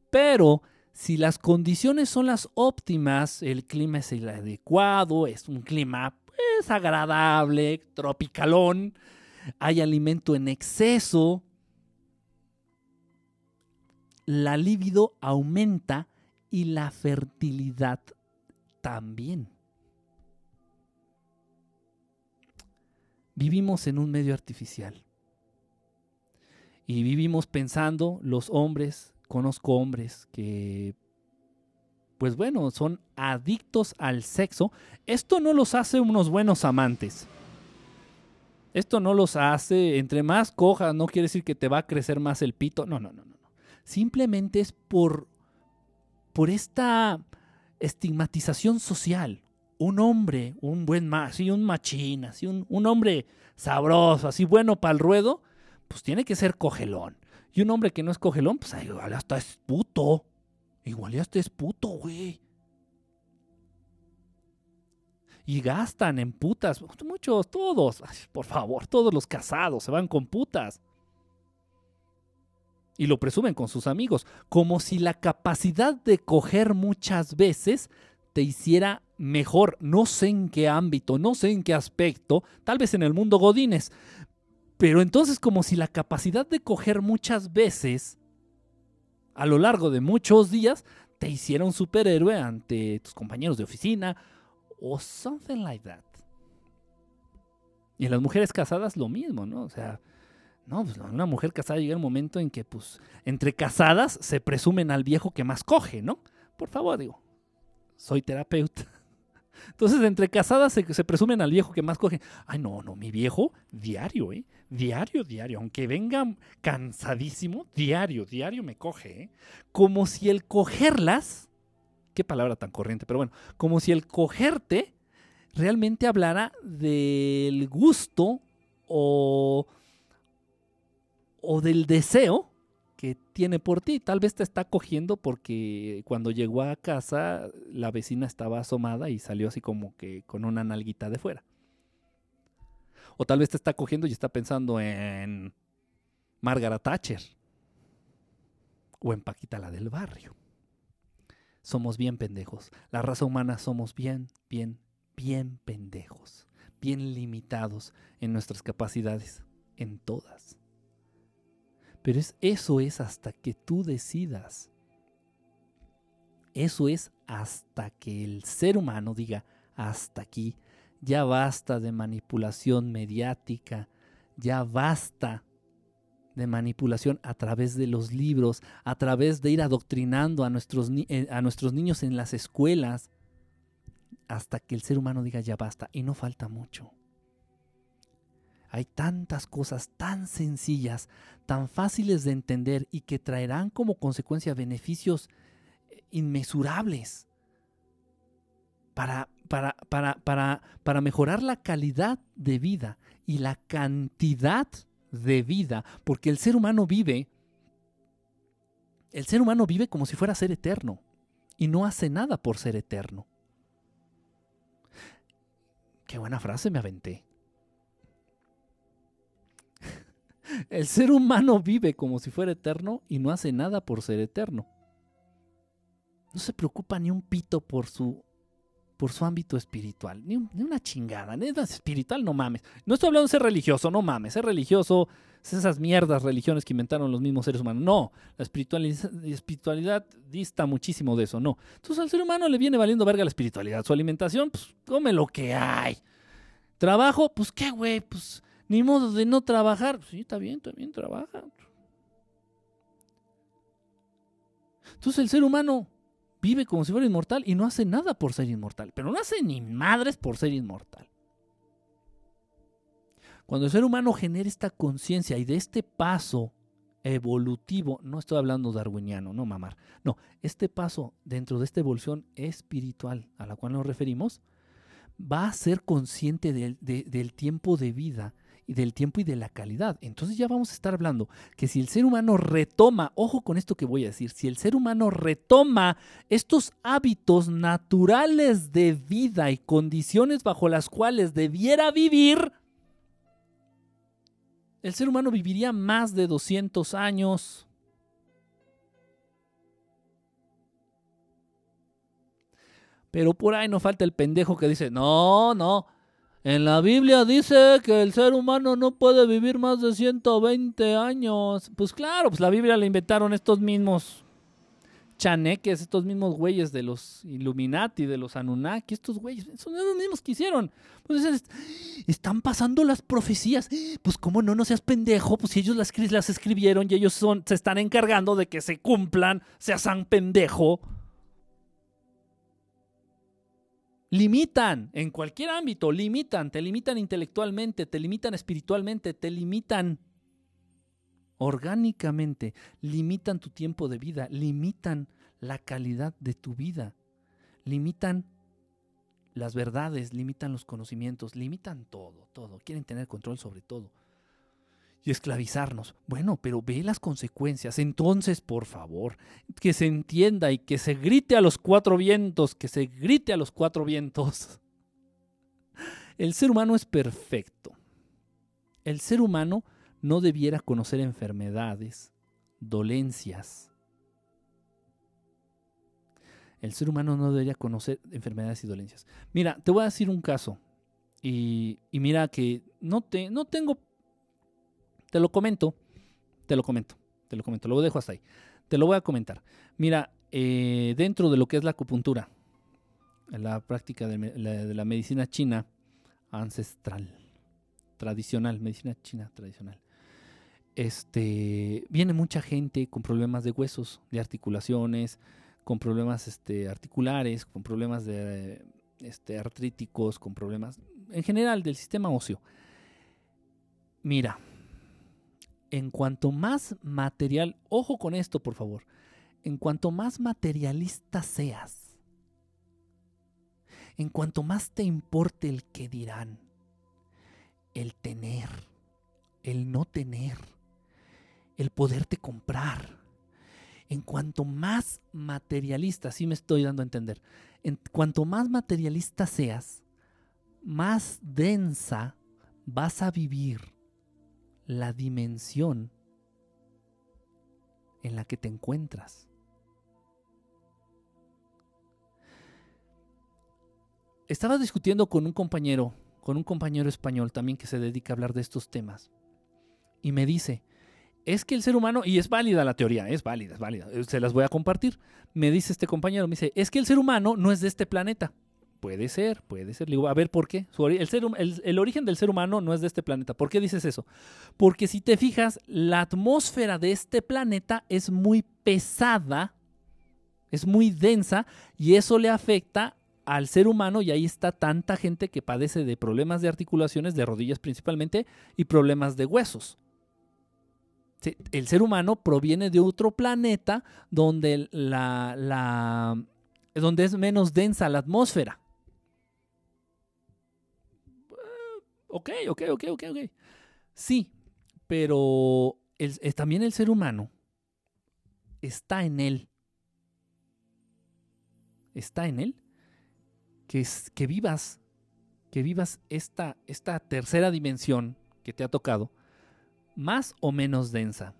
Pero si las condiciones son las óptimas, el clima es el adecuado, es un clima pues, agradable, tropicalón, hay alimento en exceso, la libido aumenta y la fertilidad también. Vivimos en un medio artificial. Y vivimos pensando, los hombres, conozco hombres que pues bueno, son adictos al sexo. Esto no los hace unos buenos amantes. Esto no los hace, entre más cojas, no quiere decir que te va a crecer más el pito. No, no, no, no. Simplemente es por, por esta estigmatización social. Un hombre, un buen así un machín, así un, hombre sabroso, así bueno para el ruedo, pues tiene que ser cogelón. Y un hombre que no es cogelón, pues igual hasta es puto. Igual ya es puto, güey. Y gastan en putas. Muchos, todos. por favor, todos los casados se van con putas. Y lo presumen con sus amigos. Como si la capacidad de coger muchas veces te hiciera mejor. No sé en qué ámbito, no sé en qué aspecto. Tal vez en el mundo Godines. Pero entonces como si la capacidad de coger muchas veces a lo largo de muchos días te hiciera un superhéroe ante tus compañeros de oficina o something like that. Y en las mujeres casadas lo mismo, ¿no? O sea, no, pues una mujer casada llega el momento en que, pues, entre casadas se presumen al viejo que más coge, ¿no? Por favor, digo, soy terapeuta. Entonces, entre casadas se, presumen al viejo que más coge. Ay, no, no, mi viejo, diario, ¿eh? Diario, diario. Aunque venga cansadísimo, diario, diario me coge, ¿eh? Como si el cogerlas, qué palabra tan corriente, pero bueno, como si el cogerte realmente hablara del gusto o, o del deseo que tiene por ti. Tal vez te está cogiendo porque cuando llegó a casa la vecina estaba asomada y salió así como que con una nalguita de fuera. O tal vez te está cogiendo y está pensando en Margaret Thatcher. O en Paquita la del barrio. Somos bien pendejos. La raza humana somos bien, bien, bien pendejos. Bien limitados en nuestras capacidades. En todas. Pero es, eso es hasta que tú decidas. Eso es hasta que el ser humano diga, hasta aquí, ya basta de manipulación mediática, ya basta de manipulación a través de los libros, a través de ir adoctrinando a nuestros, eh, a nuestros niños en las escuelas, hasta que el ser humano diga ya basta. Y no falta mucho. Hay tantas cosas tan sencillas, tan fáciles de entender y que traerán como consecuencia beneficios eh, inmesurables para, para, para, para, para mejorar la calidad de vida y la cantidad de vida, porque el ser humano vive, el ser humano vive como si fuera ser eterno y no hace nada por ser eterno. Qué buena frase me aventé. El ser humano vive como si fuera eterno y no hace nada por ser eterno. No se preocupa ni un pito por su, por su ámbito espiritual, ni, una chingada. Ni espiritual, no mames. No estoy hablando de ser religioso, no mames. Ser religioso es esas mierdas religiones que inventaron los mismos seres humanos. No, la espiritualidad, la espiritualidad dista muchísimo de eso, no. Entonces al ser humano le viene valiendo verga la espiritualidad. Su alimentación, pues come lo que hay. Trabajo, pues qué güey, pues ni modo de no trabajar. Sí, está bien, también trabaja. Entonces el ser humano vive como si fuera inmortal y no hace nada por ser inmortal. Pero no hace ni madres por ser inmortal. Cuando el ser humano genera esta conciencia y de este paso evolutivo, no estoy hablando darwiniano, no mamar, no, este paso dentro de esta evolución espiritual a la cual nos referimos, va a ser consciente del, del tiempo de vida del tiempo y de la calidad. Entonces ya vamos a estar hablando que si el ser humano retoma, ojo con esto que voy a decir, si el ser humano retoma estos hábitos naturales de vida y condiciones bajo las cuales debiera vivir, el ser humano viviría más de 200 años. Pero por ahí no falta el pendejo que dice, no, no, en la Biblia dice que el ser humano no puede vivir más de 120 años. Pues claro, pues la Biblia la inventaron estos mismos chaneques, estos mismos güeyes de los Illuminati, de los Anunnaki, estos güeyes, son los mismos que hicieron. Pues están pasando las profecías. Pues cómo no, no seas pendejo, pues si ellos las, escribieron y ellos son, se están encargando de que se cumplan, seas tan pendejo. Limitan en cualquier ámbito, limitan, te limitan intelectualmente, te limitan espiritualmente, te limitan orgánicamente, limitan tu tiempo de vida, limitan la calidad de tu vida, limitan las verdades, limitan los conocimientos, limitan todo, todo, quieren tener control sobre todo y esclavizarnos. Bueno, pero ve las consecuencias. Entonces, por favor, que se entienda y que se grite a los cuatro vientos, que se grite a los cuatro vientos. El ser humano es perfecto. El ser humano no debiera conocer enfermedades, dolencias. El ser humano no debería conocer enfermedades y dolencias. Mira, te voy a decir un caso. Y, mira que no, te, no tengo te lo comento, te lo comento, te lo comento, lo dejo hasta ahí. Te lo voy a comentar. Mira, eh, dentro de lo que es la acupuntura, la práctica de la, medicina china ancestral, tradicional, medicina china tradicional, este, viene mucha gente con problemas de huesos, de articulaciones, con problemas este, articulares, con problemas de, este, artríticos, con problemas en general del sistema óseo. Mira, en cuanto más material, ojo con esto por favor, en cuanto más materialista seas, en cuanto más te importe el que dirán, el tener, el no tener, el poderte comprar, en cuanto más materialista, así me estoy dando a entender, en cuanto más materialista seas, más densa vas a vivir la dimensión en la que te encuentras. Estaba discutiendo con un compañero, con un compañero español también que se dedica a hablar de estos temas, y me dice, es que el ser humano, y es válida la teoría, es válida, es válida, se las voy a compartir, me dice este compañero, me dice, es que el ser humano no es de este planeta. Puede ser, puede ser. Digo, a ver, ¿por qué? El, origen del ser humano no es de este planeta. ¿Por qué dices eso? Porque si te fijas, la atmósfera de este planeta es muy pesada, es muy densa, y eso le afecta al ser humano y ahí está tanta gente que padece de problemas de articulaciones, de rodillas principalmente, y problemas de huesos. el ser humano proviene de otro planeta donde, la, donde es menos densa la atmósfera. Ok, ok, ok, ok, ok. Sí, pero también el ser humano está en él. Está en él. Que, que vivas, que vivas esta, esta tercera dimensión que te ha tocado, más o menos densa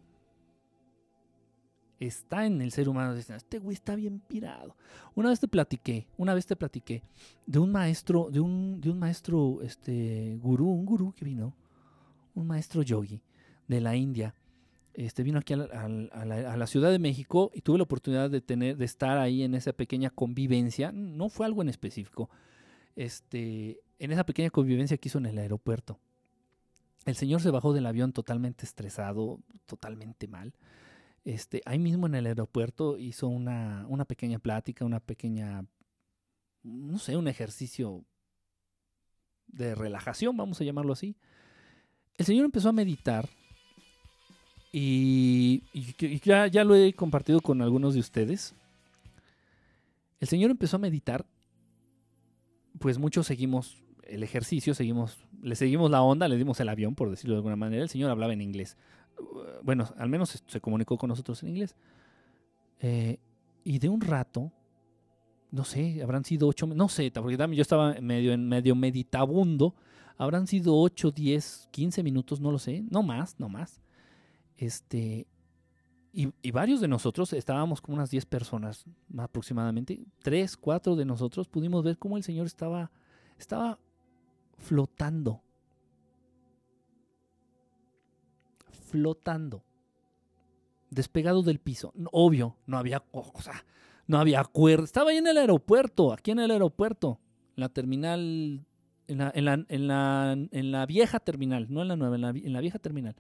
está en el ser humano. Este güey está bien pirado. Una vez te platiqué, una vez te platiqué de un maestro, de un, de un maestro, este, gurú, un gurú que vino, un maestro yogi de la India. Este vino aquí a la, Ciudad de México y tuve la oportunidad de tener, de estar ahí en esa pequeña convivencia. No fue algo en específico. Este, en esa pequeña convivencia que hizo en el aeropuerto. El señor se bajó del avión totalmente estresado, totalmente mal este, ahí mismo en el aeropuerto hizo una, una pequeña plática, una pequeña, no sé, un ejercicio de relajación, vamos a llamarlo así. El Señor empezó a meditar y, ya, ya, lo he compartido con algunos de ustedes. El Señor empezó a meditar, pues muchos seguimos el ejercicio, seguimos, le seguimos la onda, le dimos el avión, por decirlo de alguna manera. El Señor hablaba en inglés bueno, al menos se comunicó con nosotros en inglés. Eh, y de un rato, no sé, habrán sido ocho, no sé, porque yo estaba medio, en medio meditabundo, habrán sido ocho, diez, quince minutos, no lo sé, no más, no más. Este, y, varios de nosotros, estábamos como unas diez personas aproximadamente, tres, cuatro de nosotros pudimos ver cómo el Señor estaba, estaba flotando flotando, despegado del piso. Obvio, no había, o no había cuerda. Estaba ahí en el aeropuerto, aquí en el aeropuerto, en la terminal, en la, en la, en la, en la vieja terminal, no en la nueva, en la, vieja terminal.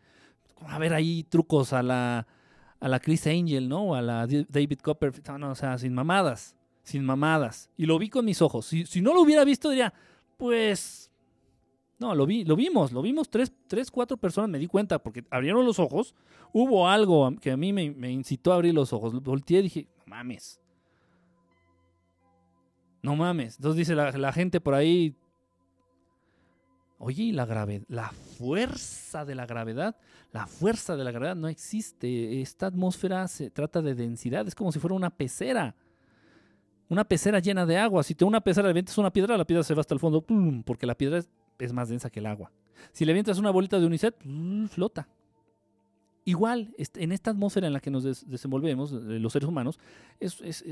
A ver ahí trucos a la, a la Chris Angel, ¿no? A la David Copperfield, no, o sea, sin mamadas. sin mamadas. Y lo vi con mis ojos. Si, si no lo hubiera visto, diría, pues... No, lo vi, lo vimos, lo vimos tres, tres, cuatro personas, me di cuenta, porque abrieron los ojos, hubo algo que a mí me, incitó a abrir los ojos. Volteé y dije, no mames. No mames. Entonces dice la, gente por ahí, Oye, la gravedad, la fuerza de la gravedad, la fuerza de la gravedad no existe. Esta atmósfera se trata de densidad, es como si fuera una pecera. Una pecera llena de agua. Si te una pecera le una piedra, la piedra se va hasta el fondo, porque la piedra es, más densa que el agua. Si le avientas una bolita de unicet, flota. Igual, en esta atmósfera en la que nos desenvolvemos, los seres humanos, es,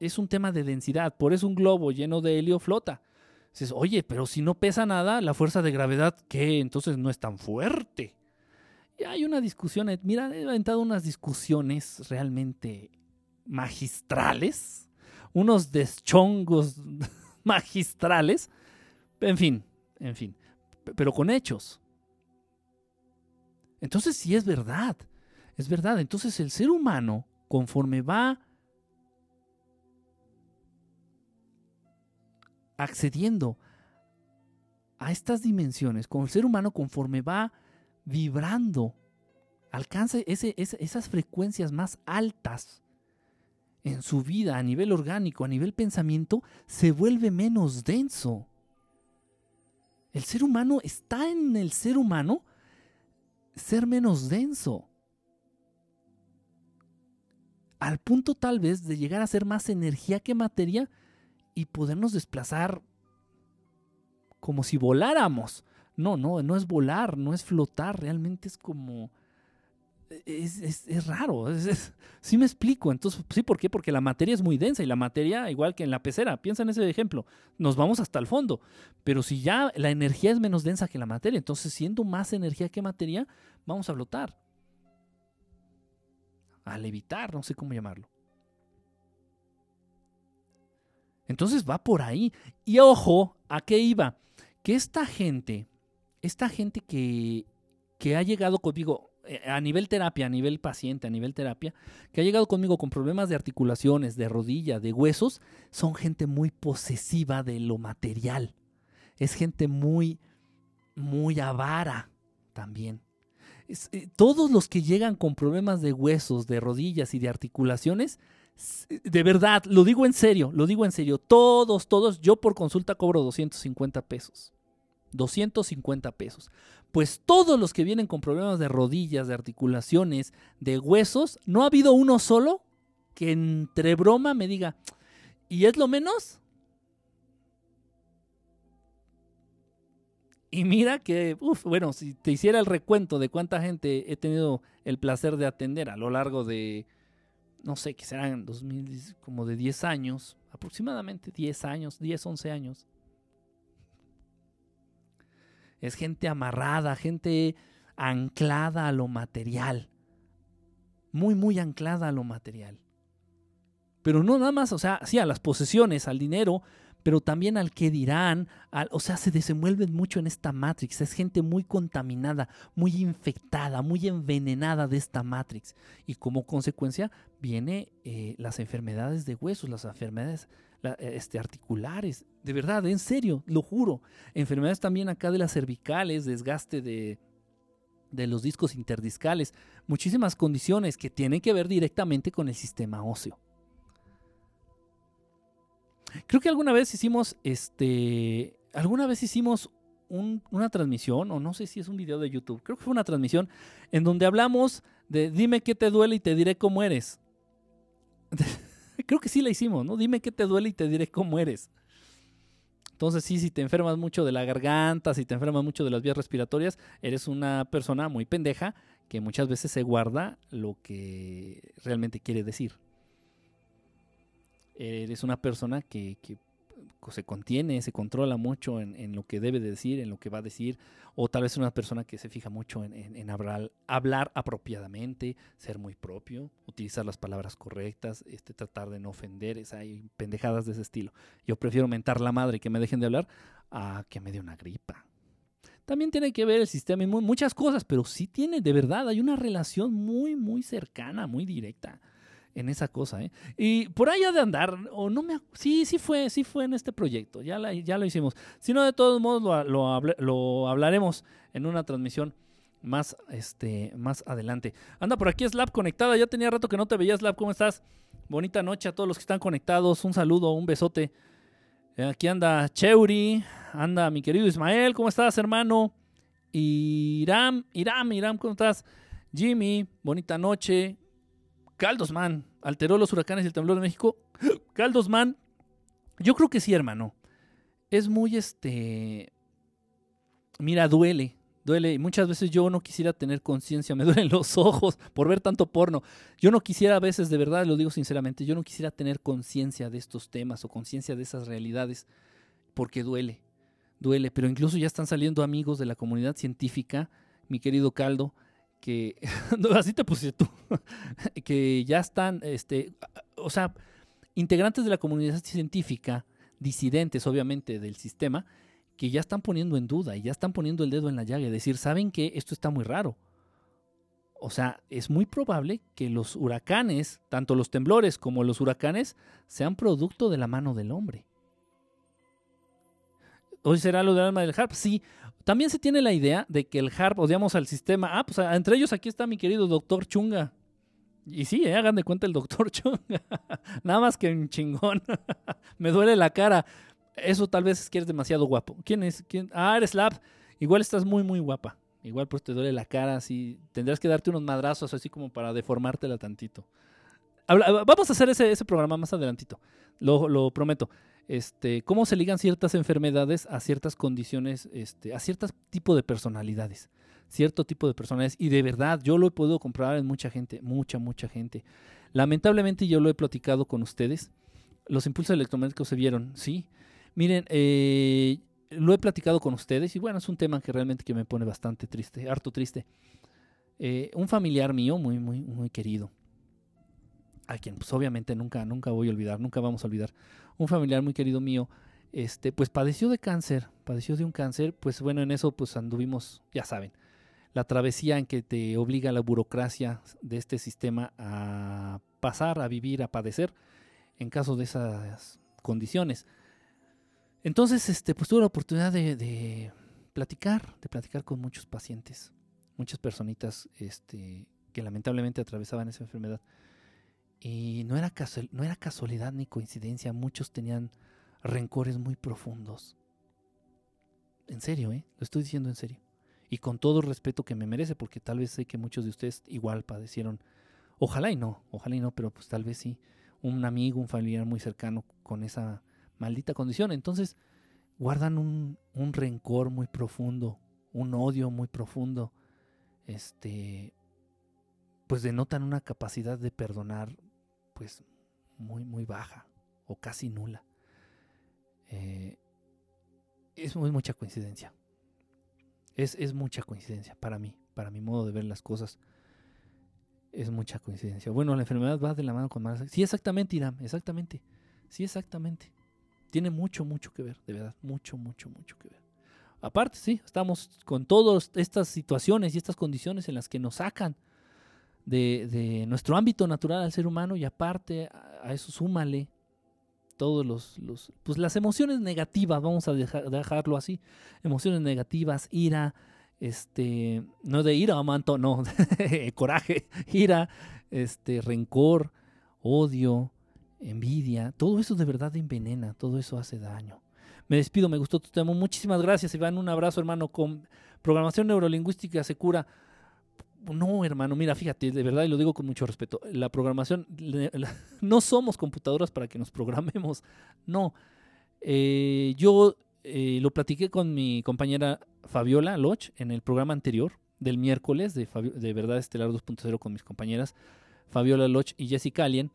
es un tema de densidad. Por eso un globo lleno de helio flota Dices, oye, pero si no pesa nada, la fuerza de gravedad, ¿qué? Entonces no es tan fuerte. Y hay una discusión, eh, mira, he aventado unas discusiones realmente magistrales, unos deschongos magistrales, en fin, en fin, pero con hechos. Entonces sí es verdad, es verdad. Entonces el ser humano, conforme va accediendo a estas dimensiones, con el ser humano conforme va vibrando, alcanza esas frecuencias más altas en su vida a nivel orgánico, a nivel pensamiento, se vuelve menos denso. El ser humano está en el ser humano ser menos denso. Al punto tal vez de llegar a ser más energía que materia y podernos desplazar como si voláramos. No, no, no es volar, no es flotar, realmente es como... Es, raro, sí me explico. Entonces, sí, ¿por qué? Porque la materia es muy densa y la materia, igual que en la pecera, piensa en ese ejemplo, nos vamos hasta el fondo. Pero si ya la energía es menos densa que la materia, entonces siendo más energía que materia, vamos a flotar. A levitar, no sé cómo llamarlo. Entonces va por ahí. Y ojo, ¿a qué iba? Que esta gente, esta gente que, que ha llegado conmigo a nivel terapia, a nivel paciente, a nivel terapia, que ha llegado conmigo con problemas de articulaciones, de rodilla, de huesos, son gente muy posesiva de lo material. Es gente muy, muy avara también. Eh, todos los que llegan con problemas de huesos, de rodillas y de articulaciones, de verdad, lo digo en serio, lo digo en serio. Todos, todos, yo por consulta cobro 250 pesos. 250 pesos. Pues todos los que vienen con problemas de rodillas, de articulaciones, de huesos, no ha habido uno solo que entre broma me diga, ¿y es lo menos? Y mira que, uf, bueno, si te hiciera el recuento de cuánta gente he tenido el placer de atender a lo largo de, no sé, que serán 2000, como de 10 años, aproximadamente 10 años, 10, 11 años. Es gente amarrada, gente anclada a lo material. Muy, muy anclada a lo material. Pero no nada más, o sea, sí, a las posesiones, al dinero, pero también al que dirán, o sea, se desenvuelven mucho en esta Matrix, es gente muy contaminada, muy infectada, muy envenenada de esta Matrix. Y como consecuencia vienen eh, las enfermedades de huesos, las enfermedades eh, este, articulares, de verdad, en serio, lo juro. Enfermedades también acá de las cervicales, desgaste de, de los discos interdiscales, muchísimas condiciones que tienen que ver directamente con el sistema óseo. Creo que alguna vez hicimos, este, alguna vez hicimos una transmisión, o no sé si es un video de YouTube, creo que fue una transmisión en donde hablamos de dime qué te duele y te diré cómo eres. creo que sí la hicimos, ¿no? Dime qué te duele y te diré cómo eres. Entonces sí, si te enfermas mucho de la garganta, si te enfermas mucho de las vías respiratorias, eres una persona muy pendeja que muchas veces se guarda lo que realmente quiere decir eres una persona que, se contiene, se controla mucho en, lo que debe decir, en lo que va a decir, o tal vez una persona que se fija mucho en, hablar, apropiadamente, ser muy propio, utilizar las palabras correctas, este, tratar de no ofender, hay pendejadas de ese estilo. Yo prefiero mentar la madre que me dejen de hablar a que me dé una gripa. También tiene que ver el sistema y muchas cosas, pero sí tiene, de verdad, hay una relación muy, muy cercana, muy directa en esa cosa, ¿eh? Y por ha de andar, o no me... Sí, sí fue, sí fue en este proyecto, ya, ya lo hicimos. Si no, de todos modos lo, lo, hablaremos en una transmisión más, este, más adelante. Anda por aquí Slap conectada, ya tenía rato que no te veía Slap, ¿cómo estás? Bonita noche a todos los que están conectados, un saludo, un besote. Eh, aquí anda Cheuri, anda mi querido Ismael, ¿cómo estás hermano? Iram, Iram, Iram, ¿cómo estás? Jimmy, bonita noche. Caldosman, alteró los huracanes y el temblor de México. Caldosman, yo creo que sí, hermano. Es muy este. Mira, duele. Duele. Y muchas veces yo no quisiera tener conciencia. Me duelen los ojos por ver tanto porno. Yo no quisiera a veces, de verdad, lo digo sinceramente, yo no quisiera tener conciencia de estos temas o conciencia de esas realidades. Porque duele. Duele. Pero incluso ya están saliendo amigos de la comunidad científica, mi querido Caldo, que así te pusiste tú, que ya están, este, o sea, integrantes de la comunidad científica, disidentes obviamente del sistema, que ya están poniendo en duda y ya están poniendo el dedo en la llaga decir, ¿saben que esto está muy raro? O sea, es muy probable que los huracanes, tanto los temblores como los huracanes, sean producto de la mano del hombre. Hoy será lo del alma del harp. Sí, también se tiene la idea de que el HARP, odiamos al sistema. Ah, pues entre ellos aquí está mi querido doctor Chunga. Y sí, eh, hagan de cuenta el doctor Chunga. Nada más que un chingón. Me duele la cara. Eso tal vez es que eres demasiado guapo. ¿Quién es? ¿Quién? Ah, eres Lab. Igual estás muy, muy guapa. Igual pues te duele la cara, así. Tendrás que darte unos madrazos así como para deformártela tantito. vamos a hacer ese, ese programa más adelantito. Lo, lo prometo este, cómo se ligan ciertas enfermedades a ciertas condiciones, este, a ciertos tipos de personalidades, cierto tipo de personalidades. Y de verdad, yo lo he podido comprobar en mucha gente, mucha, mucha gente. Lamentablemente yo lo he platicado con ustedes. Los impulsos electromagnéticos se vieron, sí. Miren, eh, lo he platicado con ustedes y bueno, es un tema que realmente que me pone bastante triste, harto triste. Eh, un familiar mío muy, muy, muy querido, a quien pues obviamente nunca, nunca voy a olvidar, nunca vamos a olvidar, un familiar muy querido mío, este, pues padeció de cáncer, padeció de un cáncer, pues bueno, en eso pues anduvimos, ya saben, la travesía en que te obliga la burocracia de este sistema a pasar, a vivir, a padecer, en caso de esas condiciones. Entonces, este, pues tuve la oportunidad de, de platicar, de platicar con muchos pacientes, muchas personitas, este, que lamentablemente atravesaban esa enfermedad. Y no era, no era casualidad ni coincidencia, muchos tenían rencores muy profundos. En serio, ¿eh? Lo estoy diciendo en serio. Y con todo el respeto que me merece, porque tal vez sé que muchos de ustedes igual padecieron. Ojalá y no, ojalá y no, pero pues tal vez sí. Un amigo, un familiar muy cercano con esa maldita condición. Entonces, guardan un, un rencor muy profundo, un odio muy profundo. Este, pues denotan una capacidad de perdonar pues muy, muy baja o casi nula. Eh, es muy mucha coincidencia. Es, es, mucha coincidencia para mí, para mi modo de ver las cosas. Es mucha coincidencia. Bueno, la enfermedad va de la mano con más. Sí, exactamente, Irán, exactamente. Sí, exactamente. Tiene mucho, mucho que ver, de verdad. Mucho, mucho, mucho que ver. Aparte, sí, estamos con todas estas situaciones y estas condiciones en las que nos sacan de, nuestro ámbito natural al ser humano y aparte a, eso súmale todos los, los, pues las emociones negativas, vamos a dejarlo así, emociones negativas, ira, este, no de ira, amanto, no, coraje, ira, este, rencor, odio, envidia, todo eso de verdad envenena, todo eso hace daño. Me despido, me gustó tu tema, muchísimas gracias, Iván, un abrazo hermano, con programación neurolingüística se cura no, hermano, mira, fíjate, de verdad, y lo digo con mucho respeto, la programación, no somos computadoras para que nos programemos, no. Eh, yo eh, lo platiqué con mi compañera Fabiola Loch en el programa anterior del miércoles de, de Verdad Estelar 2.0 con mis compañeras Fabiola Loch y Jessica Alien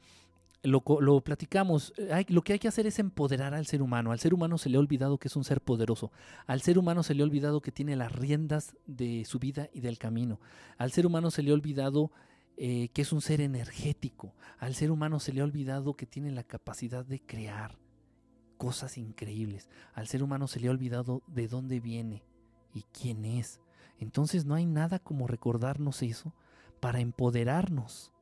lo, platicamos, eh, lo que hay que hacer es empoderar al ser humano. Al ser humano se le ha olvidado que es un ser poderoso. Al ser humano se le ha olvidado que tiene las riendas de su vida y del camino. Al ser humano se le ha olvidado eh, que es un ser energético. Al ser humano se le ha olvidado que tiene la capacidad de crear cosas increíbles. Al ser humano se le ha olvidado de dónde viene y quién es. Entonces no hay nada como recordarnos eso para empoderarnos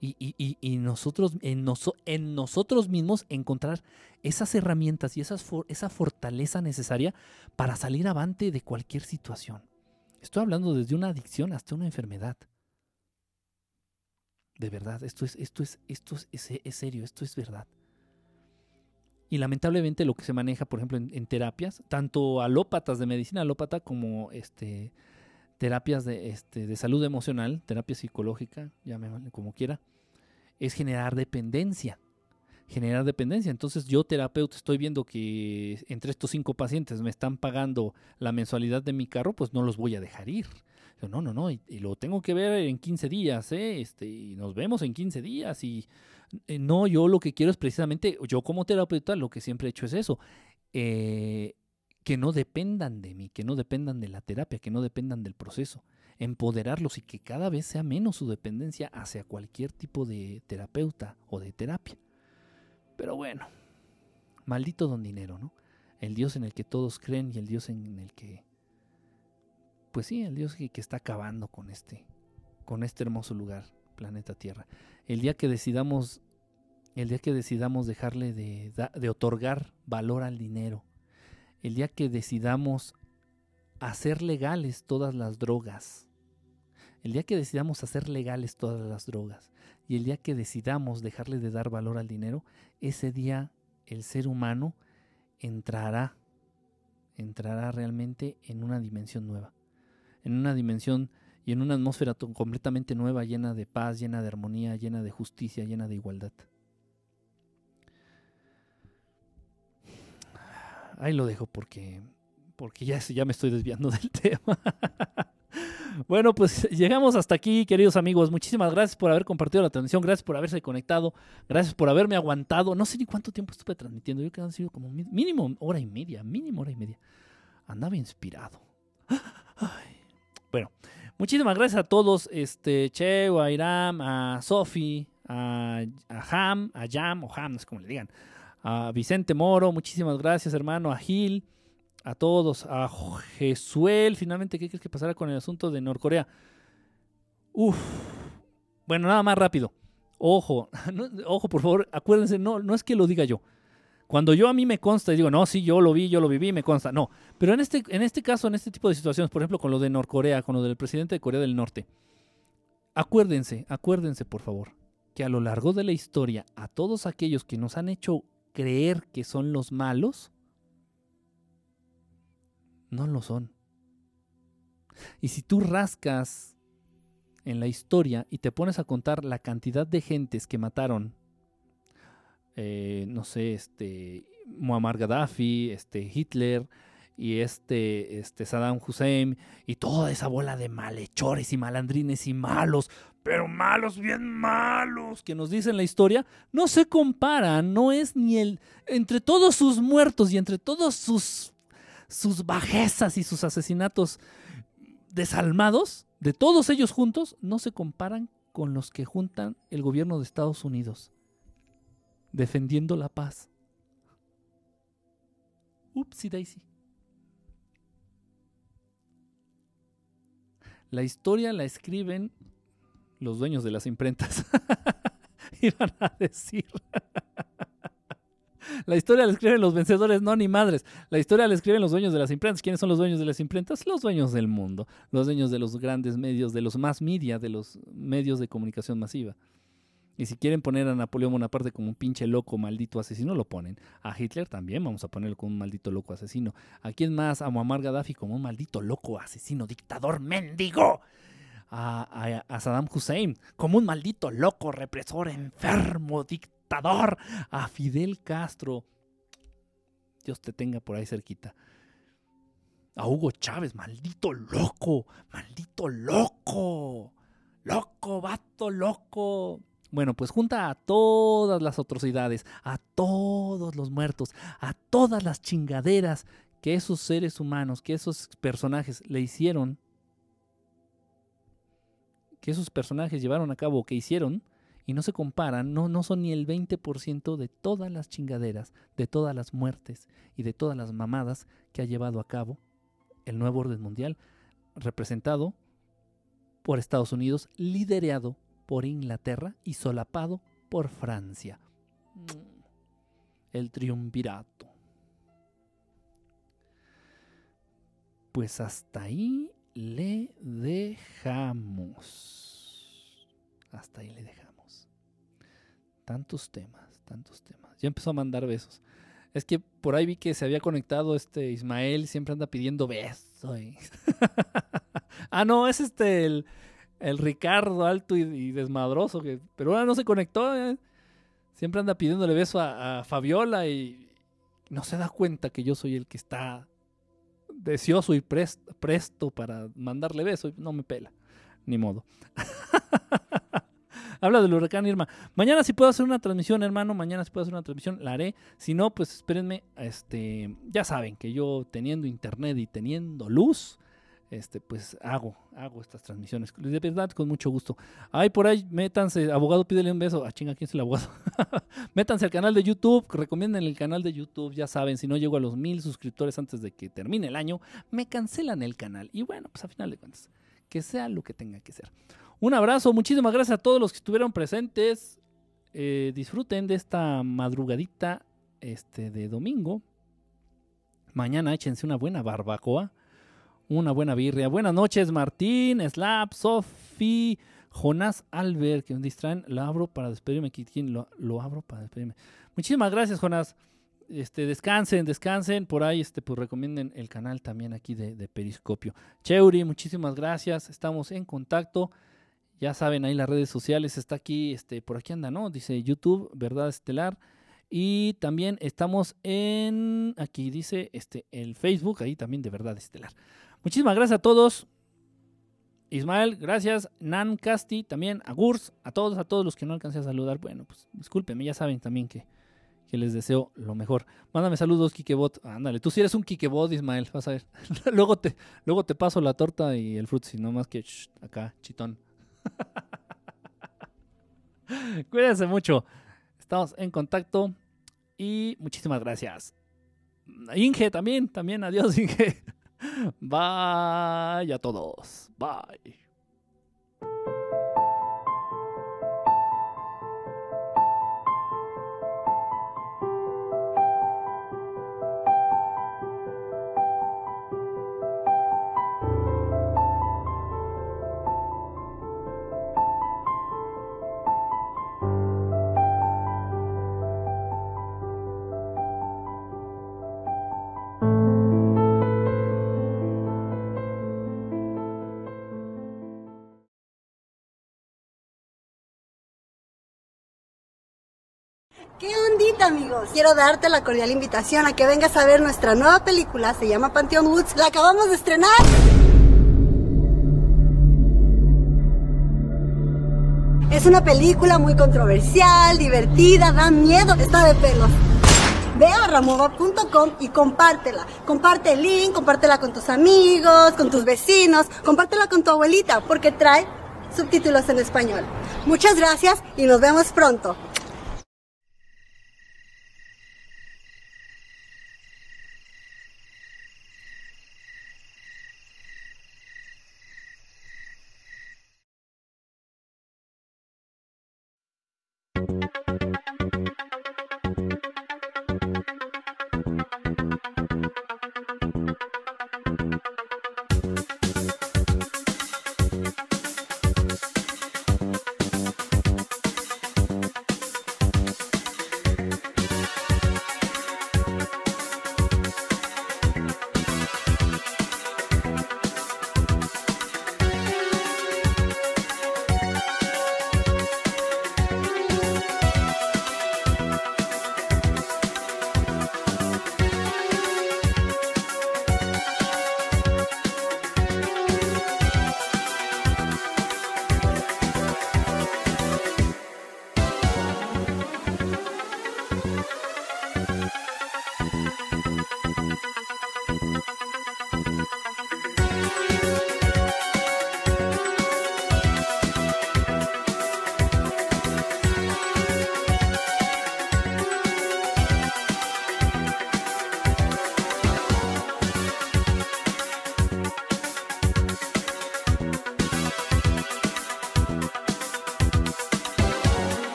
y, nosotros, en, en, nosotros mismos encontrar esas herramientas y esas esa fortaleza necesaria para salir avante de cualquier situación. Estoy hablando desde una adicción hasta una enfermedad. De verdad, esto es, esto es, esto es, serio, esto es verdad. Y lamentablemente lo que se maneja, por ejemplo, en, terapias, tanto alópatas de medicina alópata como este, terapias de, este, de salud emocional, terapia psicológica, llámeme como quiera, es generar dependencia. Generar dependencia. Entonces yo, terapeuta, estoy viendo que entre estos cinco pacientes me están pagando la mensualidad de mi carro, pues no los voy a dejar ir. No, no, no, y, lo tengo que ver en 15 días, ¿eh? Este, y nos vemos en 15 días. Y eh, no, yo lo que quiero es precisamente, yo como terapeuta, lo que siempre he hecho es eso. Eh, que no dependan de mí, que no dependan de la terapia, que no dependan del proceso. Empoderarlos y que cada vez sea menos su dependencia hacia cualquier tipo de terapeuta o de terapia. Pero bueno, maldito don dinero, ¿no? El Dios en el que todos creen y el Dios en el que, pues sí, el Dios que, está acabando con este, con este hermoso lugar, planeta Tierra. El día que decidamos, el día que decidamos dejarle de, de otorgar valor al dinero, el día que decidamos hacer legales todas las drogas, el día que decidamos hacer legales todas las drogas y el día que decidamos dejarle de dar valor al dinero, ese día el ser humano entrará, entrará realmente en una dimensión nueva, en una dimensión y en una atmósfera completamente nueva, llena de paz, llena de armonía, llena de justicia, llena de igualdad. Ahí lo dejo porque, porque ya, ya me estoy desviando del tema. bueno, pues llegamos hasta aquí, queridos amigos. Muchísimas gracias por haber compartido la transmisión, gracias por haberse conectado, gracias por haberme aguantado. No sé ni cuánto tiempo estuve transmitiendo, yo creo que han sido como mínimo hora y media, mínimo hora y media. Andaba inspirado. Bueno, muchísimas gracias a todos, este, Cheo, a Iram, a Sofi, a, a Ham, a Jam, o Ham, no sé cómo le digan, a Vicente Moro, muchísimas gracias hermano, a Gil, a todos, a Jesuel, finalmente, ¿qué crees que pasará con el asunto de Norcorea? Uf, bueno, nada más rápido. Ojo, ojo, por favor, acuérdense, no, no es que lo diga yo. Cuando yo a mí me consta y digo, no, sí, yo lo vi, yo lo viví, me consta. No, pero en este, en este caso, en este tipo de situaciones, por ejemplo, con lo de Norcorea, con lo del presidente de Corea del Norte, acuérdense, acuérdense, por favor, que a lo largo de la historia, a todos aquellos que nos han hecho creer que son los malos, no lo son. Y si tú rascas en la historia y te pones a contar la cantidad de gentes que mataron, eh, no sé, este, Muammar Gaddafi, este, Hitler y este, este Saddam Hussein y toda esa bola de malhechores y malandrines y malos pero malos, bien malos, que nos dicen la historia, no se comparan, no es ni el, entre todos sus muertos y entre todos sus, sus bajezas y sus asesinatos desalmados, de todos ellos juntos, no se comparan con los que juntan el gobierno de Estados Unidos, defendiendo la paz. Upsi Daisy. La historia la escriben los dueños de las imprentas iban a decir. La historia la escriben los vencedores, no ni madres. La historia la escriben los dueños de las imprentas. ¿Quiénes son los dueños de las imprentas? Los dueños del mundo, los dueños de los grandes medios, de los más media, de los medios de comunicación masiva. Y si quieren poner a Napoleón Bonaparte como un pinche loco, maldito asesino, lo ponen. A Hitler también vamos a ponerlo como un maldito loco asesino. ¿A quién más? A Muammar Gaddafi como un maldito loco asesino, dictador mendigo a, Saddam Hussein como un maldito loco, represor, enfermo, dictador, a Fidel Castro. Dios te tenga por ahí cerquita. A Hugo Chávez, maldito loco, maldito loco, loco, vato, loco. Bueno, pues junta a todas las atrocidades, a todos los muertos, a todas las chingaderas que esos seres humanos, que esos personajes le hicieron que esos personajes llevaron a cabo o que hicieron y no se comparan, no, no son ni el 20% de todas las chingaderas, de todas las muertes y de todas las mamadas que ha llevado a cabo el nuevo orden mundial representado por Estados Unidos, liderado por Inglaterra y solapado por Francia. Mm. El triunvirato. Pues hasta ahí le dejamos. Hasta ahí le dejamos. Tantos temas, tantos temas. Ya empezó a mandar besos. Es que por ahí vi que se había conectado este Ismael, siempre anda pidiendo besos. ah, no, es este el, Ricardo alto y, desmadroso, que, pero ahora no se conectó. ¿eh? Siempre anda pidiéndole beso a, Fabiola y no se da cuenta que yo soy el que está deseoso y presto para mandarle beso. No me pela, ni modo. Habla del huracán Irma. Mañana si puedo hacer una transmisión, hermano. Mañana si puedo hacer una transmisión, la haré. Si no, pues espérenme. Este, ya saben que yo teniendo internet y teniendo luz, este, pues hago, hago estas transmisiones. De verdad, con mucho gusto. Ay, por ahí, métanse, abogado, pídele un beso. Ah, chinga, ¿quién es el abogado? métanse al canal de YouTube, recomienden el canal de YouTube, ya saben, si no llego a los mil suscriptores antes de que termine el año, me cancelan el canal. Y bueno, pues a final de cuentas, que sea lo que tenga que ser. Un abrazo, muchísimas gracias a todos los que estuvieron presentes. Eh, disfruten de esta madrugadita este, de domingo. Mañana échense una buena barbacoa una buena birria. Buenas noches, Martín, Slap, Sofi, Jonás Albert, que me distraen. Lo abro para despedirme. ¿Quién lo, lo abro para despedirme? Muchísimas gracias, Jonás. Este, descansen, descansen. Por ahí, este, pues recomienden el canal también aquí de, Periscopio. Cheuri, muchísimas gracias. Estamos en contacto. Ya saben, ahí las redes sociales. Está aquí, este, por aquí anda, ¿no? Dice YouTube, Verdad Estelar. Y también estamos en, aquí dice, este, el Facebook, ahí también de Verdad Estelar. Muchísimas gracias a todos. Ismael, gracias. Nan, Casti, también a Gurs, a todos, a todos los que no alcancé a saludar. Bueno, pues discúlpenme, ya saben también que, les deseo lo mejor. Mándame saludos, Kikebot. Ándale, tú sí eres un Kikebot, Ismael, vas a ver. luego, te, luego te paso la torta y el frutzi, no más que acá, chitón. Cuídense mucho. Estamos en contacto y muchísimas gracias. Inge también, también, adiós Inge. Bye a todos. Bye. Amigos? Quiero darte la cordial invitación a que vengas a ver nuestra nueva película, se llama Pantheon Woods, la acabamos de estrenar. Es una película muy controversial, divertida, da miedo, está de pelos. Ve a ramova.com y compártela. Comparte el link, compártela con tus amigos, con tus vecinos, compártela con tu abuelita, porque trae subtítulos en español. Muchas gracias y nos vemos pronto.